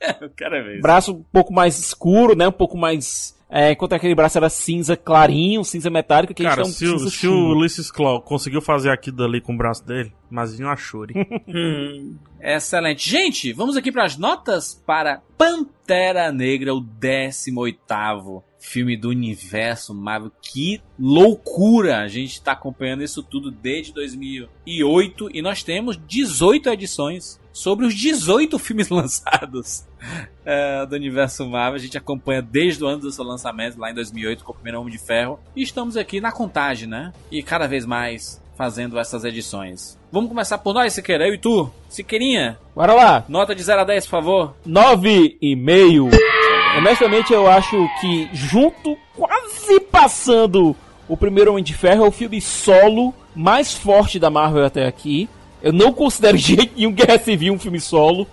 Eu quero ver isso. Braço um pouco mais escuro, né? Um pouco mais. É, enquanto aquele braço era cinza clarinho, cinza metálico, que a Cara, gente se, tá um o, cinza se o. Ulysses Claw conseguiu fazer aquilo dali com o braço dele, imagina a Shuri. Hum. Excelente. Gente, vamos aqui para as notas para Pantera Negra, o 18º filme do universo Marvel. Que loucura! A gente está acompanhando isso tudo desde 2008 e nós temos 18 edições sobre os 18 filmes lançados é, do universo Marvel. A gente acompanha desde o ano do seu lançamento, lá em 2008, com o primeiro Homem de Ferro. E estamos aqui na contagem, né? E cada vez mais fazendo essas edições. Vamos começar por nós, Siqueira, eu e tu. Siqueirinha, Bora lá! nota de 0 a 10, por favor. 9,5. Honestamente, eu acho que junto, quase passando o primeiro Homem de Ferro, é o filme solo mais forte da Marvel até aqui. Eu não considero de jeito nenhum Guerra Civil um filme solo.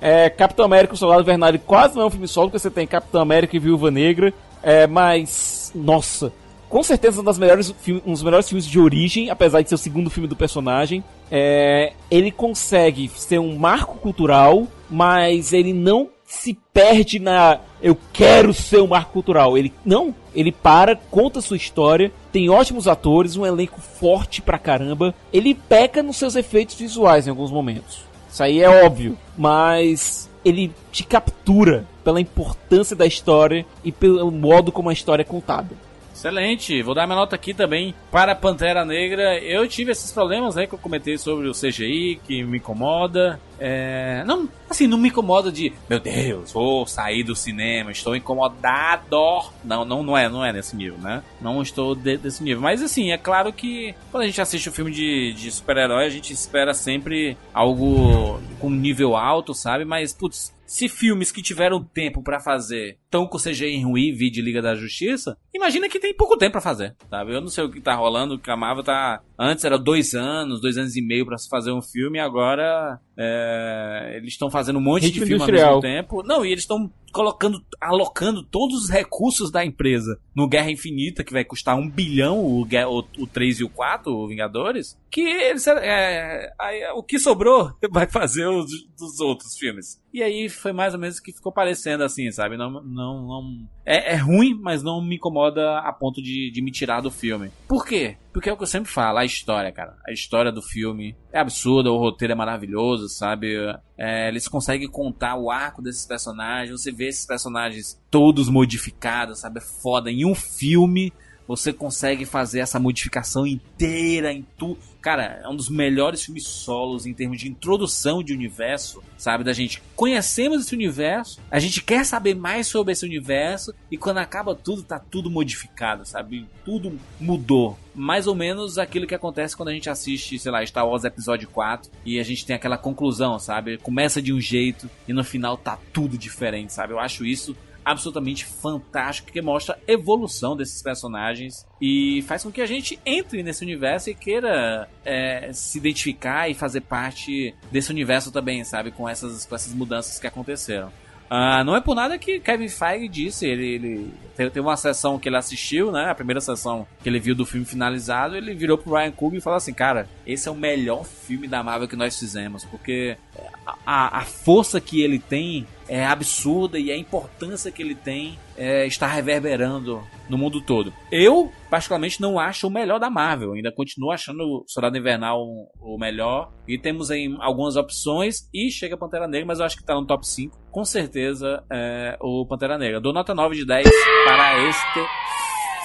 É, Capitão América, o Soldado Invernal quase não é um filme solo, porque você tem Capitão América e Viúva Negra. É, mas, nossa, com certeza um, das melhores, um dos melhores filmes de origem, apesar de ser o segundo filme do personagem. É, ele consegue ser um marco cultural, mas ele não se perde na eu quero ser um marco cultural. Ele não, ele para, conta sua história, tem ótimos atores, um elenco forte pra caramba. Ele peca nos seus efeitos visuais em alguns momentos. Isso aí é óbvio, mas ele te captura pela importância da história e pelo modo como a história é contada. Excelente, vou dar minha nota aqui também para Pantera Negra. Eu tive esses problemas né, que eu comentei sobre o CGI, que me incomoda. É... Não, assim, não me incomoda de, meu Deus, vou sair do cinema, estou incomodado. Não, não, não é, não é nesse nível, né? Não estou de, desse nível. Mas assim, é claro que quando a gente assiste um filme de, de super-herói, a gente espera sempre algo com nível alto, sabe? Mas, putz, se filmes que tiveram tempo para fazer estão com CGI ruim, vi de Liga da Justiça, imagina que tem pouco tempo para fazer, sabe? Eu não sei o que tá rolando, que a Marvel tá... Antes era dois anos, dois anos e meio para se fazer um filme, agora é... eles estão fazendo um monte Ritmo de filme industrial. ao mesmo tempo. Não, e eles estão colocando, alocando todos os recursos da empresa no Guerra Infinita, que vai custar um bilhão o, o, o 3 e o 4, o Vingadores, que eles, é, o que sobrou vai fazer os dos outros filmes. E aí foi mais ou menos o que ficou parecendo assim, sabe? Não, não, não... É, é ruim, mas não me incomoda a ponto de, de me tirar do filme. Por quê? Porque é o que eu sempre falo, a história, cara. A história do filme é absurda, o roteiro é maravilhoso, sabe? É, eles conseguem contar o arco desses personagens, você vê esses personagens todos modificados, sabe? É foda. Em um filme, você consegue fazer essa modificação inteira em tu. Cara, é um dos melhores filmes solos em termos de introdução de universo, sabe? Da gente conhecemos esse universo, a gente quer saber mais sobre esse universo e quando acaba tudo, tá tudo modificado, sabe? Tudo mudou. Mais ou menos aquilo que acontece quando a gente assiste, sei lá, Star Wars Episódio 4 e a gente tem aquela conclusão, sabe? Começa de um jeito e no final tá tudo diferente, sabe? Eu acho isso absolutamente fantástico que mostra a evolução desses personagens e faz com que a gente entre nesse universo e queira é, se identificar e fazer parte desse universo também, sabe? Com essas, com essas mudanças que aconteceram. Ah, não é por nada que Kevin Feige disse, ele, ele teve uma sessão que ele assistiu, né? A primeira sessão que ele viu do filme finalizado, ele virou pro Ryan Coogler e falou assim, cara, esse é o melhor filme da Marvel que nós fizemos, porque a, a força que ele tem é absurda e a importância que ele tem é, está reverberando no mundo todo. Eu, particularmente, não acho o melhor da Marvel. Ainda continuo achando o Soldado Invernal o melhor. E temos aí algumas opções. E chega Pantera Negra, mas eu acho que tá no top 5. Com certeza, é, o Pantera Negra. Dou nota 9 de 10 para este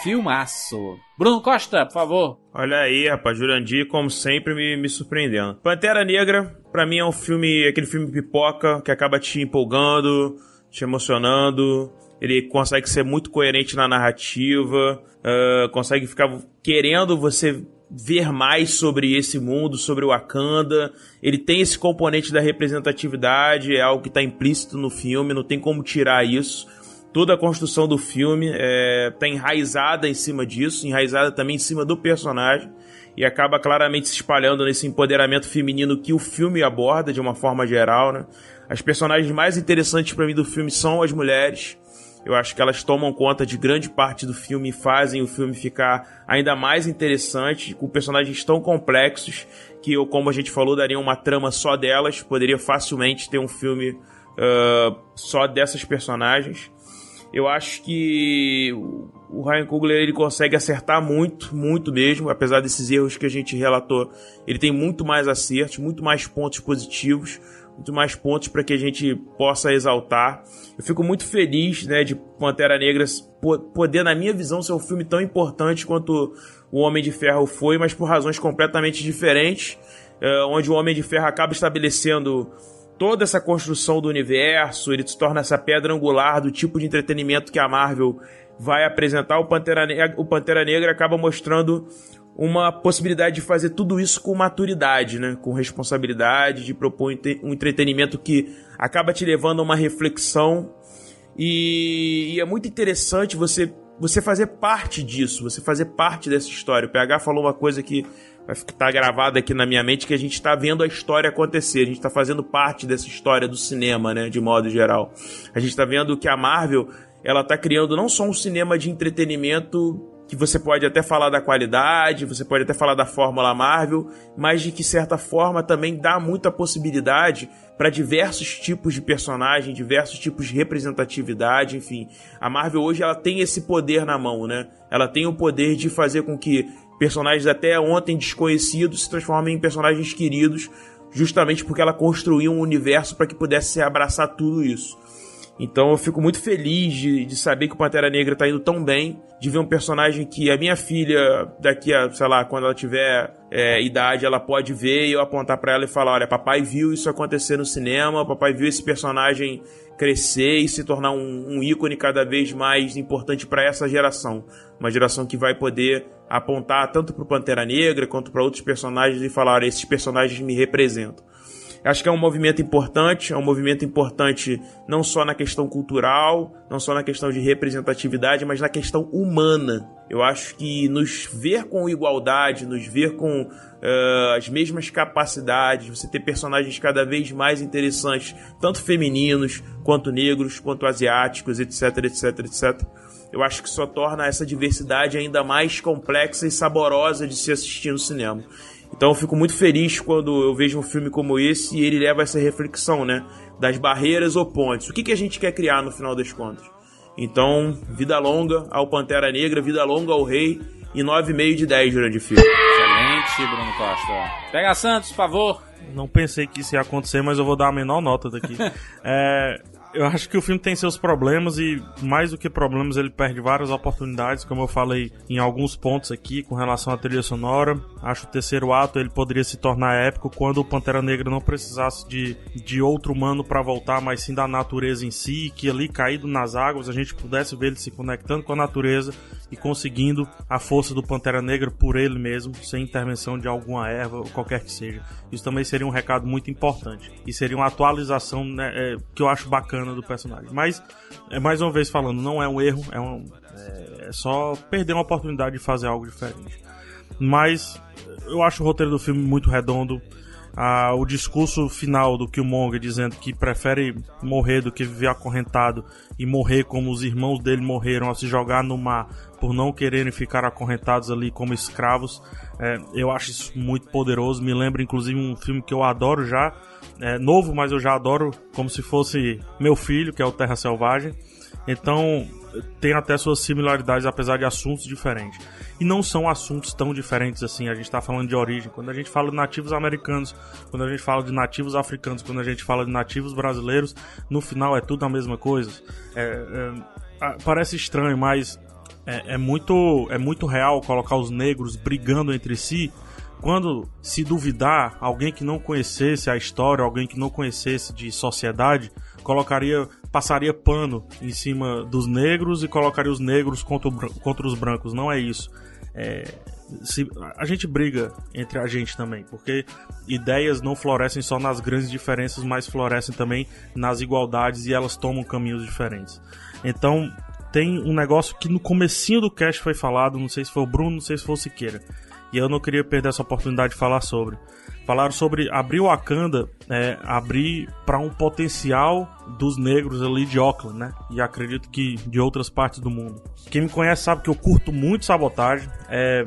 filmaço. Bruno Costa, por favor. Olha aí, rapaz, Jurandir, como sempre, me, me surpreendendo. Pantera Negra, pra mim é um filme, aquele filme pipoca, que acaba te empolgando, te emocionando. Ele consegue ser muito coerente na narrativa, ah, consegue ficar querendo você ver mais sobre esse mundo, sobre o Wakanda. Ele tem esse componente da representatividade, é algo que está implícito no filme, não tem como tirar isso toda a construção do filme está enraizada em cima disso, enraizada também em cima do personagem e acaba claramente se espalhando nesse empoderamento feminino que o filme aborda de uma forma geral, né? As personagens mais interessantes para mim do filme são as mulheres. Eu acho que elas tomam conta de grande parte do filme e fazem o filme ficar ainda mais interessante, com personagens tão complexos que, eu, como a gente falou, daria uma trama só delas. Poderia facilmente ter um filme ah, só dessas personagens. Eu acho que o Ryan Coogler ele consegue acertar muito, muito mesmo, apesar desses erros que a gente relatou. Ele tem muito mais acertos, muito mais pontos positivos, muito mais pontos para que a gente possa exaltar. Eu fico muito feliz, né, de Pantera Negra po- poder, na minha visão, ser um filme tão importante quanto o Homem de Ferro foi, mas por razões completamente diferentes, eh, onde o Homem de Ferro acaba estabelecendo toda essa construção do universo, ele se torna essa pedra angular do tipo de entretenimento que a Marvel vai apresentar. O Pantera Negra, o Pantera Negra acaba mostrando uma possibilidade de fazer tudo isso com maturidade, né? com responsabilidade, de propor um entretenimento que acaba te levando a uma reflexão. E, e é muito interessante você, você fazer parte disso, você fazer parte dessa história. O PH falou uma coisa que vai ficar gravado aqui na minha mente que a gente está vendo a história acontecer, a gente está fazendo parte dessa história do cinema, né, de modo geral. A gente está vendo que a Marvel, ela tá criando não só um cinema de entretenimento que você pode até falar da qualidade, você pode até falar da fórmula Marvel, mas de que certa forma também dá muita possibilidade para diversos tipos de personagem, diversos tipos de representatividade, enfim. A Marvel hoje ela tem esse poder na mão, né? Ela tem o poder de fazer com que personagens até ontem desconhecidos se transformem em personagens queridos, justamente porque ela construiu um universo para que pudesse abraçar tudo isso. Então eu fico muito feliz de, de saber que o Pantera Negra tá indo tão bem, de ver um personagem que a minha filha, daqui a, sei lá, quando ela tiver é, idade, ela pode ver e eu apontar para ela e falar: olha, papai viu isso acontecer no cinema, papai viu esse personagem crescer e se tornar um, um ícone cada vez mais importante para essa geração. Uma geração que vai poder apontar tanto para o Pantera Negra quanto para outros personagens e falar: esses personagens me representam. Acho que é um movimento importante, é um movimento importante não só na questão cultural, não só na questão de representatividade, mas na questão humana. Eu acho que nos ver com igualdade, nos ver com uh, as mesmas capacidades, você ter personagens cada vez mais interessantes, tanto femininos, quanto negros, quanto asiáticos, etc, etc, etc. Eu acho que só torna essa diversidade ainda mais complexa e saborosa de se assistir no cinema. Então eu fico muito feliz quando eu vejo um filme como esse e ele leva essa reflexão, né? Das barreiras ou pontes. O que, que a gente quer criar no final das contas? Então, vida longa ao Pantera Negra, vida longa ao Rei e 9,5 de 10, Jurandir Filho. Excelente, Bruno Costa. Pega Santos, por favor. Não pensei que isso ia acontecer, mas eu vou dar a menor nota daqui. é, eu acho que o filme tem seus problemas e, mais do que problemas, ele perde várias oportunidades, como eu falei em alguns pontos aqui com relação à trilha sonora. Acho o terceiro ato ele poderia se tornar épico quando o Pantera Negra não precisasse de, de outro humano para voltar, mas sim da natureza em si, que ali caído nas águas a gente pudesse ver ele se conectando com a natureza e conseguindo a força do Pantera Negra por ele mesmo, sem intervenção de alguma erva ou qualquer que seja. Isso também seria um recado muito importante e seria uma atualização né, é, que eu acho bacana bacana do personagem. Mas, é mais uma vez falando, não é um erro, é, um, é, é só perder uma oportunidade de fazer algo diferente. Mas eu acho o roteiro do filme muito redondo. Ah, o discurso final do Killmonger dizendo que prefere morrer do que viver acorrentado e morrer como os irmãos dele morreram, a se jogar no mar por não quererem ficar acorrentados ali como escravos. É, eu acho isso muito poderoso. Me lembra inclusive um filme que eu adoro já, é novo, mas eu já adoro como se fosse meu filho, que é o Terra Selvagem. Então, tem até suas similaridades, apesar de assuntos diferentes. E não são assuntos tão diferentes assim. A gente está falando de origem. Quando a gente fala de nativos americanos, quando a gente fala de nativos africanos, quando a gente fala de nativos brasileiros, no final é tudo a mesma coisa. É, é, parece estranho, mas é, é, muito, é muito real colocar os negros brigando entre si quando se duvidar, alguém que não conhecesse a história, alguém que não conhecesse de sociedade, colocaria, passaria pano em cima dos negros e colocaria os negros contra, contra os brancos. Não é isso. É, se, a gente briga entre a gente também, porque ideias não florescem só nas grandes diferenças, mas florescem também nas igualdades e elas tomam caminhos diferentes. Então, tem um negócio que no comecinho do cast foi falado, não sei se foi o Bruno, não sei se foi o Siqueira e eu não queria perder essa oportunidade de falar sobre. Falaram sobre abrir Wakanda, é, abrir para um potencial dos negros ali de Auckland, né? E acredito que de outras partes do mundo. Quem me conhece sabe que eu curto muito sabotagem. É,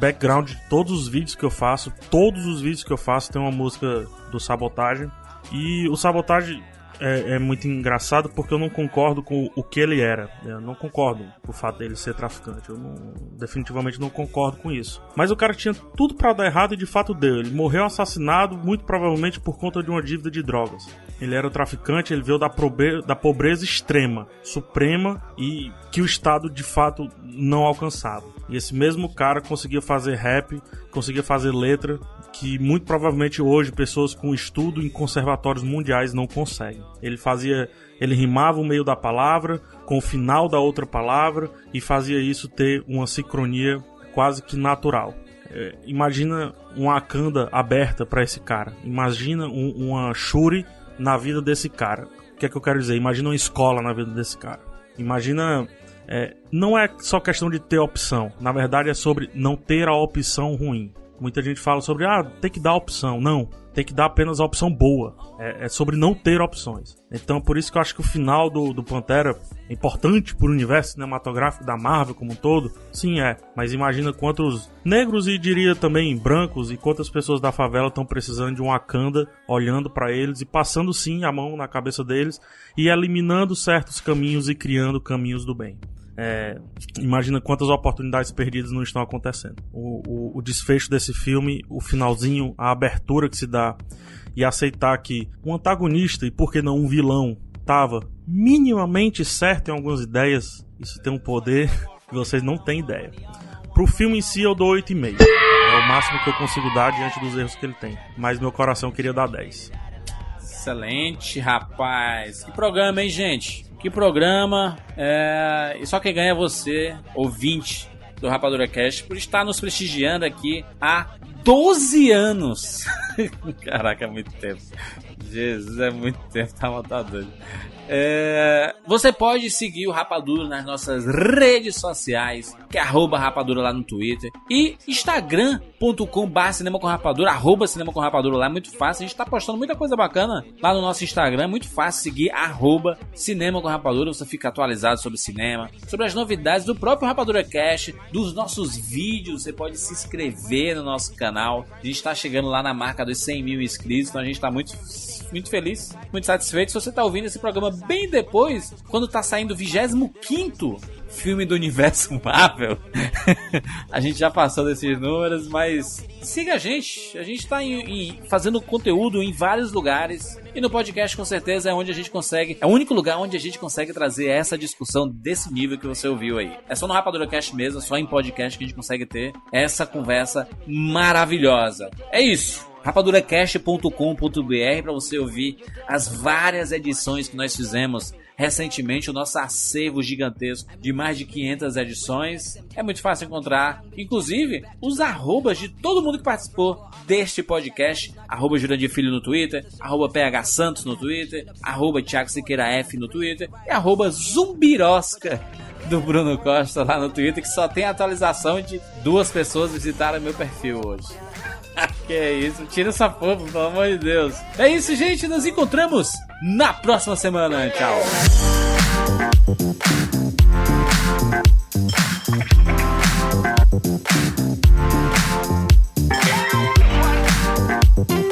background de todos os vídeos que eu faço, todos os vídeos que eu faço tem uma música do Sabotagem. E o Sabotagem é, é, muito engraçado porque eu não concordo com o que ele era. Eu não concordo com o fato dele ser traficante. Eu não, definitivamente não concordo com isso. Mas o cara tinha tudo para dar errado e de fato deu. Ele morreu assassinado, muito provavelmente por conta de uma dívida de drogas. Ele era o traficante, ele veio da, pobreza, da pobreza extrema, suprema e que o Estado de fato não alcançava. E esse mesmo cara conseguia fazer rap, conseguia fazer letra que muito provavelmente hoje pessoas com estudo em conservatórios mundiais não conseguem. Ele fazia, ele rimava o meio da palavra com o final da outra palavra e fazia isso ter uma sincronia quase que natural. É, imagina uma Akanda aberta para esse cara. Imagina um, uma Shuri na vida desse cara. O que é que eu quero dizer? Imagina uma escola na vida desse cara. Imagina é, não é só questão de ter opção. Na verdade, é sobre não ter a opção ruim. Muita gente fala sobre, ah, tem que dar opção. Não, tem que dar apenas a opção boa. É, é sobre não ter opções. Então, por isso que eu acho que o final do, do Pantera é importante para o universo cinematográfico da Marvel como um todo. Sim, é. Mas imagina quantos negros e diria também brancos e quantas pessoas da favela estão precisando de um Wakanda olhando para eles e passando sim a mão na cabeça deles e eliminando certos caminhos e criando caminhos do bem. É, imagina quantas oportunidades perdidas não estão acontecendo. O, o, o, desfecho desse filme, o finalzinho, a abertura que se dá e aceitar que um antagonista e por que não um vilão estava minimamente certo em algumas ideias, isso tem um poder que vocês não têm ideia. Pro filme em si eu dou 8,5. É o máximo que eu consigo dar diante dos erros que ele tem. Mas meu coração queria dar 10. Excelente, rapaz. Que programa, hein, gente? Que programa. É... E só quem ganha é você, ouvinte do Rapadura Cast, por estar nos prestigiando aqui há 12 anos. Caraca, é muito tempo. Jesus, é muito tempo, tá, tá doido. É, você pode seguir o Rapadura nas nossas redes sociais, que é arroba rapadura lá no Twitter. E instagram.com.br cinema com rapadura, arroba cinema com rapadura lá, é muito fácil. A gente tá postando muita coisa bacana lá no nosso Instagram, é muito fácil seguir arroba cinema com rapadura. Você fica atualizado sobre cinema, sobre as novidades do próprio Rapadura Cast, dos nossos vídeos. Você pode se inscrever no nosso canal. A gente tá chegando lá na marca dos 100 mil inscritos, então a gente tá muito, muito feliz, muito satisfeito. Se você tá ouvindo esse programa bem depois, quando tá saindo o 25 filme do universo Marvel. a gente já passou desses números, mas siga a gente. A gente tá em, em, fazendo conteúdo em vários lugares. E no podcast, com certeza, é onde a gente consegue. É o único lugar onde a gente consegue trazer essa discussão desse nível que você ouviu aí. É só no Rapadura Cast mesmo, só em podcast que a gente consegue ter essa conversa maravilhosa. É isso rapaduracast.com.br para você ouvir as várias edições que nós fizemos recentemente, o nosso acervo gigantesco de mais de 500 edições. É muito fácil encontrar, inclusive, os arrobas de todo mundo que participou deste podcast. Arroba Jurandir Filho no Twitter, arroba PH Santos no Twitter, arroba Thiago Siqueira F no Twitter e arroba Zumbirosca do Bruno Costa lá no Twitter, que só tem atualização de duas pessoas visitaram meu perfil hoje. que é isso, tira essa porra, pelo amor de Deus. É isso, gente, nos encontramos na próxima semana. Tchau. Oh.